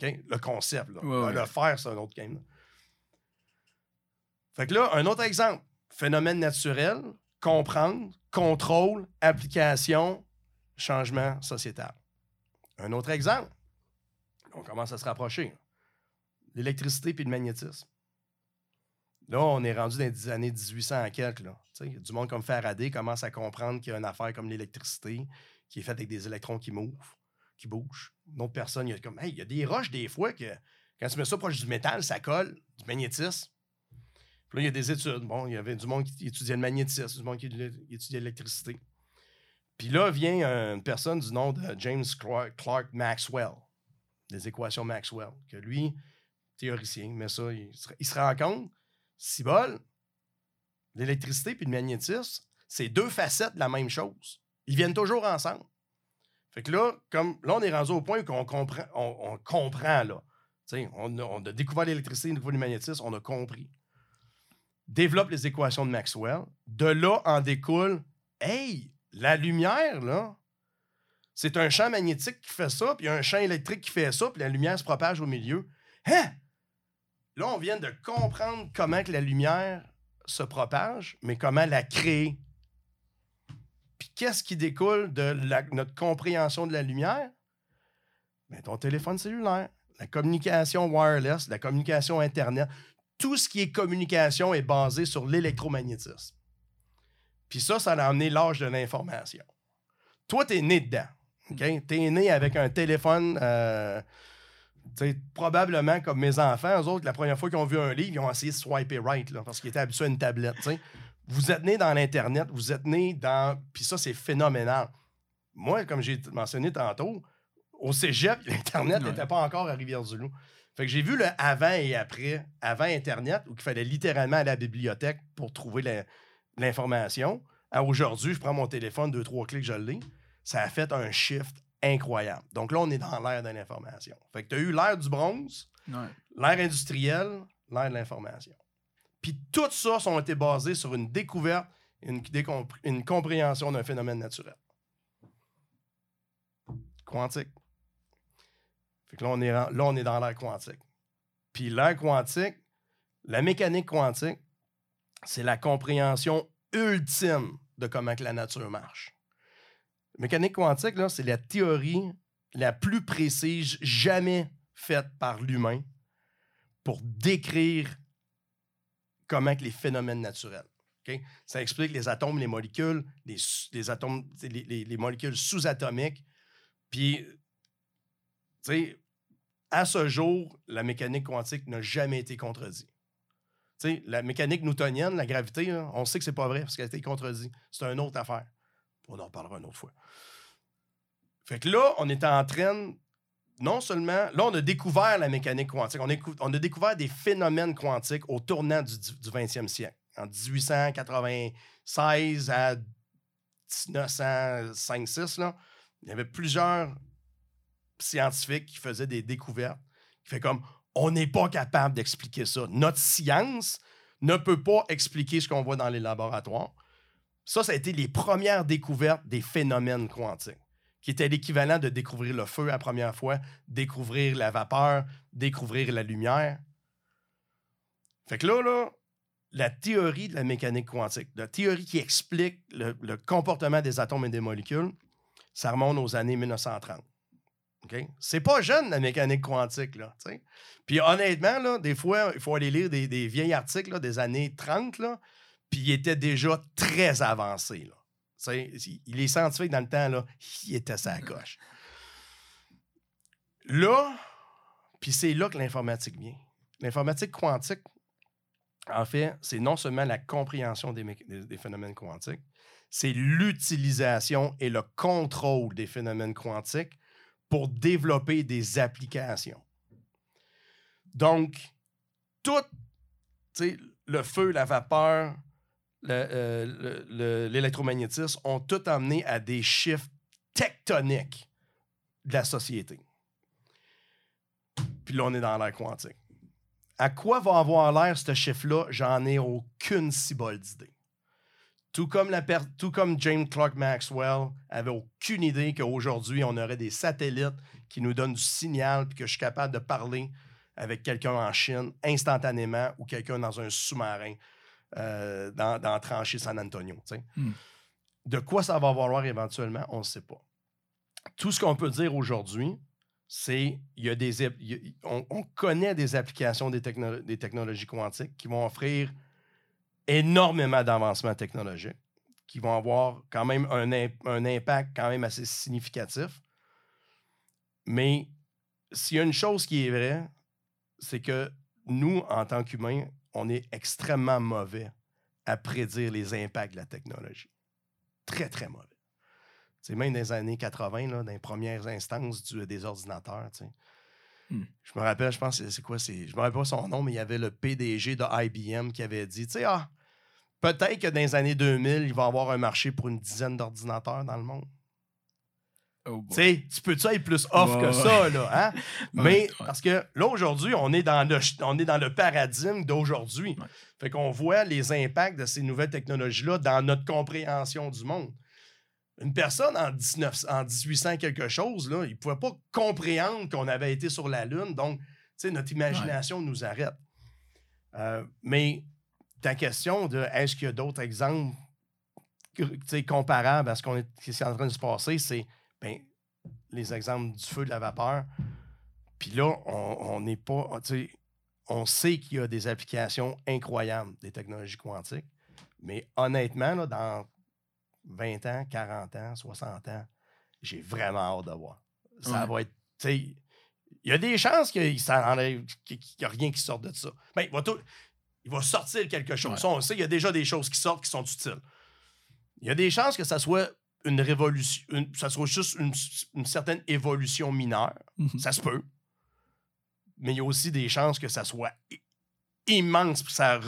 Le concept. Le faire, c'est un autre game. Fait que là, un autre exemple. Phénomène naturel, comprendre, contrôle, application, changement sociétal. Un autre exemple. On commence à se rapprocher. L'électricité puis le magnétisme. Là, on est rendu dans les années 1800 à quelques. Là. du monde comme Faraday commence à comprendre qu'il y a une affaire comme l'électricité qui est faite avec des électrons qui mouvent, qui bougent. Une autre personne, il y a comme, hey, il y a des roches des fois que quand tu mets ça proche du métal, ça colle, du magnétisme. Puis là, il y a des études. Bon, il y avait du monde qui étudiait le magnétisme, du monde qui étudiait l'électricité. Puis là vient une personne du nom de James Clark Maxwell, des équations Maxwell, que lui, théoricien, mais ça, il se rend compte si bol, l'électricité puis le magnétisme, c'est deux facettes de la même chose. Ils viennent toujours ensemble. Fait que là, comme là, on est rendu au point où on comprend, on, comprend là. On a, on a, découvert l'électricité, on a découvert le magnétisme, on a compris. Développe les équations de Maxwell. De là en découle, hey, la lumière, là, c'est un champ magnétique qui fait ça, puis un champ électrique qui fait ça, puis la lumière se propage au milieu. Hein? Là, on vient de comprendre comment la lumière se propage, mais comment la créer. Puis qu'est-ce qui découle de notre compréhension de la lumière? Bien, ton téléphone cellulaire, la communication wireless, la communication Internet, tout ce qui est communication est basé sur l'électromagnétisme. Puis ça, ça a amené l'âge de l'information. Toi, tu es né dedans. Tu es né avec un téléphone euh, probablement comme mes enfants, eux autres, la première fois qu'ils ont vu un livre, ils ont essayé de swiper right, là, parce qu'ils étaient habitués à une tablette. Vous êtes né dans l'Internet, vous êtes né dans. Puis ça, c'est phénoménal. Moi, comme j'ai mentionné tantôt, au cégep, [laughs] l'Internet n'était pas encore à Rivière-du-Loup. Fait que j'ai vu le avant et après, avant Internet, où il fallait littéralement aller à la bibliothèque pour trouver l'information. Aujourd'hui, je prends mon téléphone, deux, trois clics, je l'ai. Ça a fait un shift incroyable. Donc là, on est dans l'ère de l'information. Fait que tu as eu l'ère du bronze, l'ère industrielle, l'ère de l'information. Puis tout ça ont été basés sur une découverte, une, une compréhension d'un phénomène naturel. Quantique. Fait que là, on est, là, on est dans l'ère quantique. Puis l'ère quantique, la mécanique quantique, c'est la compréhension ultime de comment la nature marche mécanique quantique, c'est la théorie la plus précise jamais faite par l'humain pour décrire comment les phénomènes naturels. Ça explique les atomes, les molécules, les, atomes, les, molécules sous-atomiques. Puis, à ce jour, la mécanique quantique n'a jamais été contredite. La mécanique newtonienne, la gravité, on sait que c'est pas vrai parce qu'elle a été contredite. C'est une autre affaire. On en parlera une autre fois. Fait que là, on est en train, non seulement, là, on a découvert la mécanique quantique, on a, découvert des phénomènes quantiques au tournant du, 20e siècle. En 1896 à 1905-6, là, il y avait plusieurs scientifiques qui faisaient des découvertes, qui fait comme, on n'est pas capable d'expliquer ça. Notre science ne peut pas expliquer ce qu'on voit dans les laboratoires. Ça, ça a été les premières découvertes des phénomènes quantiques qui était l'équivalent de découvrir le feu la première fois, découvrir la vapeur, découvrir la lumière. Fait que là, là, la théorie de la mécanique quantique, la théorie qui explique le, comportement des atomes et des molécules, ça remonte aux années 1930. Okay? C'est pas jeune, la mécanique quantique. Là, puis honnêtement, là, des fois, il faut aller lire des, vieils articles des années 30, là, puis il était déjà très avancé. Là les scientifiques, dans le temps, là, ils étaient sa coche. là, puis c'est là que l'informatique vient. L'informatique quantique, en fait, c'est non seulement la compréhension des, des phénomènes quantiques, c'est l'utilisation et le contrôle des phénomènes quantiques pour développer des applications. Donc, tout le feu, la vapeur, euh, l'électromagnétisme ont tout amené à des chiffres tectoniques de la société. Puis là, on est dans l'air quantique. À quoi va avoir l'air ce chiffre-là? J'en ai aucune cibole d'idée. Tout comme, tout comme James Clark Maxwell avait aucune idée qu'aujourd'hui, on aurait des satellites qui nous donnent du signal puis que je suis capable de parler avec quelqu'un en Chine instantanément ou quelqu'un dans un sous-marin euh, dans, dans tranchée San Antonio. Hmm. De quoi ça va valoir éventuellement, on ne sait pas. Tout ce qu'on peut dire aujourd'hui, c'est il y a des on, connaît des applications des, des, technologies quantiques qui vont offrir énormément d'avancements technologiques, qui vont avoir quand même un, un impact quand même assez significatif. Mais s'il y a une chose qui est vraie, c'est que nous, en tant qu'humains, on est extrêmement mauvais à prédire les impacts de la technologie. Très, très mauvais. C'est même dans les années 80, là, dans les premières instances des ordinateurs. Hmm. Je me rappelle, je pense, c'est quoi? Je me rappelle pas son nom, mais il y avait le PDG de IBM qui avait dit, tu sais, ah, peut-être que dans les années 2000, il va y avoir un marché pour une dizaine d'ordinateurs dans le monde. Oh tu peux-tu être plus off que ça, là, hein? [laughs] Mais parce que là, aujourd'hui, on, est dans le, on est dans le paradigme d'aujourd'hui. Fait qu'on voit les impacts de ces nouvelles technologies-là dans notre compréhension du monde. Une personne en, 19, en 1800 quelque chose, là, il ne pouvait pas comprendre qu'on avait été sur la Lune. Donc, notre imagination nous arrête. Euh, mais ta question de est-ce qu'il y a d'autres exemples comparables à ce qu'on est, qui est en train de se passer, c'est ben, les exemples du feu, de la vapeur. Puis là, on n'est pas. On sait qu'il y a des applications incroyables des technologies quantiques, mais honnêtement, là, dans 20 ans, 40 ans, 60 ans, j'ai vraiment hâte de voir. Ça va être. Il y a des chances qu'il n'y a rien qui sorte de ça. Ben, il, va il va sortir quelque chose. Ça, on sait qu'il y a déjà des choses qui sortent qui sont utiles. Il y a des chances que ça soit une révolution, ça soit juste une, certaine évolution mineure. Mhm. Ça se peut. Mais il y a aussi des chances que ça soit immense, que ça,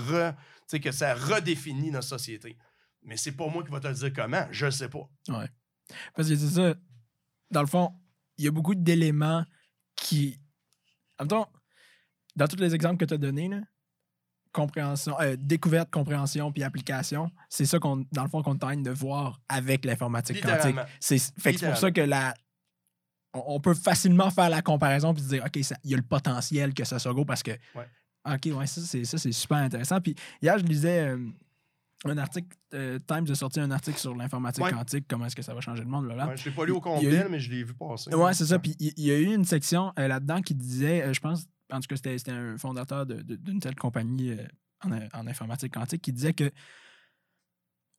que ça redéfinit notre société. Mais c'est pas moi qui va te dire comment, je ne sais pas. Ouais. Parce que c'est ça. Dans le fond, il y a beaucoup d'éléments qui. En même temps, dans tous les exemples que tu as donnés, là, compréhension, euh, découverte, compréhension puis application, c'est ça qu'on, dans le fond, qu'on tente de voir avec l'informatique quantique. C'est, fait c'est pour ça que la, on, peut facilement faire la comparaison puis se dire, OK, il y a le potentiel que ça soit gros parce que, OK, ouais, ça, c'est, ça, c'est super intéressant. Puis hier, je lisais euh, un article, euh, Times a sorti un article sur l'informatique quantique, comment est-ce que ça va changer le monde. Là, je l'ai pas lu au complet, mais je l'ai vu passer. Ouais, c'est ça. Puis il y, a eu une section là-dedans qui disait, je pense, en tout cas, c'était un fondateur d'une telle compagnie euh, en, informatique quantique qui disait que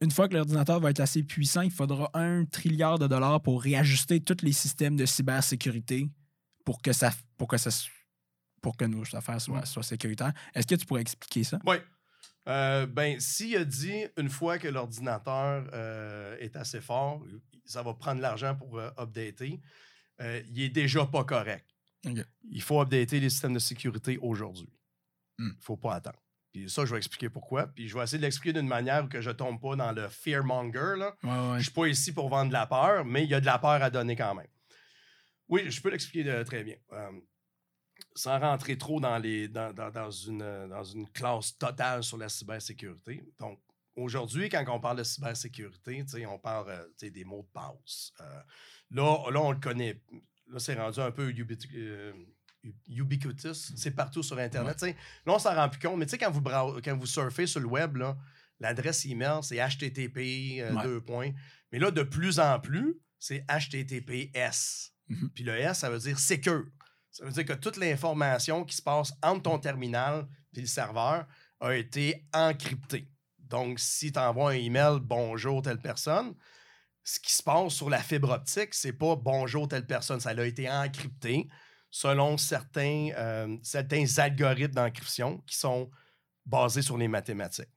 une fois que l'ordinateur va être assez puissant, il faudra un trilliard de dollars pour réajuster tous les systèmes de cybersécurité pour que ça pour que ça pour que nos affaires soient, soient sécuritaires. Est-ce que tu pourrais expliquer ça? Oui. Euh, ben, s'il a dit une fois que l'ordinateur euh, est assez fort, ça va prendre l'argent pour updater, il est déjà pas correct. Il faut updater les systèmes de sécurité aujourd'hui. Hmm. Il ne faut pas attendre. Puis ça, je vais expliquer pourquoi. Puis je vais essayer de l'expliquer d'une manière que je ne tombe pas dans le fearmonger. Là. Je ne suis pas ici pour vendre de la peur, mais il y a de la peur à donner quand même. Oui, je peux l'expliquer euh, très bien. Euh, sans rentrer trop dans, les, dans, une, dans une classe totale sur la cybersécurité. Donc, aujourd'hui, quand on parle de cybersécurité, on parle euh, des mots de passe. là, là, on le connaît là, c'est rendu un peu euh, ubiquitous. C'est partout sur Internet. Là, on s'en rend plus compte. Mais tu sais, quand vous, quand vous surfez sur le web, l'adresse email, c'est HTTP, euh, deux points. Mais là, de plus en plus, c'est HTTPS. Mm-hmm. Puis le S, ça veut dire secure. Ça veut dire que toute l'information qui se passe entre ton terminal et le serveur a été encryptée. Donc, si tu envoies un email bonjour telle personne, ce qui se passe sur la fibre optique, c'est pas bonjour telle personne, ça a été encrypté. selon certains, euh, certains algorithmes d'encryption qui sont basés sur les mathématiques.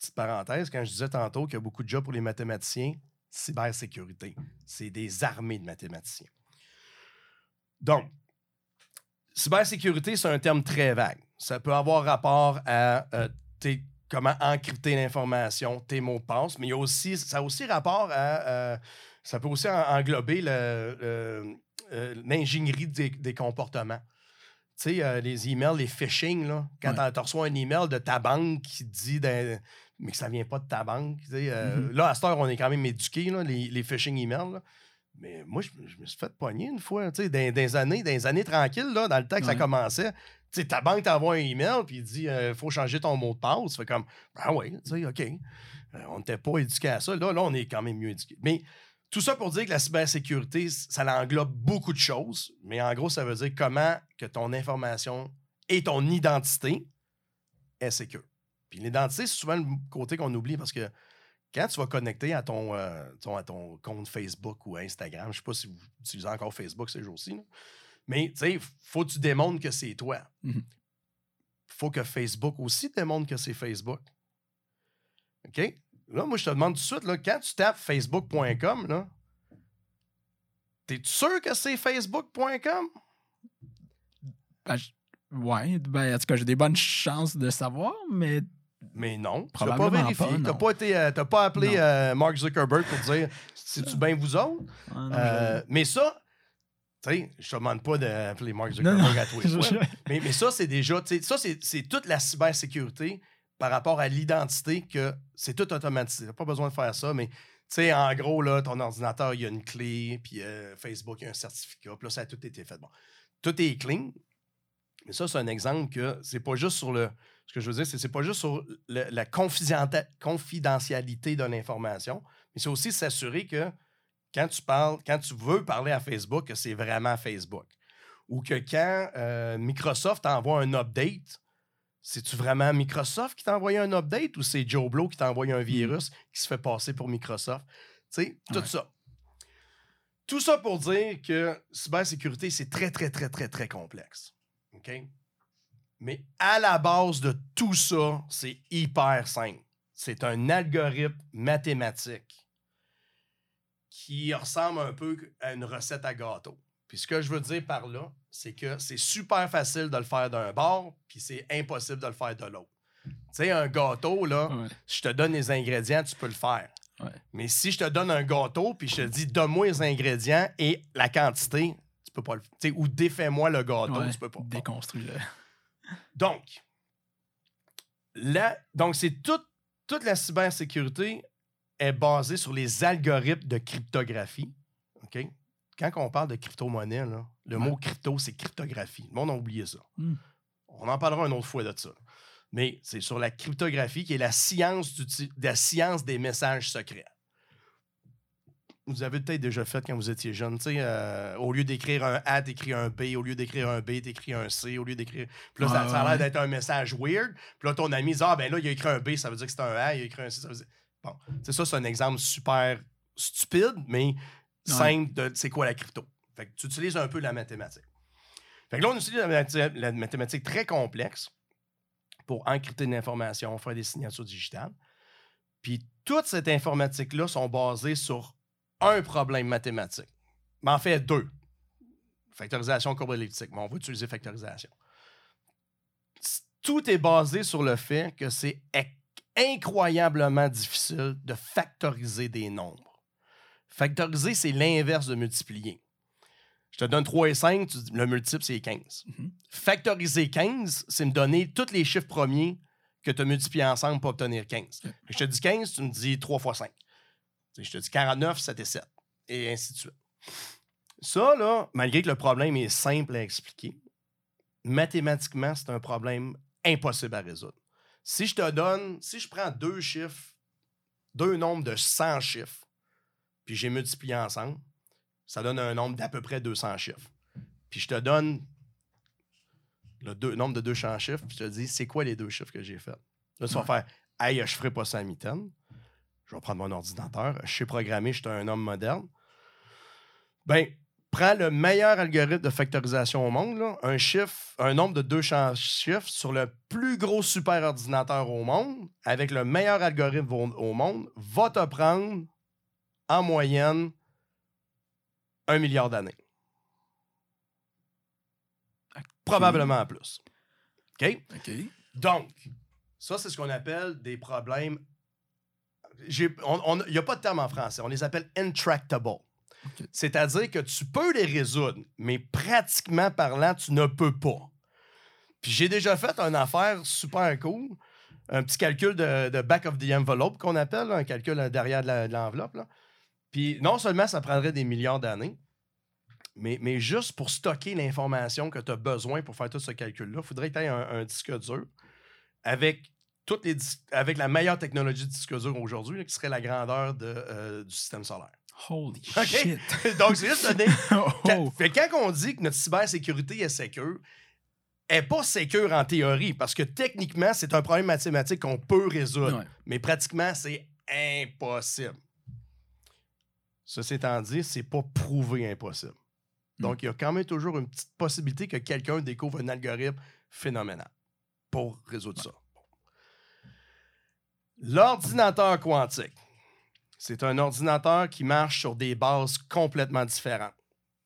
Petite parenthèse, quand je disais tantôt qu'il y a beaucoup de jobs pour les mathématiciens, cybersécurité, c'est des armées de mathématiciens. Donc, cybersécurité, c'est un terme très vague. Ça peut avoir rapport à euh, tes- comment encrypter l'information, tes mots de passe, mais il y a aussi, ça a aussi rapport à. euh, ça peut aussi en- englober euh, l'ingénierie des, des comportements. Tu sais, euh, les emails, les phishing, là, quand Ouais. tu reçois un email de ta banque qui dit mais que ça vient pas de ta banque. Mhm. Là, à cette heure, on est quand même éduqués, là, les, les phishing emails. là. Mais moi, je, me- je me suis fait pogner une fois, tu sais, dans, dans les années, dans les années tranquilles, là, dans le temps que ça commençait. Ta banque t'envoie un email puis il dit il faut changer ton mot de passe. Tu fais comme Ben oui, OK. Euh, on n'était pas éduqué à ça. Là, là, on est quand même mieux éduqué. Mais tout ça pour dire que la cybersécurité, ça englobe beaucoup de choses. Mais en gros, ça veut dire comment que ton information et ton identité est sécure. Puis l'identité, c'est souvent le côté qu'on oublie parce que quand tu vas connecter à ton, euh, ton- à ton compte Facebook ou Instagram, je ne sais pas si vous utilisez encore Facebook ces jours-ci, mais tu sais, faut que tu démontres que c'est toi. Mhm. faut que Facebook aussi démontre que c'est Facebook. OK? Là, moi, je te demande tout de suite, là, quand tu tapes facebook.com, là, t'es sûr que c'est facebook.com? Ben, je- ouais, ben, en tout cas, j'ai des bonnes chances de savoir, mais Mais non, tu n'as pas vérifié. Tu n'as pas, euh, t'as pas appelé euh, Mark Zuckerberg pour dire c'est-tu bien vous autres? Ah, non, Euh, mais ça, tu sais, je te demande pas d'appeler Mark. Zuckerberg à tous. [laughs] Mais, mais ça, c'est déjà, tu sais, ça, c'est toute la cybersécurité par rapport à l'identité que c'est tout automatisé. Pas besoin de faire ça, mais tu sais, en gros, là, ton ordinateur, il y a une clé, puis euh, Facebook, il y a un certificat, puis là, ça a tout été fait. Bon, tout est clean. Mais ça, c'est un exemple que c'est pas juste sur le. Ce que je veux dire, c'est c'est pas juste sur le- la confidentialité de l'information, mais c'est aussi s'assurer que quand tu parles, quand tu veux parler à Facebook, que c'est vraiment Facebook. Ou que quand euh, Microsoft t'envoie un update, c'est-tu vraiment Microsoft qui t'a envoyé un update ou c'est Joe Blow qui t'a envoyé un virus qui se fait passer pour Microsoft? Tu sais, tout Ouais. ça. Tout ça pour dire que cybersécurité, c'est très, très, très, très, très complexe. OK? Mais à la base de tout ça, c'est hyper simple. C'est un algorithme mathématique qui ressemble un peu à une recette à gâteau. Puis ce que je veux dire par là, c'est que c'est super facile de le faire d'un bord, puis c'est impossible de le faire de l'autre. Tu sais, un gâteau, là, Ouais. si je te donne les ingrédients, tu peux le faire. Ouais. Mais si je te donne un gâteau, puis je te dis, donne-moi les ingrédients et la quantité, tu peux pas le faire. Ou défais-moi le gâteau, Ouais, tu peux pas. Bon. Déconstruit-le. Donc, là, donc c'est toute la cybersécurité est basée sur les algorithmes de cryptographie. OK? Quand on parle de crypto-monnaie, là, le Ouais. mot crypto, c'est cryptographie. Le monde a oublié ça. Hmm. On en parlera une autre fois de ça. Mais c'est sur la cryptographie qui est la science, du, la science des messages secrets. Vous avez peut-être déjà fait quand vous étiez jeune. tu sais, euh, au lieu d'écrire un A, t'écris un B. Au lieu d'écrire un B, t'écris un C. Au lieu d'écrire. Puis là, ça, a l'air d'être un message weird. Puis là, ton ami dit Ah, ben là, il a écrit un B, ça veut dire que c'est un A. Il a écrit un C, ça veut dire. Bon, c'est ça, c'est un exemple super stupide, mais simple de c'est quoi la crypto? Fait que tu utilises un peu la mathématique. Fait que là, on utilise la, mathé- la mathématique très complexe pour encrypter une information, faire des signatures digitales. Puis toute cette informatique-là sont basées sur un problème mathématique. Mais en fait, deux. Factorisation courbe-elliptique. Mais on va utiliser factorisation. Tout est basé sur le fait que c'est incroyablement difficile de factoriser des nombres. Factoriser, c'est l'inverse de multiplier. Je te donne 3 et 5, tu le multiple, c'est 15. Mhm. Factoriser 15, c'est me donner tous les chiffres premiers que tu as multipliés ensemble pour obtenir 15. Ok. Je te dis 15, tu me dis 3 fois 5. Tu sais, Je te dis 49, 7 et 7. Et ainsi de suite. Ça, là, malgré que le problème est simple à expliquer, mathématiquement, c'est un problème impossible à résoudre. Si je te donne, si je prends deux chiffres, deux nombres de 100 chiffres, puis j'ai multiplié ensemble, ça donne un nombre d'à peu près 200 chiffres. Puis je te donne le deux- nombre de 200 chiffres, puis je te dis, c'est quoi les deux chiffres que j'ai faits? Là, tu vas faire, hey, je ferai pas ça à mi-temps. Je vais prendre mon ordinateur. Je sais programmer, je suis un homme moderne. Ben, prends le meilleur algorithme de factorisation au monde, là, un chiffre, un nombre de deux champs chiffres sur le plus gros superordinateur au monde, avec le meilleur algorithme au, au monde, va te prendre en moyenne un milliard d'années. Probablement plus. OK? OK. Donc, ça, c'est ce qu'on appelle des problèmes. Il n'y a pas de terme en français. On les appelle intractable. C'est-à-dire que tu peux les résoudre, mais pratiquement parlant, tu ne peux pas. Puis j'ai déjà fait une affaire super cool, un petit calcul de, back of the envelope qu'on appelle, un calcul derrière de l'enveloppe. Puis non seulement ça prendrait des millions d'années, mais, juste pour stocker l'information que tu as besoin pour faire tout ce calcul-là, il faudrait que tu aies un, disque dur avec, toutes les avec la meilleure technologie de disque dur aujourd'hui, qui serait la grandeur de, euh, du système solaire. Holy shit. [laughs] Donc, c'est juste donner. [laughs] Oh. Quand, fait quand on dit que notre cybersécurité est sécure, n'est pas sécure en théorie, parce que techniquement, c'est un problème mathématique qu'on peut résoudre. Ouais. Mais pratiquement, c'est impossible. Ceci étant dit, c'est pas prouvé impossible. Donc, il y a quand même toujours une petite possibilité que quelqu'un découvre un algorithme phénoménal pour résoudre ça. L'ordinateur quantique, c'est un ordinateur qui marche sur des bases complètement différentes.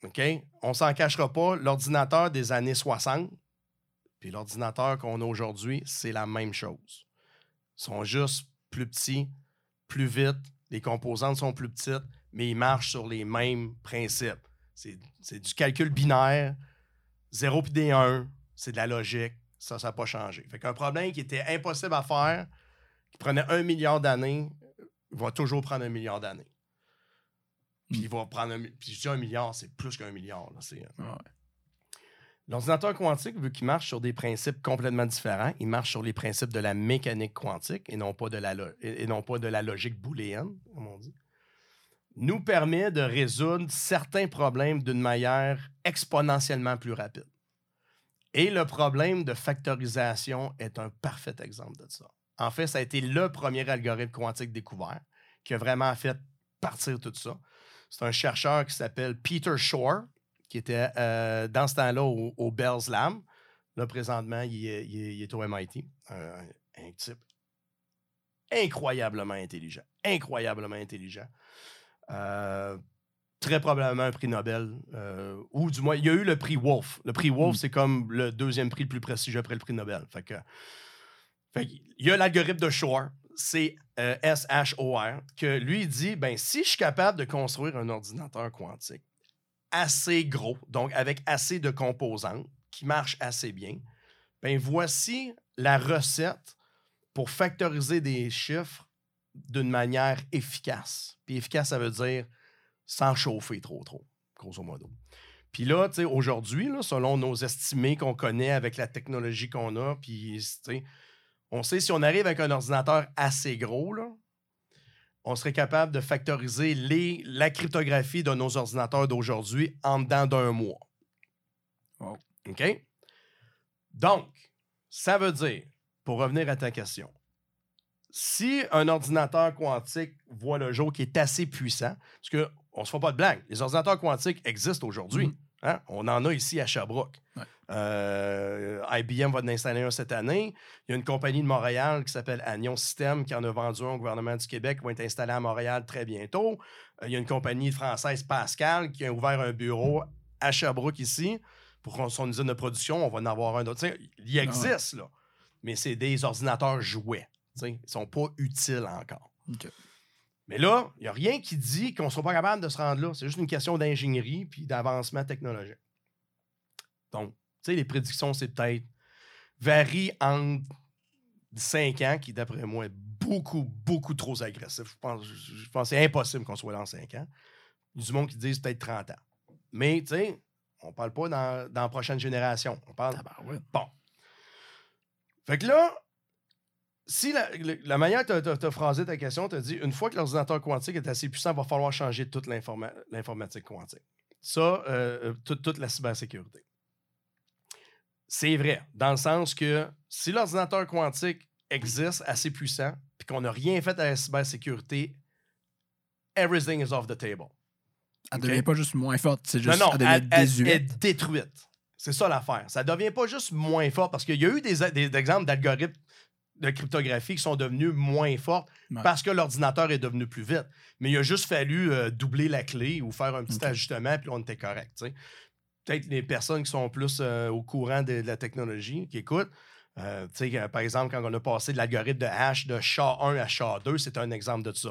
OK? On s'en cachera pas, l'ordinateur des années 60 puis l'ordinateur qu'on a aujourd'hui, c'est la même chose. Ils sont juste plus petits, plus vite, les composantes sont plus petites, mais ils marchent sur les mêmes principes. C'est du calcul binaire, 0 puis des 1, c'est de la logique, ça, ça n'a pas changé. Fait qu'un problème qui était impossible à faire, qui prenait un milliard d'années, va toujours prendre un milliard d'années. Puis il va prendre un, puis je dis un milliard, c'est plus qu'un milliard. euh, Ouais. L'ordinateur quantique, vu qu'il marche sur des principes complètement différents, il marche sur les principes de la mécanique quantique et non pas de la, et non pas de la logique booléenne, comme on dit, nous permet de résoudre certains problèmes d'une manière exponentiellement plus rapide. Et le problème de factorisation est un parfait exemple de ça. En fait, ça a été le premier algorithme quantique découvert qui a vraiment fait partir tout ça. C'est un chercheur qui s'appelle Peter Shore, qui était euh, dans ce temps-là au, au Bell's Lab. Là, présentement, il est, il est- il est au MIT. Un, un type incroyablement intelligent. Incroyablement intelligent. Euh, très probablement un prix Nobel. euh, ou du moins, il y a eu le prix Wolf. Le prix Wolf, Mm. c'est comme le deuxième prix le plus prestigieux après le prix Nobel. Fait que, il y a l'algorithme de Shor, c'est euh, S-H-O-R, que lui dit ben, si je suis capable de construire un ordinateur quantique assez gros, donc avec assez de composantes, qui marche assez bien, ben voici la recette pour factoriser des chiffres d'une manière efficace. Puis efficace, ça veut dire sans chauffer trop, trop, grosso modo. Puis là, aujourd'hui, selon nos estimés qu'on connaît avec la technologie qu'on a, puis, tu sais, on sait si on arrive avec un ordinateur assez gros, là, on serait capable de factoriser les, la cryptographie de nos ordinateurs d'aujourd'hui en dedans d'un mois. OK? Donc, ça veut dire, pour revenir à ta question, si un ordinateur quantique voit le jour qui est assez puissant, parce qu'on ne se fait pas de blague, les ordinateurs quantiques existent aujourd'hui. Mhm. Hein? On en a ici à Sherbrooke. Ouais. Euh, IBM va en installer un cette année. Il y a une compagnie de Montréal qui s'appelle Agnon System qui en a vendu un au gouvernement du Québec qui va être installé à Montréal très bientôt. Euh, il y a une compagnie française, Pascal, qui a ouvert un bureau à Sherbrooke ici pour son usine de production. On va en avoir un autre. Il existe, là. Mais c'est des ordinateurs jouets. Ils ne sont pas utiles encore. Mais là, il n'y a rien qui dit qu'on ne sera pas capable de se rendre là. C'est juste une question d'ingénierie puis d'avancement technologique. Donc, tu sais, les prédictions, c'est peut-être varient entre 5 ans, qui d'après moi est beaucoup, beaucoup trop agressif. Je pense, je, pense que c'est impossible qu'on soit là en 5 ans. Il y a du monde qui disent peut-être 30 ans. Mais, tu sais, on ne parle pas dans, dans la prochaine génération. On parle Tabarouette. Bon. Fait que là, si la, manière que tu as phrasé ta question, tu as dit une fois que l'ordinateur quantique est assez puissant, il va falloir changer toute l'informa- l'informatique quantique. Ça, euh, euh, toute- toute la cybersécurité. C'est vrai, dans le sens que si l'ordinateur quantique existe assez puissant, puis qu'on n'a rien fait à la cybersécurité, everything is off the table. Elle Ok? devient pas juste moins forte, c'est juste non, non, elle est détruite. C'est ça l'affaire. Ça devient pas juste moins fort parce qu'il y a eu des, des exemples d'algorithmes de cryptographie qui sont devenus moins forts Ouais. parce que l'ordinateur est devenu plus vite. Mais il a juste fallu euh, doubler la clé ou faire un petit ajustement, puis on était correct. Peut-être les personnes qui sont plus euh, au courant de, de la technologie, qui écoutent, euh, par exemple, quand on a passé de l'algorithme de hash de SHA-1 à SHA-2, c'est un exemple de ça.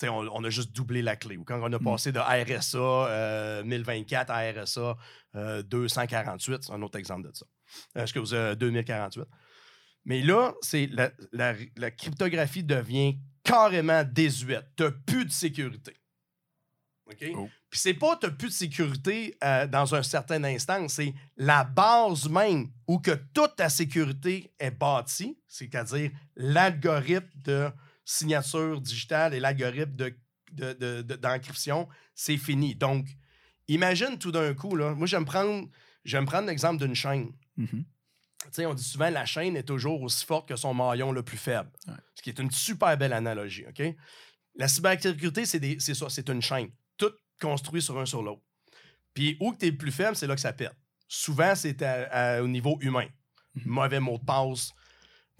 Tu sais, On, on a juste doublé la clé. Ou quand on a Mm. passé de RSA euh, 1024 à RSA euh, 248, c'est un autre exemple de ça. Excuse, euh, 2048. Mais là, c'est la, la- la cryptographie devient carrément désuète. Tu plus de sécurité. OK? Oh. Puis c'est pas tu plus de sécurité euh, dans un certain instant, c'est la base même où que toute ta sécurité est bâtie, c'est-à-dire l'algorithme de signature digitale et l'algorithme de, de- de- de- d'encryption, c'est fini. Donc, imagine tout d'un coup, là, moi, je vais me prendre, l'exemple d'une chaîne. Mhm. Tu on dit souvent la chaîne est toujours aussi forte que son maillon le plus faible. Ouais. Ce qui est une super belle analogie, OK? La cybersécurité, c'est, ça, c'est une chaîne. Tout construit sur un sur l'autre. Puis où tu es le plus faible, c'est là que ça pète. Souvent, c'est au niveau humain. Mhm. Mauvais mot de passe.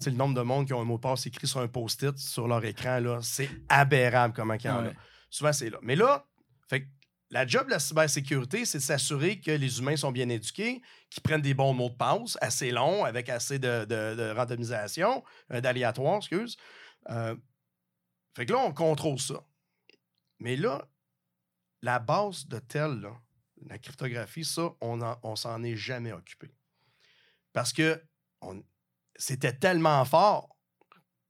Le nombre de monde qui ont un mot de passe écrit sur un post-it sur leur écran, c'est aberrable comment il y en a. Souvent, c'est là. Mais là, fait que la job de la cybersécurité, c'est de s'assurer que les humains sont bien éduqués, qu'ils prennent des bons mots de passe, assez longs, avec assez de, de- de randomisation, euh, d'aléatoire, excuse. Euh, fait que là, on contrôle ça. Mais là, la base de tel, là, la cryptographie, ça, on, on s'en est jamais occupé. Parce que c'était tellement fort,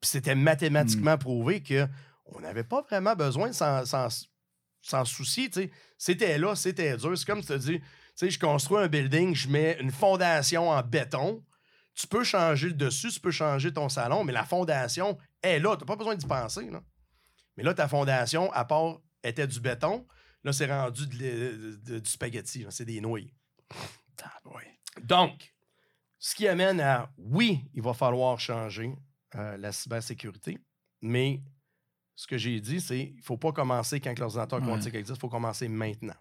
puis c'était mathématiquement prouvé que on n'avait pas vraiment besoin de s'en soucier. C'était là, c'était dur. C'est comme tu te dis, tu sais, je construis un building, je mets une fondation en béton. Tu peux changer le dessus, tu peux changer ton salon, mais la fondation est là. Tu n'as pas besoin d'y penser. Là. Mais là, ta fondation, à part était du béton, là, c'est rendu de du spaghetti. C'est des nouilles. Donc, ce qui amène à, oui, il va falloir changer euh, la cybersécurité, mais ce que j'ai dit, c'est qu'il ne faut pas commencer quand l'ordinateur Ouais. quantique existe, il faut commencer maintenant.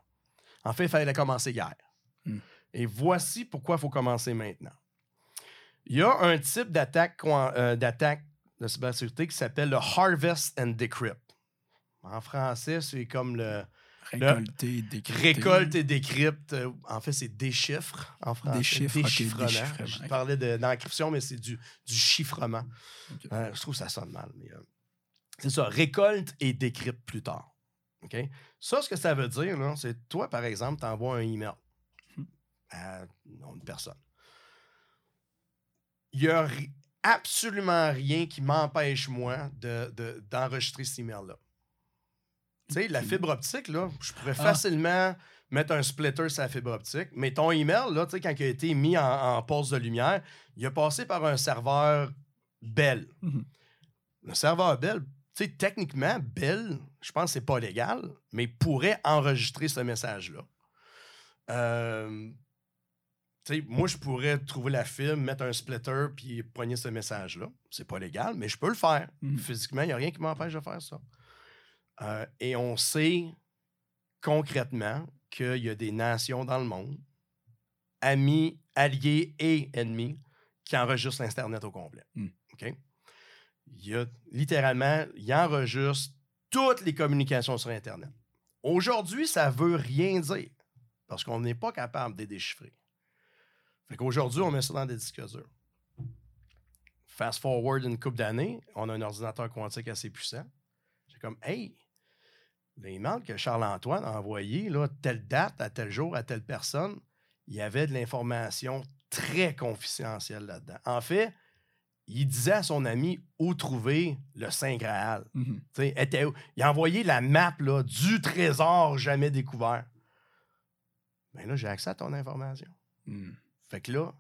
En fait, il fallait commencer hier. Hmm. Et voici pourquoi il faut commencer maintenant. Il y a un type d'attaque euh, d'attaque de cybersécurité qui s'appelle le Harvest and Decrypt. En français, c'est comme le Récolter, récolte et décrypte. En fait, c'est déchiffre en français. Déchiffre, Déchiffrement. déchiffrement, Je parlais de- d'encryption, mais c'est du, du chiffrement. Euh, je trouve que ça sonne mal. mais, euh, c'est ça, récolte et décrypte plus tard. OK? Ça, ce que ça veut dire, c'est toi, par exemple, tu envoies un email Hmm. à une personne. Il n'y a absolument rien qui m'empêche, moi, de- de- d'enregistrer cet email-là. Tu sais, la fibre optique, là, je pourrais Ah. facilement mettre un splitter sur la fibre optique, mais ton email, là, tu sais, quand il a été mis en, en pause de lumière, il a passé par un serveur Bell. Mhm. Le serveur Bell, sais, techniquement, Bell, je pense que c'est pas légal, mais pourrait enregistrer ce message-là. Euh, moi, je pourrais trouver la fibre, mettre un splitter, puis poigner ce message-là. C'est pas légal, mais je peux le faire. Mhm. Physiquement, il n'y a rien qui m'empêche de faire ça. Euh, et on sait concrètement qu'il y a des nations dans le monde, amis, alliés et ennemis, qui enregistrent l'Internet au complet. Mm. OK? Il y a littéralement, il enregistre toutes les communications sur Internet. Aujourd'hui, ça ne veut rien dire parce qu'on n'est pas capable de les déchiffrer. Fait qu'aujourd'hui, on met ça dans des disques durs. Fast forward une couple d'années, on a un ordinateur quantique assez puissant. J'ai comme, hey, l'email que Charles-Antoine a envoyé, là, telle date, à tel jour, à telle personne, il y avait de l'information très confidentielle là-dedans. En fait, il disait à son ami où trouver le Saint Graal. Mhm. Était? Il a envoyé la map là, du trésor jamais découvert. Mais là, j'ai accès à ton information. Mhm. Fait que là,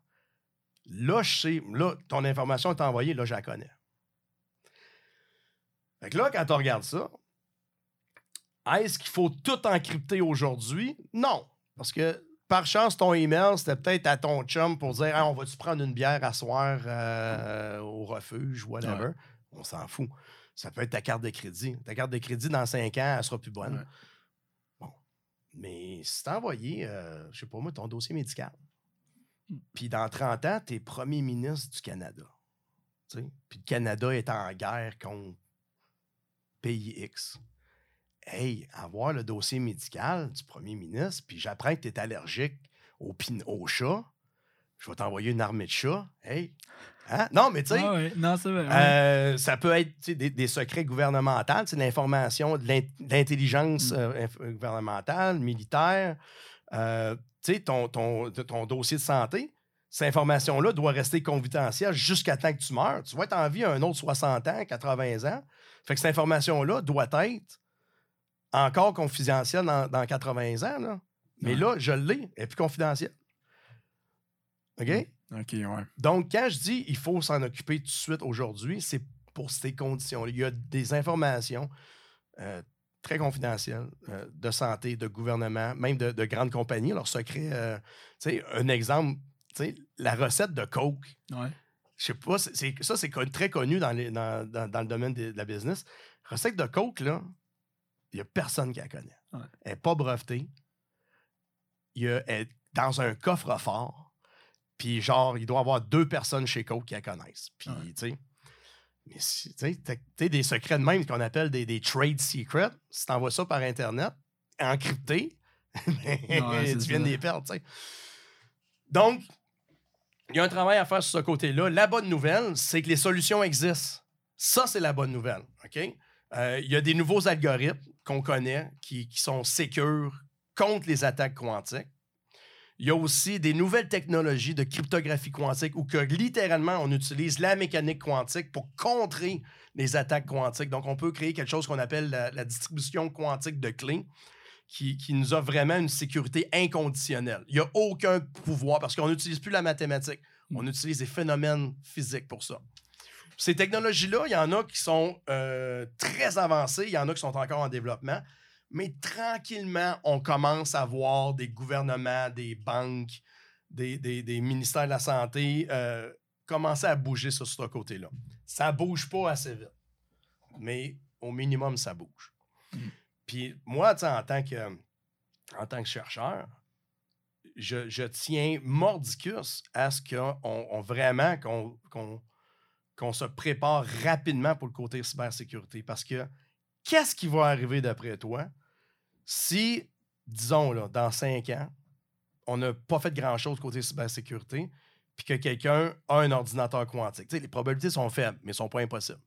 là, je sais, là, ton information est envoyée, là, je la connais. Fait que là, quand on regarde ça, est-ce qu'il faut tout encrypter aujourd'hui? Non. Parce que par chance, ton email, c'était peut-être à ton chum pour dire Hey, on va-tu prendre une bière à soir euh, au refuge, whatever. Ouais. On s'en fout. Ça peut être ta carte de crédit. Ta carte de crédit, dans cinq ans, elle sera plus bonne. Ouais. Bon. Mais si t'as envoyé, euh, je sais pas moi, ton dossier médical, Hmm. puis dans 30 ans, t'es premier ministre du Canada, puis le Canada est en guerre contre pays X. Hey, avoir le dossier médical du premier ministre, puis j'apprends que tu es allergique au, pin- au chat, je vais t'envoyer une armée de chats. Hey, hein? Non, mais tu sais, Ah euh, ça peut être des, des secrets gouvernementaux, c'est l'information, de l'in- de l'intelligence Mm. euh, gouvernementale, militaire. Euh, tu sais, ton, ton, ton dossier de santé, cette information-là doit rester confidentielle jusqu'à temps que tu meurs. Tu vas être en vie un autre 60 ans, 80 ans. Fait que cette information-là doit être encore confidentielle dans, dans 80 ans. Là. Mais Ouais. là, je l'ai, elle est plus confidentielle. OK? Ok, ouais. Donc, quand je dis il faut s'en occuper tout de suite aujourd'hui, c'est pour ces conditions. Il y a des informations euh, très confidentielles euh, de santé, de gouvernement, même de, de grandes compagnies, leurs secrets. euh, tu sais, un exemple, tu sais, la recette de Coke. Ouais. Je sais pas, c'est- ça, c'est très connu dans, les- dans- dans- dans le domaine de, de la business. Recette de Coke, là, il n'y a personne qui la connaît. Ouais. Elle n'est pas brevetée. Il a, elle est dans un coffre-fort. Puis, genre, il doit y avoir deux personnes chez Coke qui la connaissent. Puis, Ouais. tu sais. Mais, si- tu sais, des secrets de même qu'on appelle des, des trade secrets. Si tu envoies ça par Internet, encrypté, [laughs] Ouais, c'est tu viens de les perdre, tu sais. Donc, il y a un travail à faire sur ce côté-là. La bonne nouvelle, c'est que les solutions existent. Ça, c'est la bonne nouvelle. OK? Euh, Il y a des nouveaux algorithmes qu'on connaît qui, qui sont sécures contre les attaques quantiques. Il y a aussi des nouvelles technologies de cryptographie quantique où que littéralement on utilise la mécanique quantique pour contrer les attaques quantiques. Donc, on peut créer quelque chose qu'on appelle la, la distribution quantique de clés qui, qui nous offre vraiment une sécurité inconditionnelle. Il n'y a aucun pouvoir parce qu'on n'utilise plus la mathématique. On utilise des phénomènes physiques pour ça. Ces technologies-là, il y en a qui sont euh, très avancées, il y en a qui sont encore en développement, mais tranquillement, on commence à voir des gouvernements, des banques, des, des- des ministères de la Santé euh, commencer à bouger sur ce côté-là. Ça bouge pas assez vite, mais au minimum, ça bouge. Puis moi, en tant que, en tant que chercheur, je, je tiens mordicus à ce qu'on on- vraiment qu'on qu'on- qu'on se prépare rapidement pour le côté cybersécurité. Parce que qu'est-ce qui va arriver d'après toi si, disons, là, dans cinq ans, on n'a pas fait grand-chose côté cybersécurité, puis que quelqu'un a un ordinateur quantique? Les probabilités sont faibles, mais ne sont pas impossibles.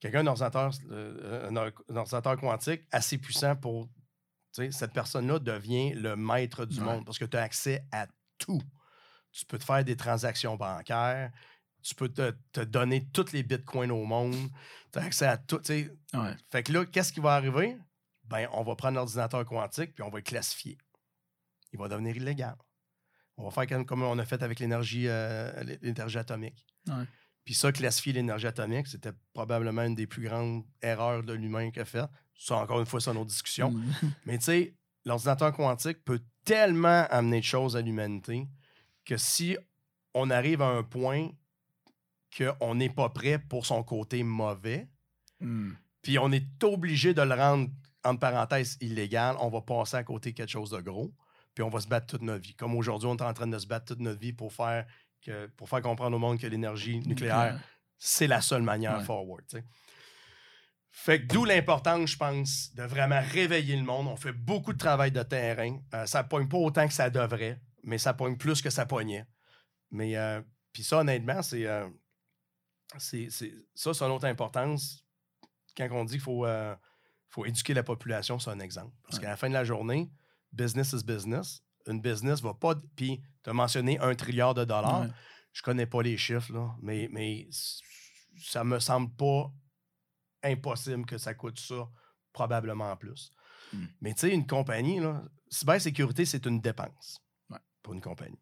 Quelqu'un a un ordinateur, euh, un or- un ordinateur quantique assez puissant pour cette personne-là devient le maître du Ouais. monde parce que tu as accès à tout. Tu peux te faire des transactions bancaires, tu peux te, te donner tous les bitcoins au monde, tu as accès à tout. Ouais. Fait que là, qu'est-ce qui va arriver? Ben, on va prendre l'ordinateur quantique puis on va le classifier. Il va devenir illégal. On va faire comme, comme on a fait avec l'énergie euh, l'énergie atomique. Ouais. Puis ça, classifier l'énergie atomique, c'était probablement une des plus grandes erreurs de l'humain qu'il a fait. Ça, encore une fois, c'est une autre discussion. Mm. [laughs] Mais tu sais, l'ordinateur quantique peut tellement amener de choses à l'humanité que si on arrive à un point qu'on n'est pas prêt pour son côté mauvais, Mm. puis on est obligé de le rendre, entre parenthèses, illégal, on va passer à côté de quelque chose de gros, puis on va se battre toute notre vie. Comme aujourd'hui, on est en train de se battre toute notre vie pour faire, que, pour faire comprendre au monde que l'énergie nucléaire, c'est la seule manière Ouais. forward. tu sais. Fait que d'où l'importance, je pense, de vraiment réveiller le monde. On fait beaucoup de travail de terrain. Euh, ça pogne pas autant que ça devrait, mais ça pogne plus que ça pognait. Mais euh, puis ça, honnêtement, c'est, euh, c'est, c'est- ça, c'est une autre importance. Quand on dit qu'il faut, euh, faut éduquer la population, c'est un exemple. Parce Ouais. qu'à la fin de la journée, business is business. Une business va pas. Puis, tu as mentionné un trilliard de dollars Ouais. je connais pas les chiffres, là, mais, mais ça me semble pas impossible que ça coûte ça, probablement plus. Mm. Mais tu sais, une compagnie, là, cybersécurité, c'est une dépense Ouais. pour une compagnie.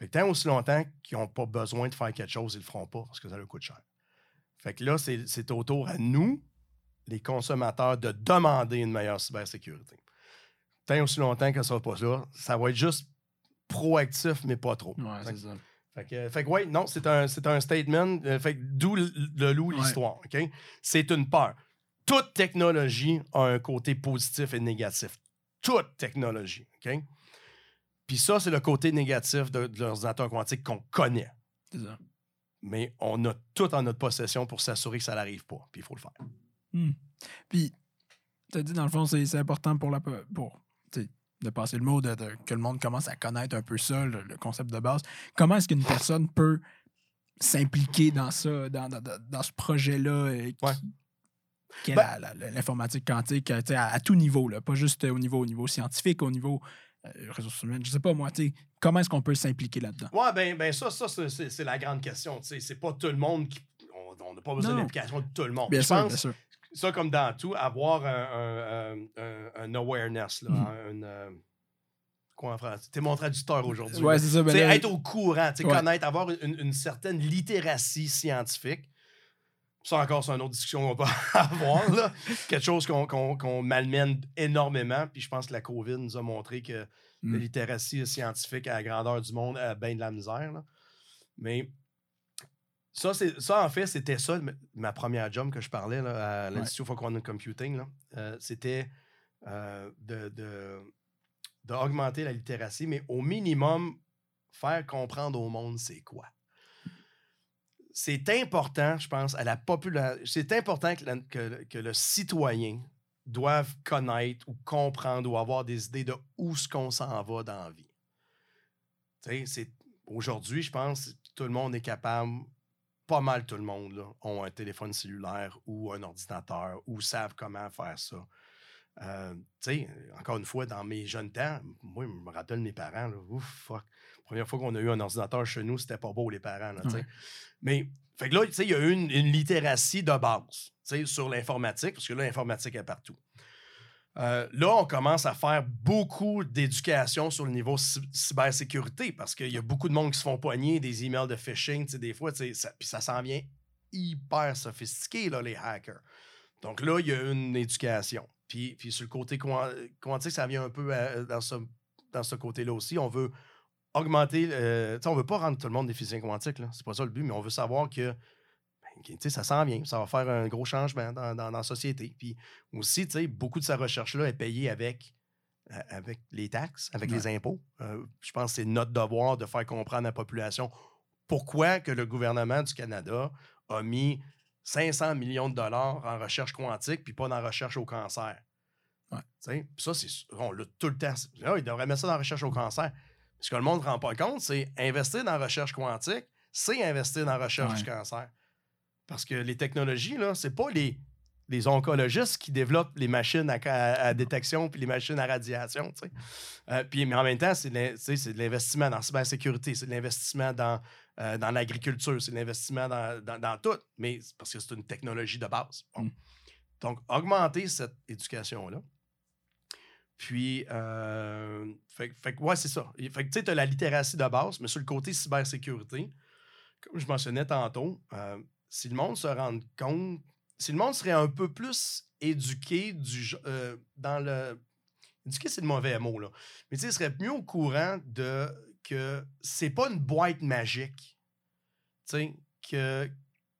Fait que tant aussi longtemps qu'ils n'ont pas besoin de faire quelque chose, ils le feront pas parce que ça leur coûte cher. Fait que là, c'est au tour à nous, les consommateurs, de demander une meilleure cybersécurité. Tant aussi longtemps que ça va pas ça, ça va être juste proactif, mais pas trop. Ouais, c'est ça. fait que, fait que ouais, non, c'est un, un statement. euh, fait que d'où le, loup, Ouais. l'histoire. OK? C'est une peur. Toute technologie a un côté positif et négatif. toute technologie. OK? Puis ça, c'est le côté négatif de, de l'ordinateur quantique qu'on connaît. Ça. Mais on a tout en notre possession pour s'assurer que ça n'arrive pas. Puis il faut le faire. Hmm. Puis, tu as dit, dans le fond, c'est important pour, la, pour de passer le mot, de, de- que le monde commence à connaître un peu ça, le, le concept de base. Comment est-ce qu'une personne peut s'impliquer dans ça, dans, dans- dans- ce projet-là, euh, qui, Ouais. Ben- l'informatique quantique, euh, à, à tout niveau, là, pas juste au niveau, au niveau scientifique, au niveau euh, ressources humaines. Je sais pas, moi, tu comment est-ce qu'on peut s'impliquer là-dedans? Ouais, ben, ben ça, ça c'est- la grande question. tu sais. C'est pas tout le monde qui. On n'a pas besoin d'implication de tout le monde. Bien Je sûr, pense, bien sûr. ça, comme dans tout, avoir un, un- un- un- un awareness, là, Mhm. un, euh, quoi en français? T'es mon traducteur aujourd'hui. Ouais, c'est ça. ben là- être au courant, Ouais. connaître, avoir une, une certaine littératie scientifique. Ça encore, c'est une autre discussion qu'on peut [laughs] avoir. Là. Quelque chose qu'on qu'on malmène énormément. Puis je pense que la COVID nous a montré que Mm. la littératie scientifique à la grandeur du monde a bien de la misère. là. Mais ça, ça, en fait, c'était ça, ma première job que je parlais là, à l'Institut for Quantum Computing. Euh, c'était euh, de, de- d'augmenter la littératie, mais au minimum, faire comprendre au monde c'est quoi. C'est important, je pense, à la population. C'est important que, que- le citoyen doive connaître ou comprendre ou avoir des idées de où ce qu'on s'en va dans la vie. C'est- Aujourd'hui, je pense tout le monde est capable, pas mal tout le monde, là, ont un téléphone cellulaire ou un ordinateur ou savent comment faire ça. Euh, tu sais, encore une fois, dans mes jeunes temps, moi, je me rappelle mes parents, là, ouf, fuck. Première fois qu'on a eu un ordinateur chez nous, c'était pas beau, les parents, là. Ouais. Mais, fait que là, tu sais, il y a eu une, une littératie de base, sur l'informatique, parce que là, l'informatique est partout. Euh, là, on commence à faire beaucoup d'éducation sur le niveau cy- cybersécurité parce qu'il y a beaucoup de monde qui se font poigner des emails de phishing, des fois, puis ça s'en vient hyper sophistiqué, là, les hackers. Donc là, il y a une éducation. Puis, puis sur le côté quan- quantique, ça vient un peu à- dans ce, dans ce côté-là aussi. On veut augmenter. euh, tu sais, on veut pas rendre tout le monde des physiciens quantiques, là. C'est pas ça le but, mais on veut savoir que ben, ça s'en vient. Ça va faire un gros changement dans, dans- dans la société. Puis aussi, tu sais, beaucoup de sa recherche-là est payée avec, euh, avec les taxes, avec les impôts. Euh, je pense que c'est notre devoir de faire comprendre à la population pourquoi que le gouvernement du Canada a mis 500 millions de dollars en recherche quantique puis pas dans la recherche au cancer. Ouais. Tu sais, puis ça, c'est, on l'a tout le temps. Ah, il devrait mettre ça dans la recherche au cancer. Ce que le monde ne rend pas compte, c'est investir dans la recherche quantique, c'est investir dans la recherche Ouais. du cancer. Parce que les technologies, là, c'est pas les, les oncologistes qui développent les machines à, à- à détection puis les machines à radiation. Euh, puis, mais en même temps, c'est de l'investissement dans la cybersécurité, c'est de l'investissement dans, euh, dans l'agriculture, c'est de l'investissement dans, dans- dans tout. Mais parce que c'est une technologie de base. Bon. Mm. Donc, augmenter cette éducation-là. Puis, euh, fait, fait ouais, c'est ça. Fait que, tu sais, tu as la littératie de base, mais sur le côté cybersécurité, comme je mentionnais tantôt, euh, si le monde se rend compte, si le monde serait un peu plus éduqué du, euh, dans le. Éduqué, c'est le mauvais mot, là. Mais tu sais, il serait mieux au courant de que c'est pas une boîte magique. Tu sais, que,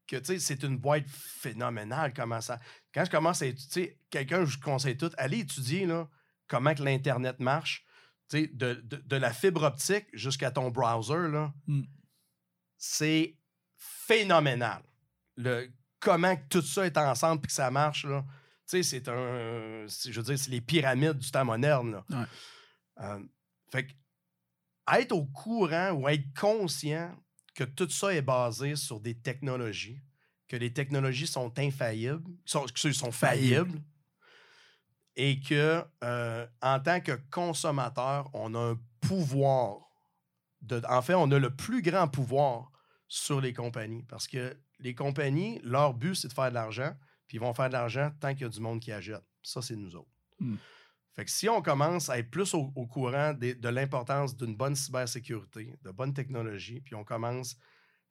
que tu sais, c'est une boîte phénoménale, comment ça. Quand je commence à étudier, quelqu'un, je conseille tout, allez étudier, là, comment que l'Internet marche. Tu sais, de, de, de la fibre optique jusqu'à ton browser, là, Mm. c'est phénoménal. Le, comment que tout ça est ensemble et que ça marche, là. Tu sais, c'est un. Je veux dire, c'est les pyramides du temps moderne, là. Ouais. Euh, fait que être au courant ou être conscient que tout ça est basé sur des technologies, que les technologies sont infaillibles, sont, sont faillibles, et que euh, en tant que consommateur, on a un pouvoir. De, en fait, on a le plus grand pouvoir sur les compagnies parce que les compagnies, leur but, c'est de faire de l'argent, puis ils vont faire de l'argent tant qu'il y a du monde qui achète. Ça, c'est nous autres. Mm. Fait que si on commence à être plus au, au courant des- de l'importance d'une bonne cybersécurité, de bonne technologie, puis on commence,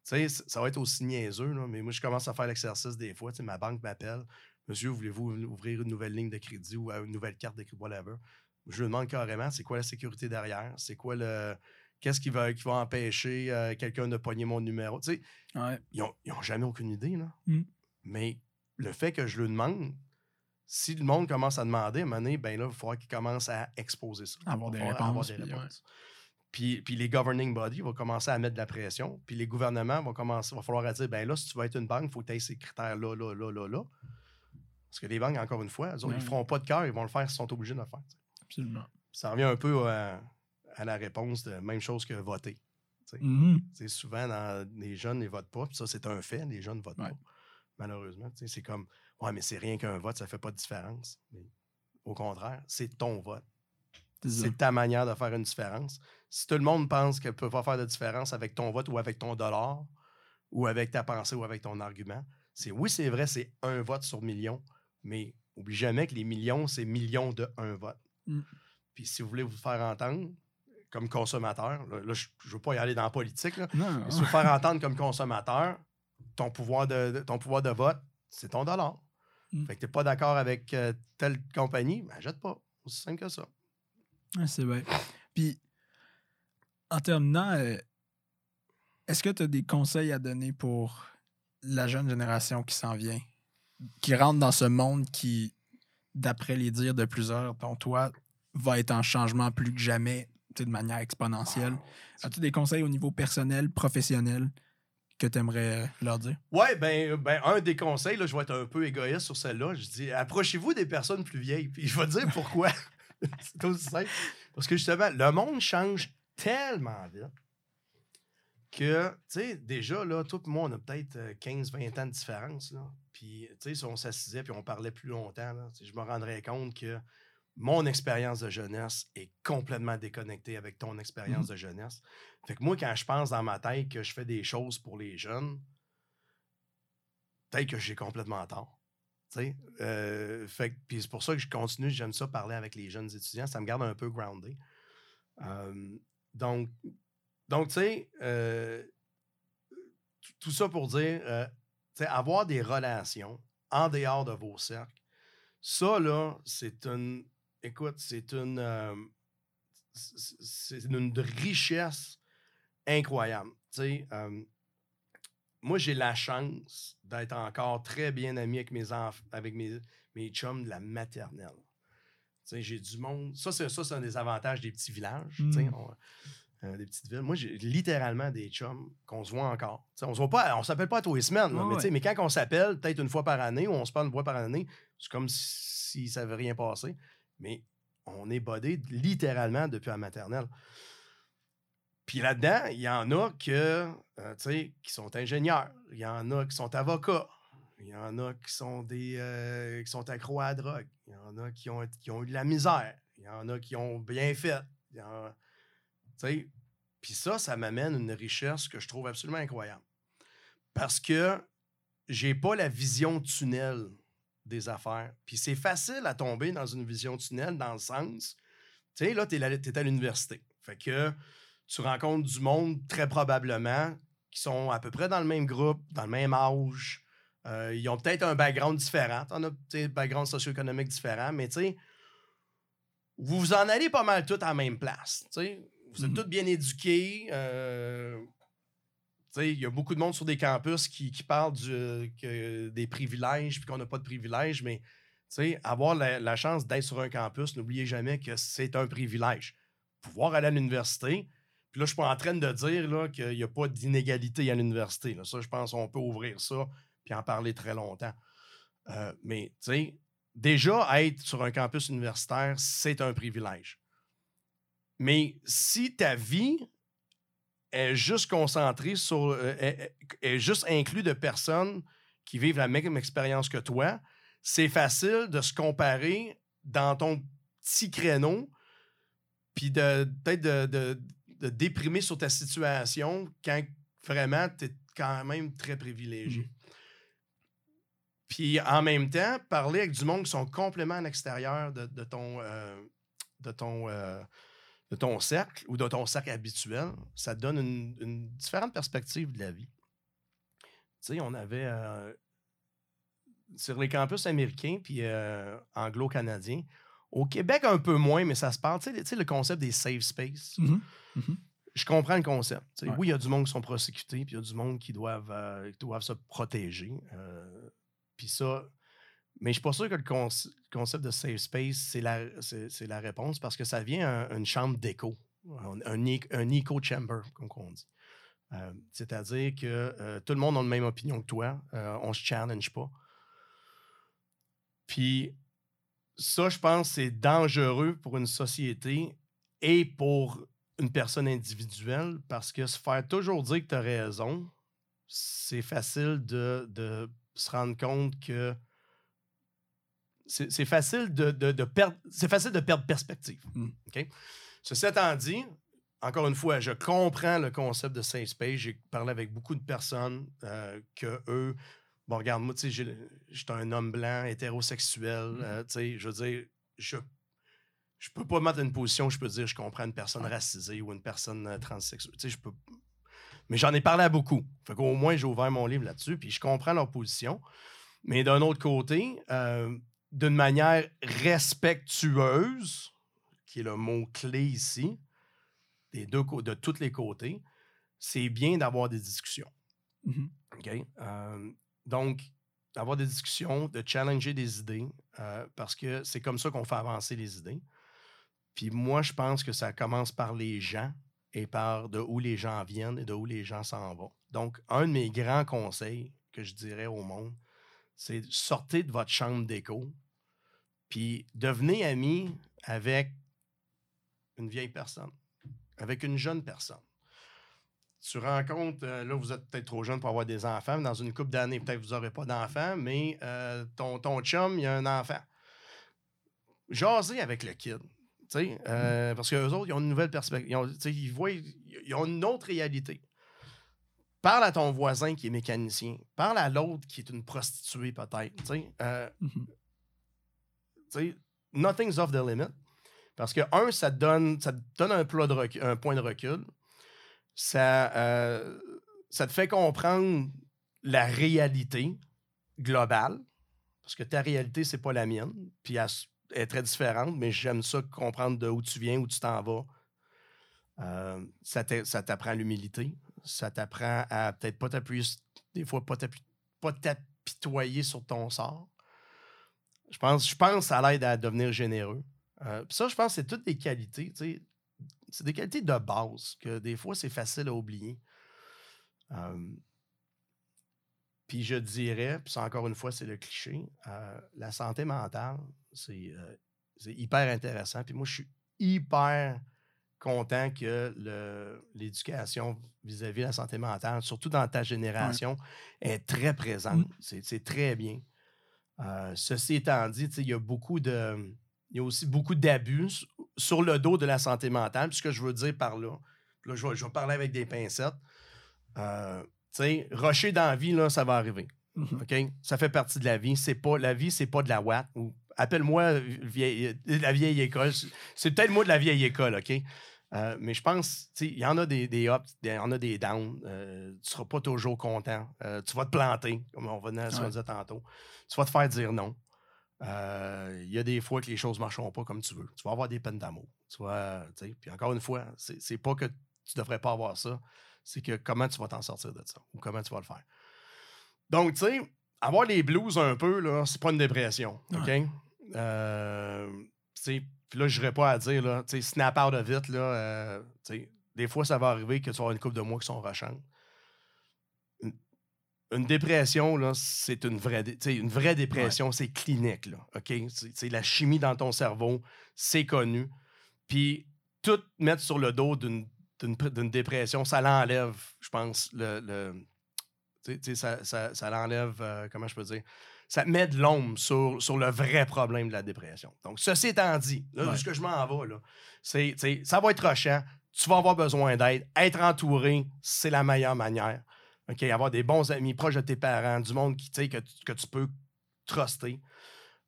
tu sais, ça va être aussi niaiseux, là, mais moi, je commence à faire l'exercice des fois. Tu sais, ma banque m'appelle. Monsieur, voulez-vous ouvrir une nouvelle ligne de crédit ou euh, une nouvelle carte de crédit, whatever? Je lui demande carrément, c'est quoi la sécurité derrière? C'est quoi le. Qu'est-ce qui va, qui va empêcher euh, quelqu'un de pogner mon numéro? Tu sais, Ouais. ils n'ont jamais aucune idée, là. Mm. Mais le fait que je le demande, Si le monde commence à demander, à un moment donné, ben là, il faudra qu'il commence à exposer ça. Avoir des réponses. puis, ouais. Puis, puis les governing bodies vont commencer à mettre de la pression. Puis les gouvernements vont commencer, va falloir à dire, ben là, si tu veux être une banque, il faut que tu aies ces critères-là, là, là, là, là. Parce que les banques, encore une fois, autres, ils ne feront pas de cœur, ils vont le faire s'ils sont obligés de le faire. Absolument. Ça revient un peu à, à la réponse de même chose que voter. Mhm. Sais, souvent, dans, les jeunes ne votent pas. Puis ça, c'est un fait. Les jeunes ne votent Ouais. pas. Malheureusement. C'est comme Ouais, mais c'est rien qu'un vote, ça ne fait pas de différence. Mais au contraire, c'est ton vote. C'est ta manière de faire une différence. Si tout le monde pense qu'elle ne peut pas faire de différence avec ton vote ou avec ton dollar, ou avec ta pensée ou avec ton argument, c'est oui, c'est vrai, c'est un vote sur million, mais oublie jamais que les millions, c'est millions de un vote. Mm. Puis si vous voulez vous faire entendre comme consommateur, là, là, je ne veux pas y aller dans la politique, là, Non, mais si vous faire entendre comme consommateur, ton pouvoir de, de- ton pouvoir de vote, c'est ton dollar. Mm. Fait que tu n'es pas d'accord avec euh, telle compagnie, ben jette pas. Aussi simple que ça. C'est vrai. Puis, en terminant, euh, est-ce que tu as des conseils à donner pour la jeune génération qui s'en vient, qui rentre dans ce monde qui, d'après les dires de plusieurs, dont toi, va être en changement plus que jamais, de manière exponentielle? As-tu des conseils au niveau personnel, professionnel que tu aimerais leur dire? Ouais, ben, ben, un des conseils, là, je vais être un peu égoïste sur celle-là. Je dis, approchez-vous des personnes plus vieilles. Puis je vais te dire pourquoi. [laughs] c'est aussi simple. Parce que justement, le monde change tellement vite que, tu sais, déjà, là, toi et moi, on a peut-être euh, 15-20 ans de différence. Là. Puis, tu sais, si on s'assisait puis on parlait plus longtemps, là, je me rendrais compte que mon expérience de jeunesse est complètement déconnectée avec ton expérience de jeunesse. Fait que moi, quand je pense dans ma tête que je fais des choses pour les jeunes, peut-être que j'ai complètement tort. Tu sais, euh, fait que- puis c'est pour ça que je continue, j'aime ça parler avec les jeunes étudiants, ça me garde un peu groundé. Euh, donc, donc tu sais, euh, tout- tout ça pour dire, euh, tu sais, avoir des relations en dehors de vos cercles, ça, là, c'est une, écoute, c'est une, euh, c'est une richesse incroyable. Tu sais, euh, moi, j'ai la chance d'être encore très bien ami avec mes enfants, avec mes, mes chums de la maternelle. Tu sais, j'ai du monde. Ça, c'est un des avantages des petits villages, Mm. on- euh, des petites villes. Moi, j'ai littéralement des chums qu'on se voit encore. On se voit pas, on s'appelle pas à tous les semaines, là, Ouais, mais, ouais. mais quand on s'appelle, peut-être une fois par année, ou on se parle une fois par année, c'est comme si ça n'avait rien passé. Mais on est bodé littéralement depuis la maternelle. Puis là-dedans, il y en a que, euh, qui sont ingénieurs. Il y en a qui sont avocats. Il y en a qui sont des euh, qui sont accros à la drogue. Il y en a qui ont, qui ont eu de la misère. Il y en a qui ont bien fait. Il y en a- tu sais, Puis ça, ça m'amène une richesse que je trouve absolument incroyable. Parce que j'ai pas la vision tunnel des affaires. Puis c'est facile à tomber dans une vision tunnel dans le sens, tu sais, là, tu es, à l'université. Fait que tu rencontres du monde très probablement qui sont à peu près dans le même groupe, dans le même âge. Euh, ils ont peut-être un background différent. On a un background socio-économique différent, mais tu sais, vous vous en allez pas mal tous à la même place. tu. Vous êtes Mhm. tous bien éduqués. euh, il y a beaucoup de monde sur des campus qui, qui parlent du- que des privilèges puis qu'on n'a pas de privilèges, mais avoir la, la chance d'être sur un campus, n'oubliez jamais que c'est un privilège. Pouvoir aller à l'université, puis là, je suis pas en train de dire qu'il n'y a pas d'inégalité à l'université. Ça, je pense qu'on peut ouvrir ça puis en parler très longtemps. Euh, mais, tu sais, déjà, être sur un campus universitaire, c'est un privilège. Mais si ta vie est juste concentrée sur. euh, est, juste inclus de personnes qui vivent la même expérience que toi, c'est facile de se comparer dans ton petit créneau, puis de peut-être de, de- de déprimer sur ta situation quand vraiment tu es quand même très privilégié. Puis en même temps, parler avec du monde qui sont complètement à l'extérieur de, de ton, euh, de, ton, euh, de ton cercle ou de ton cercle habituel, ça te donne une, une différente perspective de la vie. Tu sais, on avait euh, sur les campus américains puis euh, anglo-canadiens, au Québec un peu moins, mais ça se parle. Tu sais, tu sais, le concept des safe space. Mhm. Mhm. Je comprends le concept. Ouais. Oui, il y a du monde qui sont prosécutés, puis il y a du monde qui doivent, euh, qui doivent se protéger. puis ça, Mais je suis pas sûr que le concept de safe space, c'est la, réponse parce que ça vient une chambre d'écho, un, un, echo chamber, comme on dit. Euh, c'est-à-dire que euh, tout le monde a la même opinion que toi. Euh, on se challenge pas. Puis ça, je pense, c'est dangereux pour une société et pour une personne individuelle parce que se faire toujours dire que tu as raison, c'est facile de, se rendre compte que c'est facile de, perdre c'est facile de perdre perspective. Mmh. Ceci étant dit, encore une fois, je comprends le concept de safe space. J'ai parlé avec beaucoup de personnes euh, que eux, bon, regarde, moi, tu sais, j'étais un homme blanc, hétérosexuel, mmh. euh, tu sais, je veux dire, je je peux pas mettre une position où je peux dire je comprends une personne racisée ou une personne euh, transsexuelle. Tu sais, je peux. Mais j'en ai parlé à beaucoup. Fait qu'au moins, j'ai ouvert mon livre là-dessus, puis je comprends leur position. Mais d'un autre côté, d'une manière respectueuse, qui est le mot clé ici, des deux, de tous les côtés, c'est bien d'avoir des discussions. Mmh euh, donc, d'avoir des discussions, de challenger des idées, euh, parce que c'est comme ça qu'on fait avancer les idées. Puis moi, je pense que ça commence par les gens et par de où les gens viennent et de où les gens s'en vont. Donc, un de mes grands conseils que je dirais au monde, c'est sortez de votre chambre d'écho, puis devenez ami avec une vieille personne avec une jeune personne. Tu rencontres, euh, là, vous êtes peut-être trop jeune pour avoir des enfants, mais dans une couple d'années, peut-être que vous n'aurez pas d'enfants, mais euh, ton, ton chum, il a un enfant. Jaser avec le kid. Euh, parce qu'eux autres, ils ont une nouvelle perspective. Ils, ont, ils, voient, ils ont une autre réalité. Parle à ton voisin qui est mécanicien. Parle à l'autre qui est une prostituée, peut-être. Mm-hmm. Nothing's off the limit. Parce que, un, ça te donne, ça donne un, point de recul. Ça, euh, ça te fait comprendre la réalité globale. Parce que ta réalité, c'est pas la mienne. Puis elle, est très différente, mais j'aime ça comprendre de où tu viens, où tu t'en vas. Euh, ça t'apprend l'humilité. Ça t'apprend à peut-être pas t'appuyer, des fois, pas t'apitoyer sur ton sort. Je pense, je pense ça l'aide à devenir généreux. Euh, ça, je pense que c'est toutes des qualités. C'est des qualités de base que des fois, c'est facile à oublier. puis je dirais, puis encore une fois, c'est le cliché, euh, la santé mentale, euh, c'est hyper intéressant. Puis moi, je suis hyper content que l'éducation vis-à-vis de la santé mentale, surtout dans ta génération, est très présente. Mmh. C'est très bien. ceci étant dit, il y a beaucoup de il y a aussi beaucoup d'abus sur le dos de la santé mentale. Puis ce que je veux dire par là, là je, vais, parler avec des pincettes. Euh, tu sais, rocher dans la vie, là, ça va arriver. OK? Ça fait partie de la vie. C'est pas, la vie, c'est pas de la watt. Ou appelle-moi la vieille école. C'est peut-être moi de la vieille école, OK? Euh, mais je pense, il y en a des, des ups, il y en a des downs. Euh, tu ne seras pas toujours content. tu vas te planter, comme on va dire tantôt. Tu vas te faire dire non. Euh, il y a des fois que les choses ne marcheront pas comme tu veux. Tu vas avoir des peines d'amour. Tu puis encore une fois, c'est pas que tu ne devrais pas avoir ça, c'est que comment tu vas t'en sortir de ça ou comment tu vas le faire. Donc, tu sais, avoir les blues un peu, là, c'est pas une dépression. OK? Euh, puis là, je n'irai pas à dire, là, tu sais, snap out of it, là, euh, des fois, ça va arriver que tu vas une couple de mois qui sont rachantes une dépression, là, c'est une vraie, une vraie dépression, c'est clinique, là, OK? C'est la chimie dans ton cerveau, c'est connu. Puis tout mettre sur le dos d'une dépression, ça l'enlève, je pense, le... le ça, ça, ça l'enlève, euh, comment je peux dire? Ça met de l'ombre sur, sur le vrai problème de la dépression. Donc, ceci étant dit, là, ce que je m'en vais, là, c'est, ça va être rochant, tu vas avoir besoin d'aide. Être entouré, c'est la meilleure manière. OK, avoir des bons amis proches de tes parents, du monde qui, que, que tu peux truster.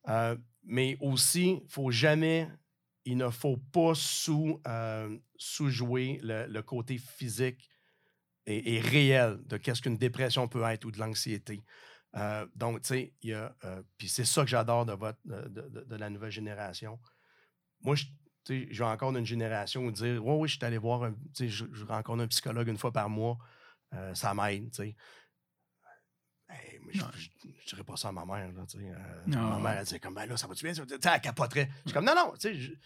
Euh, mais aussi, il faut jamais, il ne faut pas sous, euh, sous-jouer le, côté physique et, réel de qu'est-ce qu'une dépression peut être ou de l'anxiété. Euh, donc, tu sais, il y a. Puis c'est ça que j'adore de, votre, de, la nouvelle génération. Moi, je, j'ai encore une génération où dire Oui, oui, je suis allé voir un. Je, je rencontre un psychologue une fois par mois. Euh, ça m'aide, tu sais. mais je, je dirais pas ça à ma mère. Là, tu sais. Euh, ma mère, elle disait comme, ben là, ça va-tu bien? ça sais, elle capoterait. Je suis comme, non, non, tu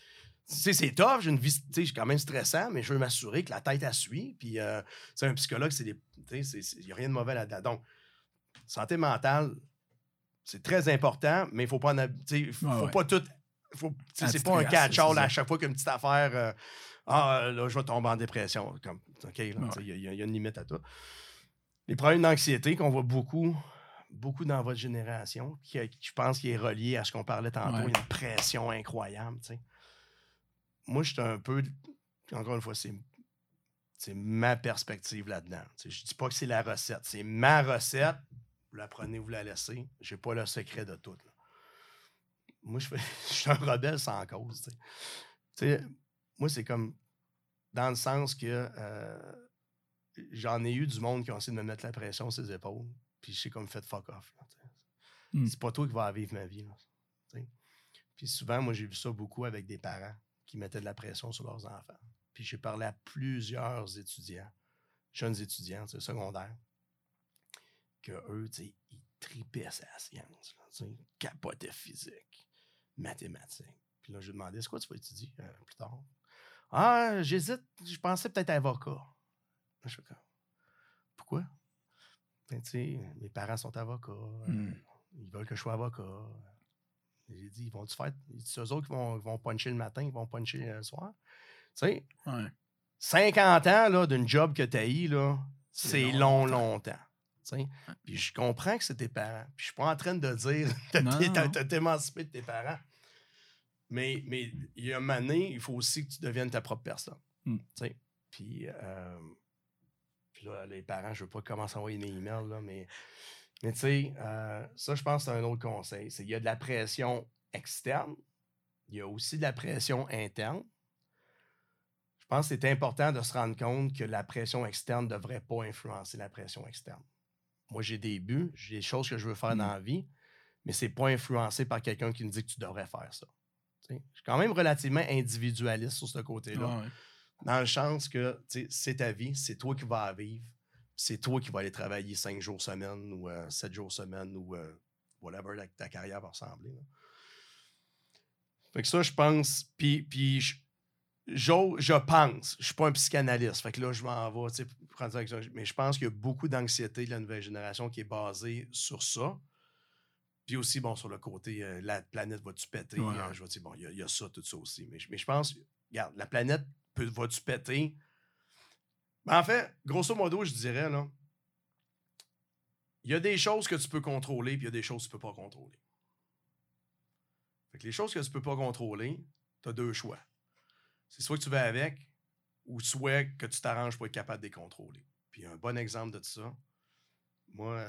sais, c'est tough, j'ai une vie, tu sais, je suis quand même stressant, mais je veux m'assurer que la tête, elle suit. Puis, euh, tu sais, un psychologue, c'est des. Tu sais, il n'y a rien de mauvais là-dedans. Donc, santé mentale, c'est très important, mais il ne faut pas en. faut, ouais. pas tout. c'est pas un catch-all à chaque fois qu'une petite affaire. euh, ah, là, je vais tomber en dépression. Comme, OK, Ouais. il y, a- il y a une limite à tout. Les problèmes d'anxiété qu'on voit beaucoup, beaucoup dans votre génération, qui, qui je pense qui est relié à ce qu'on parlait tantôt, Ouais. une pression incroyable. tu sais. Moi, je suis un peu. Encore une fois, c'est. C'est ma perspective là-dedans. Je dis pas que c'est la recette. C'est ma recette. Vous la prenez, vous la laissez. J'ai pas le secret de tout. là. Moi, je, fais, [laughs] je suis un rebelle sans cause. moi, c'est comme dans le sens que euh, j'en ai eu du monde qui ont essayé de me mettre la pression sur les épaules. Puis j'ai comme fait fuck off. là, tu sais. Mm. C'est pas toi qui vas vivre ma vie. là. Puis souvent, moi, j'ai vu ça beaucoup avec des parents qui mettaient de la pression sur leurs enfants. Puis j'ai parlé à plusieurs étudiants, jeunes étudiants, secondaires, que eux, tu sais, ils tripaient la science. Là, tu sais, ils capotaient physique, mathématiques. Puis là, je lui demandais, c'est quoi tu vas étudier euh, plus tard? Ah, j'hésite, je pensais peut-être avocat. Je suis comme, pourquoi? Ben, tu sais, mes parents sont avocats. euh, Hmm. Ils veulent que je sois avocat. J'ai dit, ils vont-tu faire. C'est eux autres qui vont, vont puncher le matin, ils vont puncher le soir. Tu sais, Ouais. 50 ans là, d'une job que tu as là, C'est long, longtemps. Puis je comprends que c'est tes parents. Puis je suis pas en train de dire de t'émanciper de tes parents. Mais mais il y a un moment donné, il faut aussi que tu deviennes ta propre personne. Mm. Puis, euh, puis là, les parents, je veux pas commencer à envoyer des emails, là, mais, mais tu sais, euh, ça, je pense que c'est un autre conseil. C'est qu'il y a de la pression externe, il y a aussi de la pression interne. Je pense que c'est important de se rendre compte que la pression externe ne devrait pas influencer la pression externe. Moi, j'ai des buts, j'ai des choses que je veux faire Mm. dans la vie, mais c'est pas influencé par quelqu'un qui me dit que tu devrais faire ça. Je suis quand même relativement individualiste sur ce côté-là. Ouais. Dans le sens que c'est ta vie, c'est toi qui vas la vivre, c'est toi qui vas aller travailler cinq jours semaine ou euh, sept jours semaine ou euh, whatever ta carrière va ressembler. là. Fait que ça, je pense. Puis, puis je, pense, je suis pas un psychanalyste, fait que là, je m'en vais, tu sais, mais je pense qu'il y a beaucoup d'anxiété de la nouvelle génération qui est basée sur ça. Puis aussi, bon, sur le côté, euh, la planète va-tu péter? Ouais. Euh, je vais dire, bon, il y, a- il y a ça, tout ça aussi. Mais, je- mais je pense, regarde, la planète peut, va-tu péter? Ben, en fait, grosso modo, je dirais, là, il y a des choses que tu peux contrôler, puis il y a des choses que tu peux pas contrôler. Fait que les choses que tu peux pas contrôler, tu as deux choix. C'est soit que tu vas avec, ou soit que tu t'arranges pour être capable de les contrôler. Puis un bon exemple de ça, moi,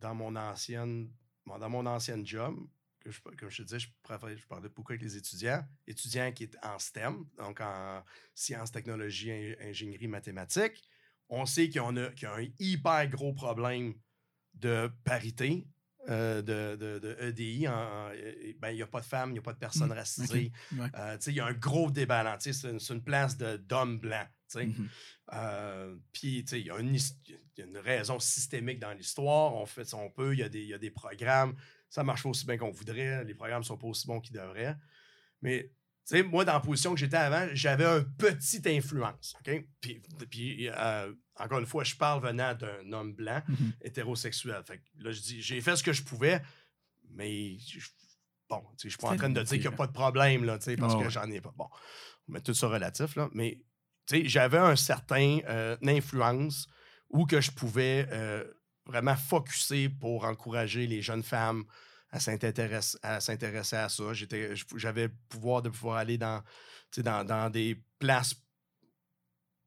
dans mon ancienne dans mon ancienne job, que je, comme je te disais, je, préférais- je parlais beaucoup avec les étudiants, étudiants qui étaient en STEM, donc en sciences, technologies, in- ingénierie, mathématiques. On sait a, qu'il y a un hyper gros problème de parité, euh, de, de- de EDI. en- euh, ben, il n'y a pas de femmes, il n'y a pas de personnes Mm, racisées. Ouais. Euh, il y a un gros sais, C'est une, une place d'hommes blancs. Mhm. Euh, Puis, il y, a une une raison systémique dans l'histoire. On fait ce qu'on peut. Il y, a des- il y a des programmes. Ça marche pas aussi bien qu'on voudrait. Les programmes sont pas aussi bons qu'ils devraient. Mais, moi, dans la position que j'étais avant, j'avais un petite influence. OK? Puis, puis, encore une fois, je parle venant d'un homme blanc Mhm. hétérosexuel. Fait que là, je dis, j'ai fait ce que je pouvais, mais je- bon, je suis pas en train de dire qu'il n'y a pas de problème, là, parce Ah que j'en ai pas. Bon, on met tout ça relatif, là, mais j'avais un certain euh, influence où que je pouvais euh, vraiment focuser pour encourager les jeunes femmes à s'intéresser à, ça. J'avais le pouvoir de pouvoir aller dans, dans des places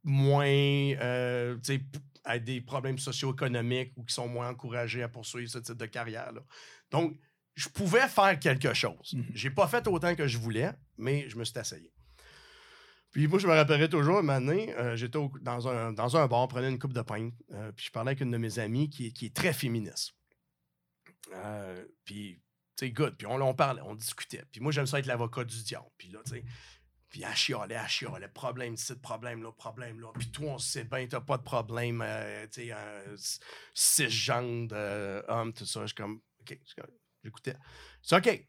moins, euh, tu sais, p- avec des problèmes socio-économiques ou qui sont moins encouragés à poursuivre ce type de carrière. là. Donc, je pouvais faire quelque chose. Mhm. J'ai pas fait autant que je voulais, mais je me suis essayé. Puis moi, je me rappellerai toujours, une année, euh, j'étais dans, un, dans un bar, prenais une coupe de pain, euh, puis je parlais avec une de mes amies qui, est- qui est très féministe. Euh, puis, tu sais, good. Puis on, on parlait, on discutait. Puis moi, j'aime ça être l'avocat du diable. Puis là, tu sais, Puis elle chialait, elle chialait, problème ici, problème là, problème là. Puis toi, on sait bien, t'as pas de problème, euh, tu sais, un cisgendre euh, homme, tout ça. Je suis comme, OK, j'écoutais. C'est OK.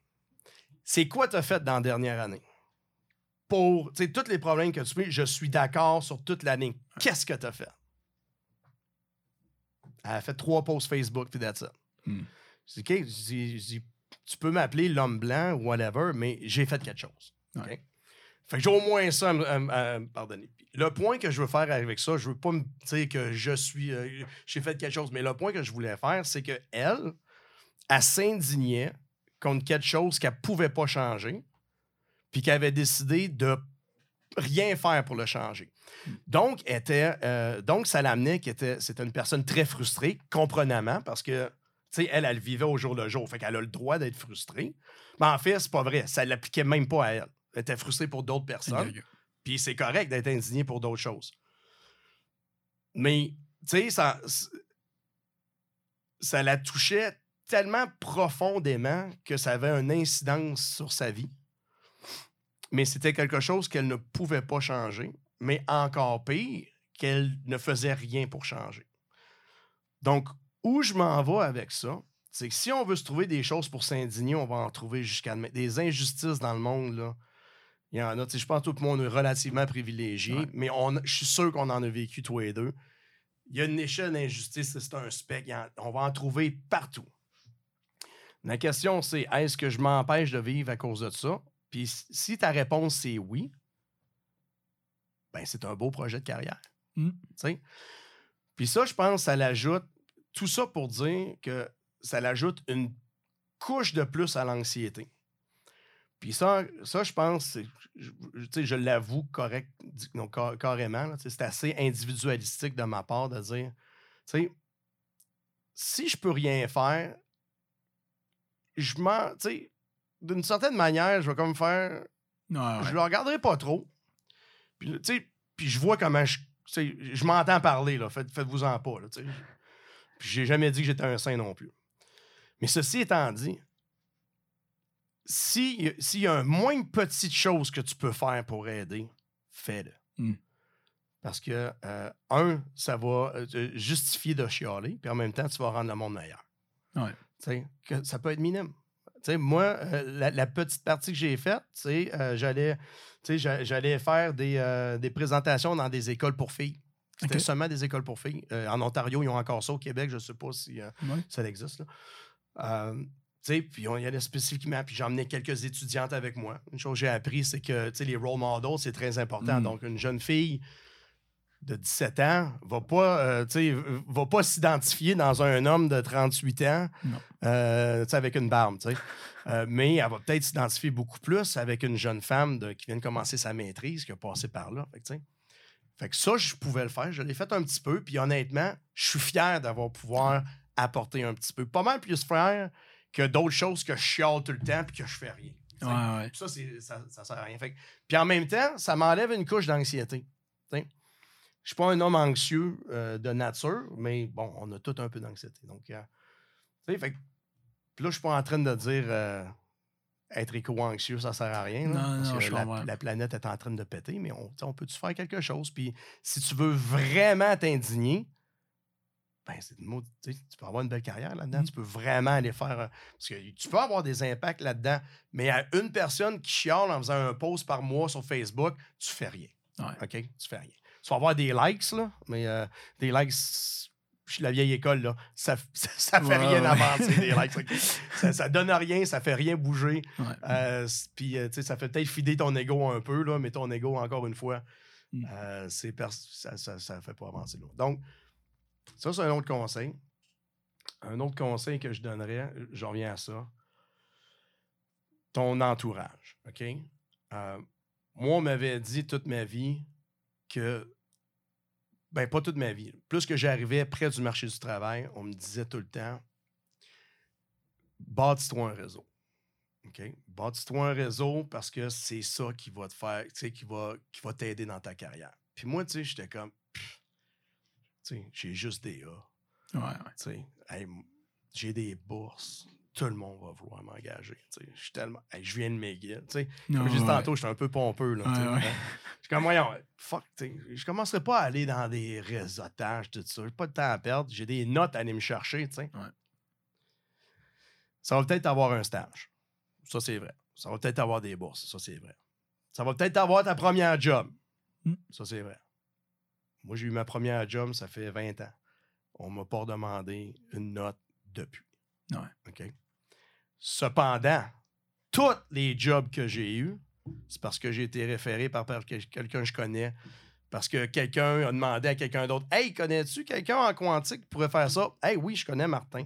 C'est quoi t'as fait dans la dernière année? Pour, tu sais, tous les problèmes que tu fais, je suis d'accord sur toute l'année. Qu'est-ce que t'as fait? Elle a fait trois posts Facebook, puis that's it. Hmm. Je dis, OK, je dis- tu peux m'appeler l'homme blanc ou whatever, mais j'ai fait quelque chose. OK? Ouais. Fait que j'ai au moins ça à, me- à me- à me pardonner. Le point que je veux faire avec ça, je veux pas me dire que je suis. euh, j'ai fait quelque chose, mais le point que je voulais faire, c'est que elle, elle s'indignait contre quelque chose qu'elle pouvait pas changer, puis qu'elle avait décidé de rien faire pour le changer. Donc, elle était, euh, donc ça l'amenait qu'elle était, c'était une personne très frustrée, comprenamment, parce que, tu sais, elle, elle vivait au jour le jour. Fait qu'elle a le droit d'être frustrée. Mais en fait, c'est pas vrai. Ça l'appliquait même pas à elle. Était frustrée pour d'autres personnes. Puis c'est correct d'être indigné pour d'autres choses. Mais, tu sais, ça, ça la touchait tellement profondément que ça avait une incidence sur sa vie. Mais c'était quelque chose qu'elle ne pouvait pas changer. Mais encore pire, qu'elle ne faisait rien pour changer. Donc, où je m'en vais avec ça, c'est que si on veut se trouver des choses pour s'indigner, on va en trouver jusqu'à demain. Des injustices dans le monde, là. Il y en a. Je pense que tout le monde est relativement privilégié, Ouais. mais je suis sûr qu'on en a vécu tous les deux. Il y a une échelle d'injustice, c'est un spec. il y en- on va en trouver partout. La question, c'est est-ce que je m'empêche de vivre à cause de ça? Puis si ta réponse, c'est oui, ben c'est un beau projet de carrière. Mm. Puis ça, je pense, ça l'ajoute. Tout ça pour dire que ça l'ajoute une couche de plus à l'anxiété. Puis ça, ça je pense, je, je- l'avoue correct, non, car- carrément. C'est assez individualistique de ma part de dire, tu sais, si je peux rien faire, je m'en, d'une certaine manière, je vais comme faire, ouais. je le regarderai pas trop. Puis, tu sais, puis je vois comment je. Je m'entends parler, là. Faites, faites-vous-en pas, là. Puis j'ai jamais dit que j'étais un saint non plus. Mais ceci étant dit, si- s'il y a un moins petite chose que tu peux faire pour aider, fais-le. Hmm. Parce que, euh, un, ça va euh, te justifier de chialer, puis en même temps, tu vas rendre le monde meilleur. Ouais. Que ça peut être minime. Moi, euh, la, la petite partie que j'ai faite, euh, j'allais, j'allais faire des, euh, des présentations dans des écoles pour filles. C'était seulement des écoles pour filles. Euh, en Ontario, ils ont encore ça. Au Québec, je ne sais pas si euh, Ouais. ça existe. là. Puis on y allait spécifiquement, puis j'emmenais quelques étudiantes avec moi. Une chose que j'ai appris, c'est que les role models, c'est très important. Mm. Donc, une jeune fille de 17 ans va pas, euh, va pas s'identifier dans un homme de 38 ans euh, avec une barbe. Euh, mais elle va peut-être s'identifier beaucoup plus avec une jeune femme de- qui vient de commencer sa maîtrise, qui a passé par là. Fait que, fait ça, je pouvais le faire. Je l'ai fait un petit peu. Puis honnêtement, je suis fier d'avoir pouvoir apporter un petit peu. Pas mal plus fier que d'autres choses que je chiale tout le temps puis que je fais rien. Ouais, ouais. Ça, ça, ça sert à rien. Fait que- puis en même temps, ça m'enlève une couche d'anxiété. Je suis pas un homme anxieux euh, de nature, mais bon, on a tout un peu d'anxiété. Donc, euh, tu sais, fait que- puis là, je suis pas en train de dire euh, être éco-anxieux, ça sert à rien. là, Non, parce non, que la, la planète est en train de péter, mais on, on peut-tu faire quelque chose? Puis si tu veux vraiment t'indigner, ben, c'est une maudite- tu peux avoir une belle carrière là-dedans. Mm. Tu peux vraiment aller faire. un- Parce que tu peux avoir des impacts là-dedans, mais à une personne qui chiale en faisant un post par mois sur Facebook, tu fais rien. Ouais. OK? Tu fais rien. Tu vas avoir des likes, là, mais euh, des likes. Je suis la vieille école, là. Ça, ça, [laughs] ça fait Ouais, rien ouais. avancer, des likes. [laughs] Ça, ça donne rien, ça fait rien bouger. Euh, Puis, euh, tu sais, ça fait peut-être fider ton ego un peu, là, mais ton ego, encore une fois, Mm. euh, ça ne ça, fait pas avancer. Donc, ça, c'est un autre conseil. Un autre conseil que je donnerais, je reviens à ça. Ton entourage, OK? Euh, moi, on m'avait dit toute ma vie que. Ben, pas toute ma vie. Plus que j'arrivais près du marché du travail, on me disait tout le temps bâtis-toi un réseau. OK? Bâtis-toi un réseau parce que c'est ça qui va te faire, qui va, qui va t'aider dans ta carrière. Puis moi, tu sais, j'étais comme, j'ai juste des A. Ouais, ouais. Hey, j'ai des bourses. tout le monde va vouloir m'engager. Je suis tellement. hey, je viens de McGill. Comme juste tantôt, j'étais un peu pompeux. Là. Ouais, ouais. Je suis comme, voyons, fuck, je commencerai pas à aller dans des réseautages, tout ça. J'ai pas de temps à perdre. J'ai des notes à aller me chercher. Ça va peut-être avoir un stage. Ça, c'est vrai. Ça va peut-être avoir des bourses. Ça, c'est vrai. Ça va peut-être avoir ta première job. Mm. Ça, c'est vrai. Moi, j'ai eu ma première job, ça fait 20 ans. On m'a pas demandé une note depuis. Ouais. OK? Cependant, tous les jobs que j'ai eus, c'est parce que j'ai été référé par, par quel- quelqu'un que je connais. Parce que quelqu'un a demandé à quelqu'un d'autre Hey, connais-tu quelqu'un en quantique qui pourrait faire ça Hey, oui, je connais Martin.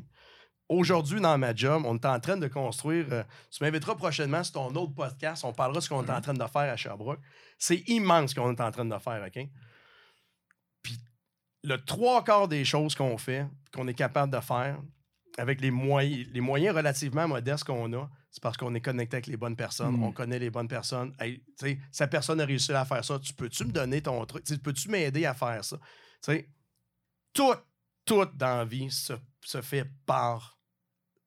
Aujourd'hui, dans ma job, on est en train de construire. euh, tu m'inviteras prochainement sur ton autre podcast. On parlera de ce qu'on est en train de faire à Sherbrooke. C'est immense ce qu'on est en train de faire, OK? Le trois quarts des choses qu'on fait, qu'on est capable de faire, avec les moyens, les moyens relativement modestes qu'on a, c'est parce qu'on est connecté avec les bonnes personnes, Mm. on connaît les bonnes personnes. Hey, sa personne a réussi à faire ça, tu peux-tu me donner ton truc? Tu sais, Peux-tu m'aider à faire ça? Tu sais, tout, tout dans la vie se, se fait par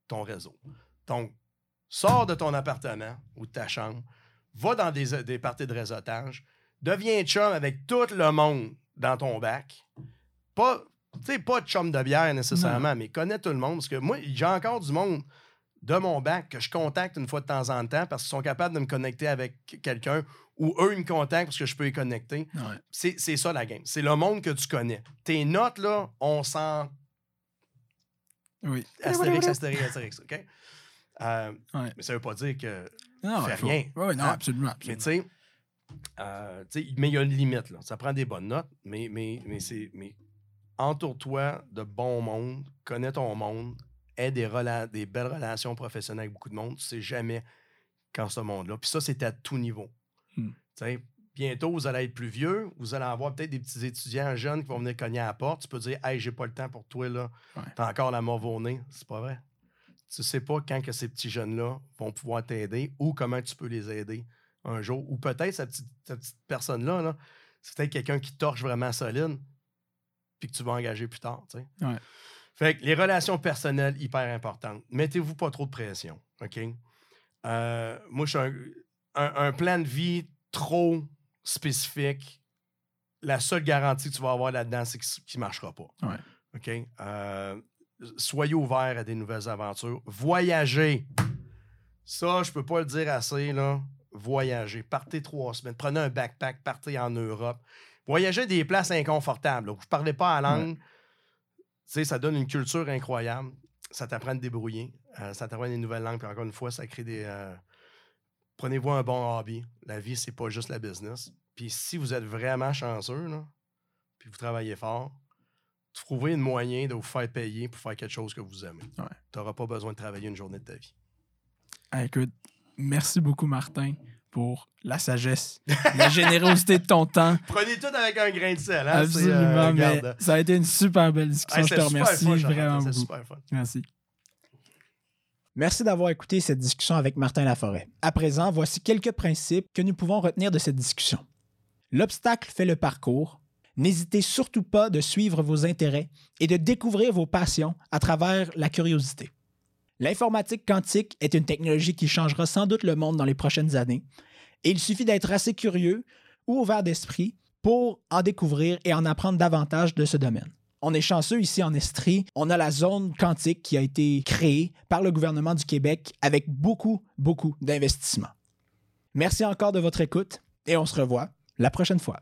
ton réseau. Donc, sors de ton appartement ou de ta chambre, va dans des, des parties de réseautage, deviens chum avec tout le monde dans ton bac. Pas, tu sais, pas de chum de bière nécessairement, mais connais tout le monde. Parce que moi, j'ai encore du monde de mon bac que je contacte une fois de temps en temps parce qu'ils sont capables de me connecter avec quelqu'un ou eux, ils me contactent parce que je peux les connecter. Ouais. C'est c'est ça la game. C'est le monde que tu connais. Tes notes, là, on s'en Oui. Astérix, Astérix, Astérix, OK? Euh, Ouais. Mais ça veut pas dire que. Non, Fais rien. Ouais, non, absolument. Mais absolument. tu sais, euh, tu sais, mais il y a une limite, là. Ça prend des bonnes notes, mais, mais, mais c'est. Mais entoure-toi de bon monde, connais ton monde, aie des, rela- des belles relations professionnelles avec beaucoup de monde. Tu sais jamais quand ce monde-là. Puis ça, c'est à tout niveau. Hmm. Bientôt, vous allez être plus vieux, vous allez avoir peut-être des petits étudiants jeunes qui vont venir cogner à la porte. Tu peux dire, hey, j'ai pas le temps pour toi, là. Ouais. T'as encore la mauvaise au nez. C'est pas vrai. Tu sais pas quand que ces petits jeunes-là vont pouvoir t'aider ou comment tu peux les aider un jour. Ou peut-être cette petite, cette petite personne-là, là, c'est peut-être quelqu'un qui torche vraiment solide puis que tu vas engager plus tard. tu sais. Ouais. Fait que les relations personnelles, hyper importantes. Mettez-vous pas trop de pression. OK? Euh, moi, je suis un, un- un plan de vie trop spécifique. La seule garantie que tu vas avoir là-dedans, c'est qu'il ne marchera pas. Ouais. OK? Euh, soyez ouverts à des nouvelles aventures. Voyagez. Ça, je peux pas le dire assez, là. Voyagez. Partez trois semaines. Prenez un backpack, partez en Europe. Voyagez des places inconfortables. là, où Vous ne parlez pas la langue. Sais, ça donne une culture incroyable. Ça t'apprend à te débrouiller. Euh, ça t'apprend des nouvelles langues. Puis encore une fois, ça crée des. euh, Prenez-vous un bon hobby. La vie, c'est pas juste la business. Puis si vous êtes vraiment chanceux, là, puis vous travaillez fort, trouvez un moyen de vous faire payer pour faire quelque chose que vous aimez. Ouais. Tu n'auras pas besoin de travailler une journée de ta vie. Écoute, merci beaucoup, Martin, pour la sagesse, la générosité de ton temps. [laughs] Prenez tout avec un grain de sel. Hein? Absolument, euh, mais ça a été une super belle discussion. Hey, je te remercie fun, vraiment beaucoup. super fun. Merci. Merci d'avoir écouté cette discussion avec Martin Laforêt. À présent, voici quelques principes que nous pouvons retenir de cette discussion. L'obstacle fait le parcours. N'hésitez surtout pas de suivre vos intérêts et de découvrir vos passions à travers la curiosité. L'informatique quantique est une technologie qui changera sans doute le monde dans les prochaines années et il suffit d'être assez curieux ou ouvert d'esprit pour en découvrir et en apprendre davantage de ce domaine. On est chanceux ici en Estrie. On a la zone quantique qui a été créée par le gouvernement du Québec avec beaucoup, beaucoup d'investissements. Merci encore de votre écoute et on se revoit la prochaine fois.